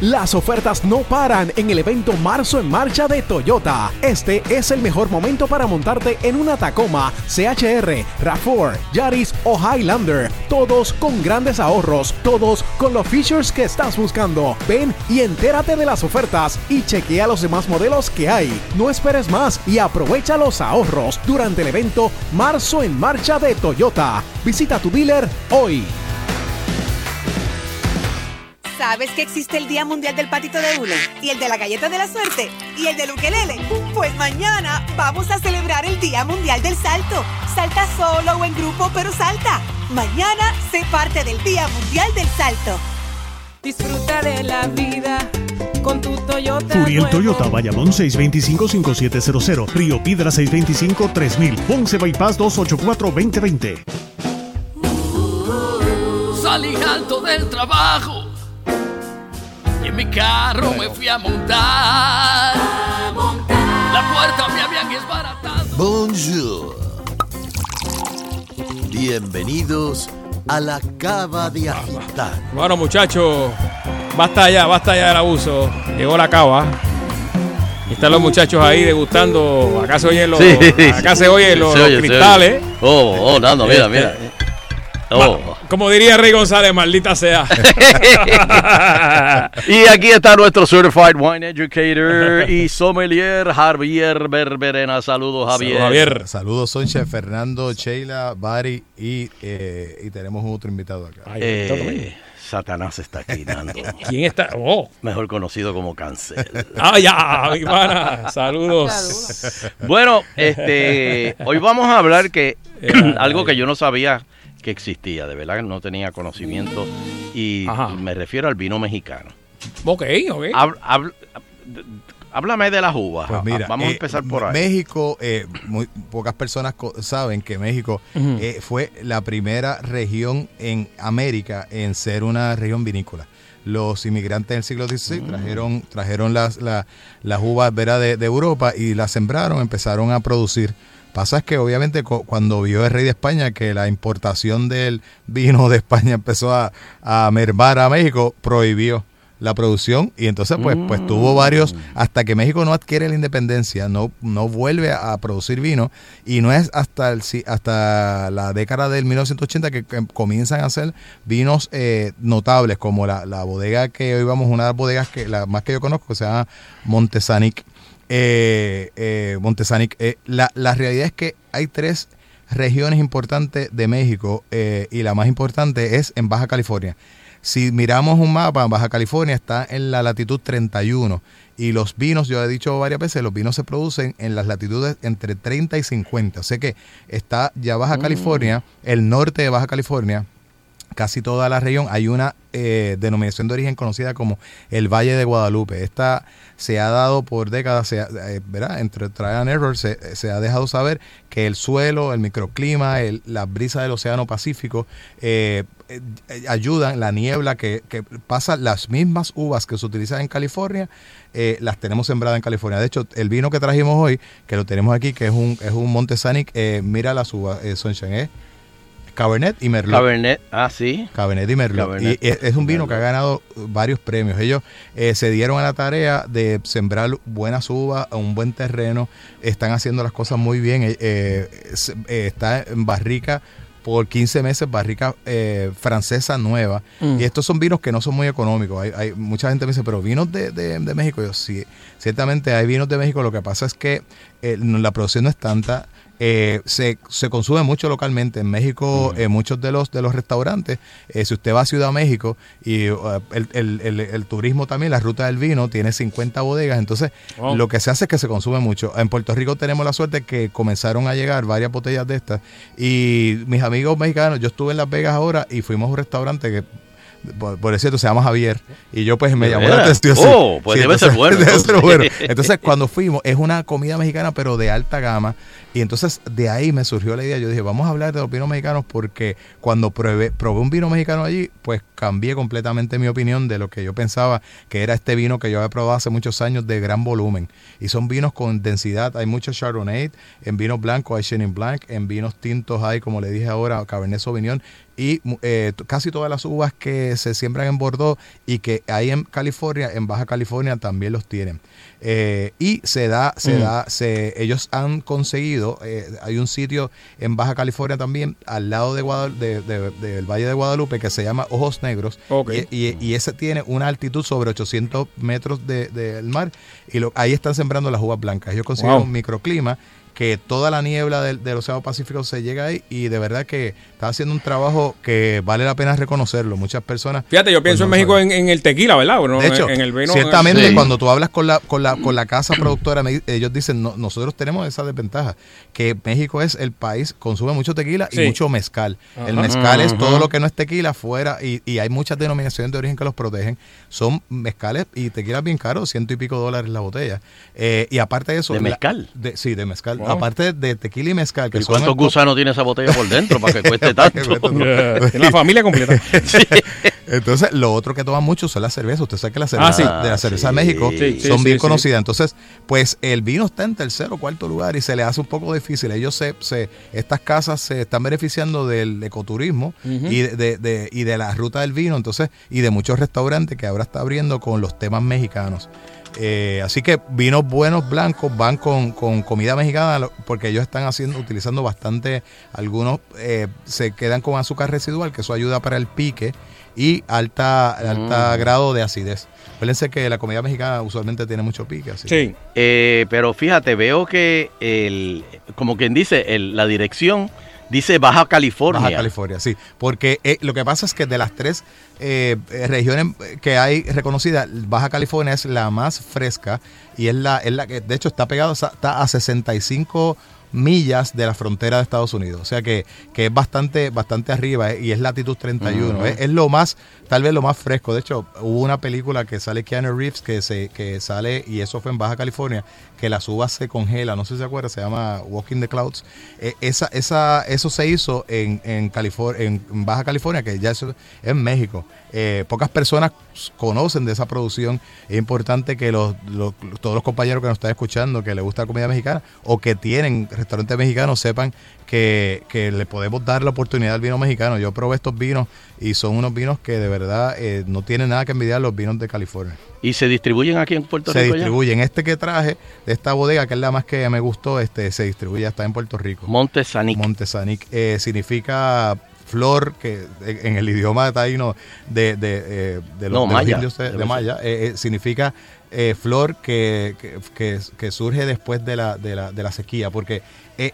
Las ofertas no paran en el evento Marzo en Marcha de Toyota. Este es el mejor momento para montarte en una Tacoma, CHR, RAV4, Yaris o Highlander. Todos con grandes ahorros, todos con los features que estás buscando. Ven y entérate de las ofertas y chequea los demás modelos que hay. No esperes más y aprovecha los ahorros durante el evento Marzo en Marcha de Toyota. Visita tu dealer hoy. ¿Sabes que existe el Día Mundial del Patito de Hule? ¿Y el de la Galleta de la Suerte? ¿Y el del Ukelele? Pues mañana vamos a celebrar el Día Mundial del Salto. Salta solo o en grupo, pero salta. Mañana sé parte del Día Mundial del Salto. Disfruta de la vida con tu Toyota. Furiel nuevo. Toyota, Bayamón 625-5700, Río Piedra 625-3000, Ponce Bypass 284-2020. Salí alto del trabajo y en mi carro me fui a montar. La puerta me habían desbaratado. Bonjour. Bienvenidos a la cava de agitar. Bueno, muchachos, basta ya, basta ya del abuso. Llegó la cava. Están los muchachos ahí degustando. Acá se oyen los, Sí, acá sí. se oyen los, Se los oye, se cristales. oye. Oh, oh, Nando, mira, Este, mira. Oh. Como diría Rey González, maldita sea. <laughs> y aquí está nuestro Certified Wine Educator y Sommelier Javier Berberena. Saludos, Javier. Saludos, son Chef Fernando, Sheila, Bari y, eh, y tenemos otro invitado acá. Eh, Satanás está aquí, <laughs> Nando. ¿Quién está? Oh. Mejor conocido como Cancel. Ah, ya, mi <laughs> pana. Saludos. Bueno, este, hoy vamos a hablar que <clears throat> algo que yo no sabía que existía, de verdad no tenía conocimiento y me refiero al vino mexicano. Ok, ok. Hab- hab- háblame de las uvas. Pues mira, vamos a eh, empezar por ahí. México, eh, muy pocas personas saben que México eh, fue la primera región en América en ser una región vinícola. Los inmigrantes del siglo XVI Mm. trajeron, trajeron las, la- las uvas ¿verdad? De, de Europa y las sembraron, empezaron a producir. Pasa es que obviamente cu- cuando vio el rey de España que la importación del vino de España empezó a, a mermar a México, prohibió la producción y entonces pues, pues tuvo varios, hasta que México no adquiere la independencia, no, no vuelve a, producir vino y no es hasta, el, hasta la década del 1980 que, que comienzan a hacer vinos eh, notables como la, la bodega que hoy vamos, una de las bodegas que la más que yo conozco que se llama Montesanic. Eh, eh, Montesanic. Eh, la, la realidad es que hay tres regiones importantes de México eh, y la más importante es en Baja California. Si miramos un mapa, Baja California está en la latitud 31 y los vinos, yo he dicho varias veces, los vinos se producen en las latitudes entre 30 y 50. O sea que está ya Baja California, el norte de Baja California, casi toda la región hay una eh, denominación de origen conocida como el Valle de Guadalupe. Esta se ha dado por décadas, se ha- eh, ¿verdad? entre trial and error, se, se ha dejado saber que el suelo, el microclima, el- la brisa del Océano Pacífico eh, eh, ayudan, la niebla que, que pasa, las mismas uvas que se utilizan en California, eh, las tenemos sembradas en California. De hecho, el vino que trajimos hoy, que lo tenemos aquí, que es un, es un Montesanic, eh, mira las uvas, eh, Sunshine, es Cabernet y Merlot. Cabernet, ah, sí. Cabernet y Merlot. Cabernet y es, es un vino que ha ganado varios premios. Ellos eh, se dieron a la tarea de sembrar buenas uvas a un buen terreno. Están haciendo las cosas muy bien. Eh, eh, eh, está en barrica por 15 meses, barrica eh, francesa nueva. Mm. Y estos son vinos que no son muy económicos. Hay, hay- mucha gente me dice, pero vinos de, de- de México. Yo sí, ciertamente hay vinos de México. Lo que pasa es que eh, la producción no es tanta. Eh, se, se consume mucho localmente. En México, eh, muchos de los de los restaurantes, eh, si usted va a Ciudad México y uh, el, el- el- el turismo también, la ruta del vino, tiene 50 bodegas. Entonces, Wow. lo que se hace es que se consume mucho. En Puerto Rico tenemos la suerte que comenzaron a llegar varias botellas de estas. Y mis amigos mexicanos, yo estuve en Las Vegas ahora y fuimos a un restaurante que. Por, cierto, se llama Javier. Y yo, pues, me ¿De llamó la atención. Oh, pues Sí, debe ser bueno, <laughs> Debe ser entonces. bueno. <laughs> Entonces, cuando fuimos, es una comida mexicana, pero de alta gama. Y entonces, de ahí me surgió la idea. Yo dije, vamos a hablar de los vinos mexicanos porque cuando probé, probé un vino mexicano allí, pues cambié completamente mi opinión de lo que yo pensaba que era este vino que yo había probado hace muchos años de gran volumen. Y son vinos con densidad. Hay mucho Chardonnay. En vinos blancos hay Chenin Blanc. En vinos tintos hay, como le dije ahora, Cabernet Sauvignon. Y eh, casi todas las uvas que se siembran en Bordeaux y que hay en California, en Baja California también los tienen. Eh, y se da, se Mm. da, se, ellos han conseguido, eh, hay un sitio en Baja California también, al lado de Guadal- de- de- del Valle de Guadalupe, que se llama Ojos Negros. Y, y- y ese tiene una altitud sobre 800 metros de- del mar. Y lo- ahí están sembrando las uvas blancas. Ellos consiguen Wow. un microclima que toda la niebla del, del Océano Pacífico se llega ahí y de verdad que está haciendo un trabajo que vale la pena reconocerlo. Muchas personas... Fíjate, yo pienso en no México en, en el tequila, ¿verdad? De hecho, en el vino. ciertamente Sí. cuando tú hablas con la, con la, con la casa productora, ellos dicen, no, nosotros tenemos esa desventaja, que México es el país, consume mucho tequila y mucho mezcal. El Ajá. mezcal es Ajá. todo lo que no es tequila fuera y, y hay muchas denominaciones de origen que los protegen. Son mezcales y tequilas bien caros, ciento y pico dólares la botella. Eh, y aparte de eso... ¿De la- mezcal? de- sí, de mezcal. Wow. Aparte de tequila y mezcal. Que ¿Y cuántos gusanos tiene esa botella por dentro para que <laughs> cueste tanto? <laughs> Tiene la familia completa. <laughs> <laughs> Entonces, lo otro que toman mucho son las cervezas. Usted sabe que las cervezas Ah, sí. de la cerveza Sí. de México son sí, bien sí. conocidas. Entonces, pues el vino está en tercero o cuarto lugar y se le hace un poco difícil. Ellos se, se estas casas se están beneficiando del ecoturismo y de, de- de- y de la ruta del vino, entonces, y de muchos restaurantes que ahora está abriendo con los temas mexicanos. Eh, así que vinos buenos blancos van con, con comida mexicana porque ellos están haciendo utilizando bastante algunos eh, se quedan con azúcar residual que eso ayuda para el pique y alta alta Mm. grado de acidez Acuérdense que la comida mexicana usualmente tiene mucho pique así Eh, pero fíjate, veo que el, como quien dice, el- la dirección dice Baja California. Baja California, sí. Porque eh, lo que pasa es que de las tres eh, eh, regiones que hay reconocidas, Baja California es la más fresca y es la, es la que, de hecho, está pegado, está a 65 millas de la frontera de Estados Unidos. O sea que, que es bastante, bastante arriba eh, y es latitud 31. Ujú. es, es lo más, tal vez lo más fresco. De hecho, hubo una película que sale Keanu Reeves que, se, que sale, y eso fue en Baja California, que las uvas se congelan. No sé si se acuerdan, se llama Walking the Clouds. Eh, esa, esa, eso se hizo en, en, California, en Baja California, que ya es en México. Eh, pocas personas conocen de esa producción. Es importante que los, los- todos los compañeros que nos están escuchando, que les gusta la comida mexicana o que tienen restaurantes mexicanos sepan que, que le podemos dar la oportunidad al vino mexicano. Yo probé estos vinos y son unos vinos que de verdad eh, no tienen nada que envidiar los vinos de California. ¿Y se distribuyen aquí en Puerto se Rico? ya? distribuyen. Este que traje de esta bodega, que es la más que me gustó, este se distribuye hasta en Puerto Rico. Montesanic. Montesanic. Eh, significa flor, que eh, en el idioma taíno de, de, eh, de los, No, de los maya. indios de, maya, eh, significa eh, flor que, que, que- surge después de la, de la, de la sequía, porque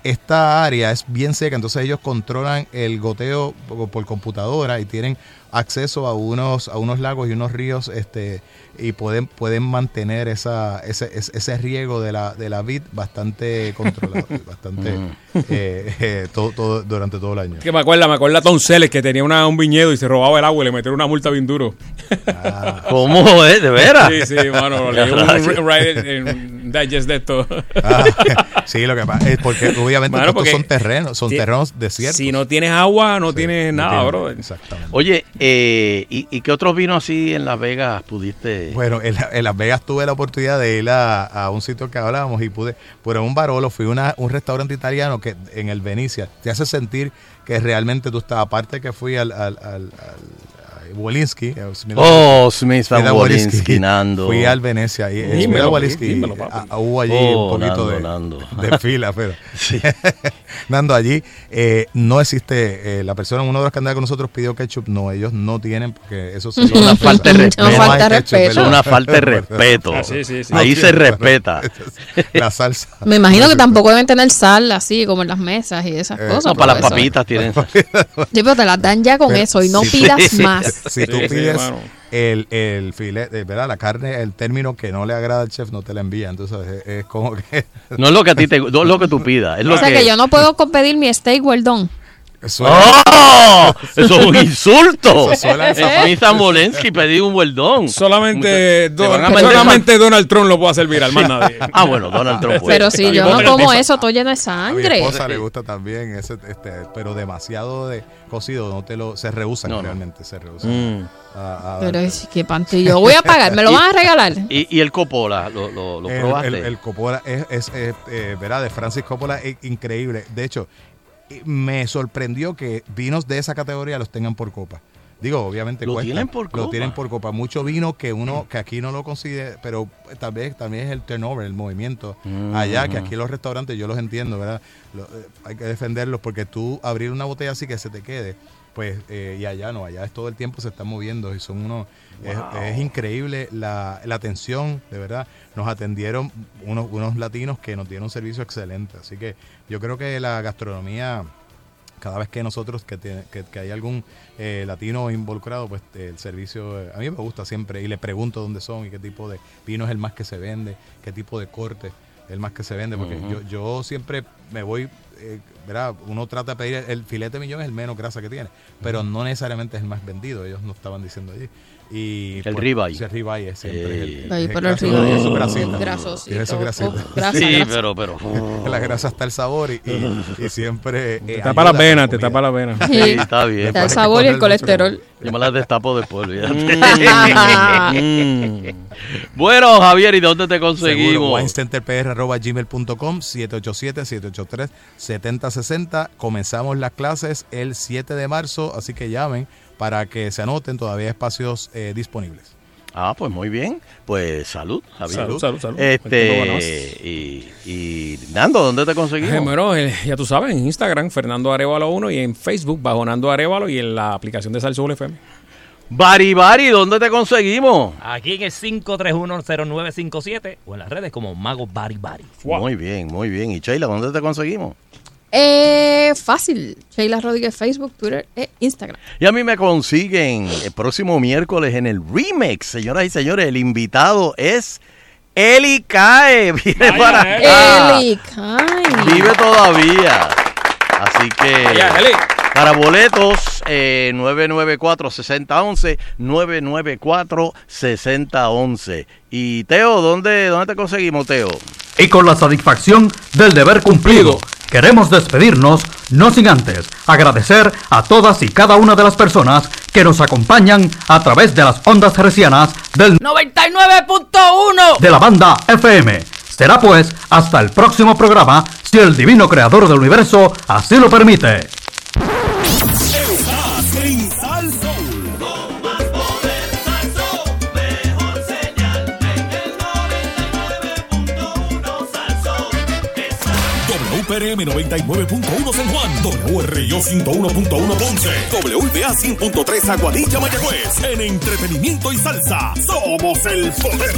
esta área es bien seca, entonces ellos controlan el goteo por, por computadora y tienen acceso a unos, a unos lagos y unos ríos este y pueden, pueden mantener esa, ese, ese, ese riego de la, de la vid bastante controlado, <laughs> bastante eh, eh, todo, todo, durante todo el año. Que me acuerda, me acuerda a Tom Selleck que tenía una- un viñedo y se robaba el agua y le metieron una multa bien duro. <laughs> ¿Cómo es? ¿De veras? Sí, sí, mano. Leí <laughs> un digest de esto. Ah, sí, lo que pasa es porque obviamente Mano, estos porque son terrenos, son terrenos desiertos. Si no tienes agua, no tienes nada, tiene- bro. Exactamente. Oye, eh, ¿y, y qué otros vinos así en Las Vegas pudiste? Bueno, en, la- en Las Vegas tuve la oportunidad de ir a, a un sitio que hablábamos y pude, por un barolo, fui a un restaurante italiano que en el Venecia te hace sentir que realmente tú estás, aparte que fui al, al, al, Wolinski, eh, Oh, Smith and Smith Wolinski, Nando. Fui al Venecia y eh, Smith Dímelo, and Wolinski, dímelo, papi. ah, hubo allí Oh, un poquito Nando, de, Nando. de fila, pero <laughs> <laughs> Nando allí eh, no existe, eh, la persona, uno de los que andaba con nosotros pidió ketchup, no, ellos no tienen porque eso Es <laughs> una falta de respeto. No hay Falta de ketchup, respeto. ¿verdad? Es una falta de respeto. Ah, sí, sí, sí. Ahí No se respeta. La salsa. Me imagino que tampoco deben tener sal así como en las mesas y esas Eh, cosas. no, para las papitas tienen. Sí, pero te las dan ya con Pero eso y no si- pidas si- más. Si tú Sí, sí, pides el, el filete, ¿verdad? La carne, el término que no le agrada al chef, no te la envía. Entonces es, es como que. No es lo que a ti te, no es lo que tú pidas, es <laughs> lo O sea que yo no puedo pedir mi steak well done. ¡Oh! <laughs> Eso es un insulto. Eso Smith and Wolinski pedí un hueldón. Solamente, Don- solamente Donald Trump lo puede hacer viral, más nadie. <laughs> Ah, bueno, Donald Trump puede. Pero si yo no como eso, todo lleno de A mi sangre. esposa le gusta también, ese, este, pero demasiado de cocido, no te lo, se rehusan No, no. realmente, se rehusan. Mm. a- a- Pero es que panty, yo voy a pagar, ¿me lo van a regalar? <laughs> ¿Y, y el Coppola? ¿Lo, lo, lo el, probaste? el, el Coppola es, es, es, eh, ¿verdad? De Francis Coppola es increíble. De hecho, eh, me sorprendió que vinos de esa categoría los tengan por copa. Digo, obviamente Lo cuesta. tienen por Lo copa. tienen por copa. Mucho vino que uno que aquí no lo consigue, pero tal vez también es el turnover, el movimiento Mm. allá, que aquí los restaurantes yo los entiendo, ¿verdad? Lo- eh, hay que defenderlos porque tú abrir una botella así que se te quede, pues, eh, y allá no, allá es todo el tiempo se están moviendo y son unos, es, es increíble la, la atención, de verdad. Nos atendieron unos, unos latinos que nos dieron un servicio excelente, así que yo creo que la gastronomía cada vez que nosotros, que, tiene- que, que hay algún eh, latino involucrado, pues eh, el servicio, eh, a mí me gusta siempre y le pregunto dónde son y qué tipo de vino es el más que se vende, qué tipo de corte es el más que se vende, porque yo, yo siempre me voy, ¿verdad? Uno trata de pedir, el filete millón es el menos grasa que tiene, pero no necesariamente es el más vendido, ellos no estaban diciendo allí. Y El pues, ribeye. sí, el ribeye es siempre Eh, el, el pero el ribeye su es. Tiene su grasita. Uf, <laughs> grasa, sí, grasa. pero, pero. En <laughs> la grasa está el sabor y, y- y siempre. Te eh, tapa las ayuda a venas, la te tapa las venas. Sí. Sí, está bien. Está el sabor y el colesterol. Yo me las destapo después, olvídate. <laughs> Mm. bueno, Javier, ¿y dónde te conseguimos? winecenterpr.gmail.com 787-783-7060. Comenzamos las clases el 7 de marzo, así que llamen para que se anoten. Todavía espacios eh, disponibles. Ah, pues muy bien. Pues salud, Javier. Salud, salud, salud. Este, y, y Nando, ¿dónde te Eh, conseguimos? bueno, eh, ya tú sabes, en Instagram, Fernando Arevalo 1 y en Facebook, bajo Nando Arevalo y en la aplicación de Salsoul FM. Bari Bari, ¿dónde te conseguimos? Aquí en el 5310957 o en las redes como Mago Bari Bari. Muy bien, muy bien. ¿Y Sheila, dónde te conseguimos? Eh, fácil. Sheila Rodríguez, Facebook, Twitter e Instagram. Y a mí me consiguen el próximo miércoles en el Remix. Señoras y señores, el invitado es Eli Cae. <laughs> Viene para acá. Eli, Kai. Vive todavía. Así que Vaya, Eli. Para boletos, eh, 994-6011, 994-6011. Y Teo, ¿dónde, ¿dónde te conseguimos, Teo? Y con la satisfacción del deber cumplido, queremos despedirnos, no sin antes agradecer a todas y cada una de las personas que nos acompañan a través de las ondas hercianas del 99.1 de la banda FM. Será pues hasta el próximo programa, si si el divino creador del universo así lo permite. Estás en Sal. Con más poder, Sal. Mejor señal en el 99.1 Sal Soul. WPRM 99.1 San Juan. WRIO 101.1 Ponce. WBA 100.3 Aguadilla Mayagüez. En entretenimiento y salsa. Somos el poder.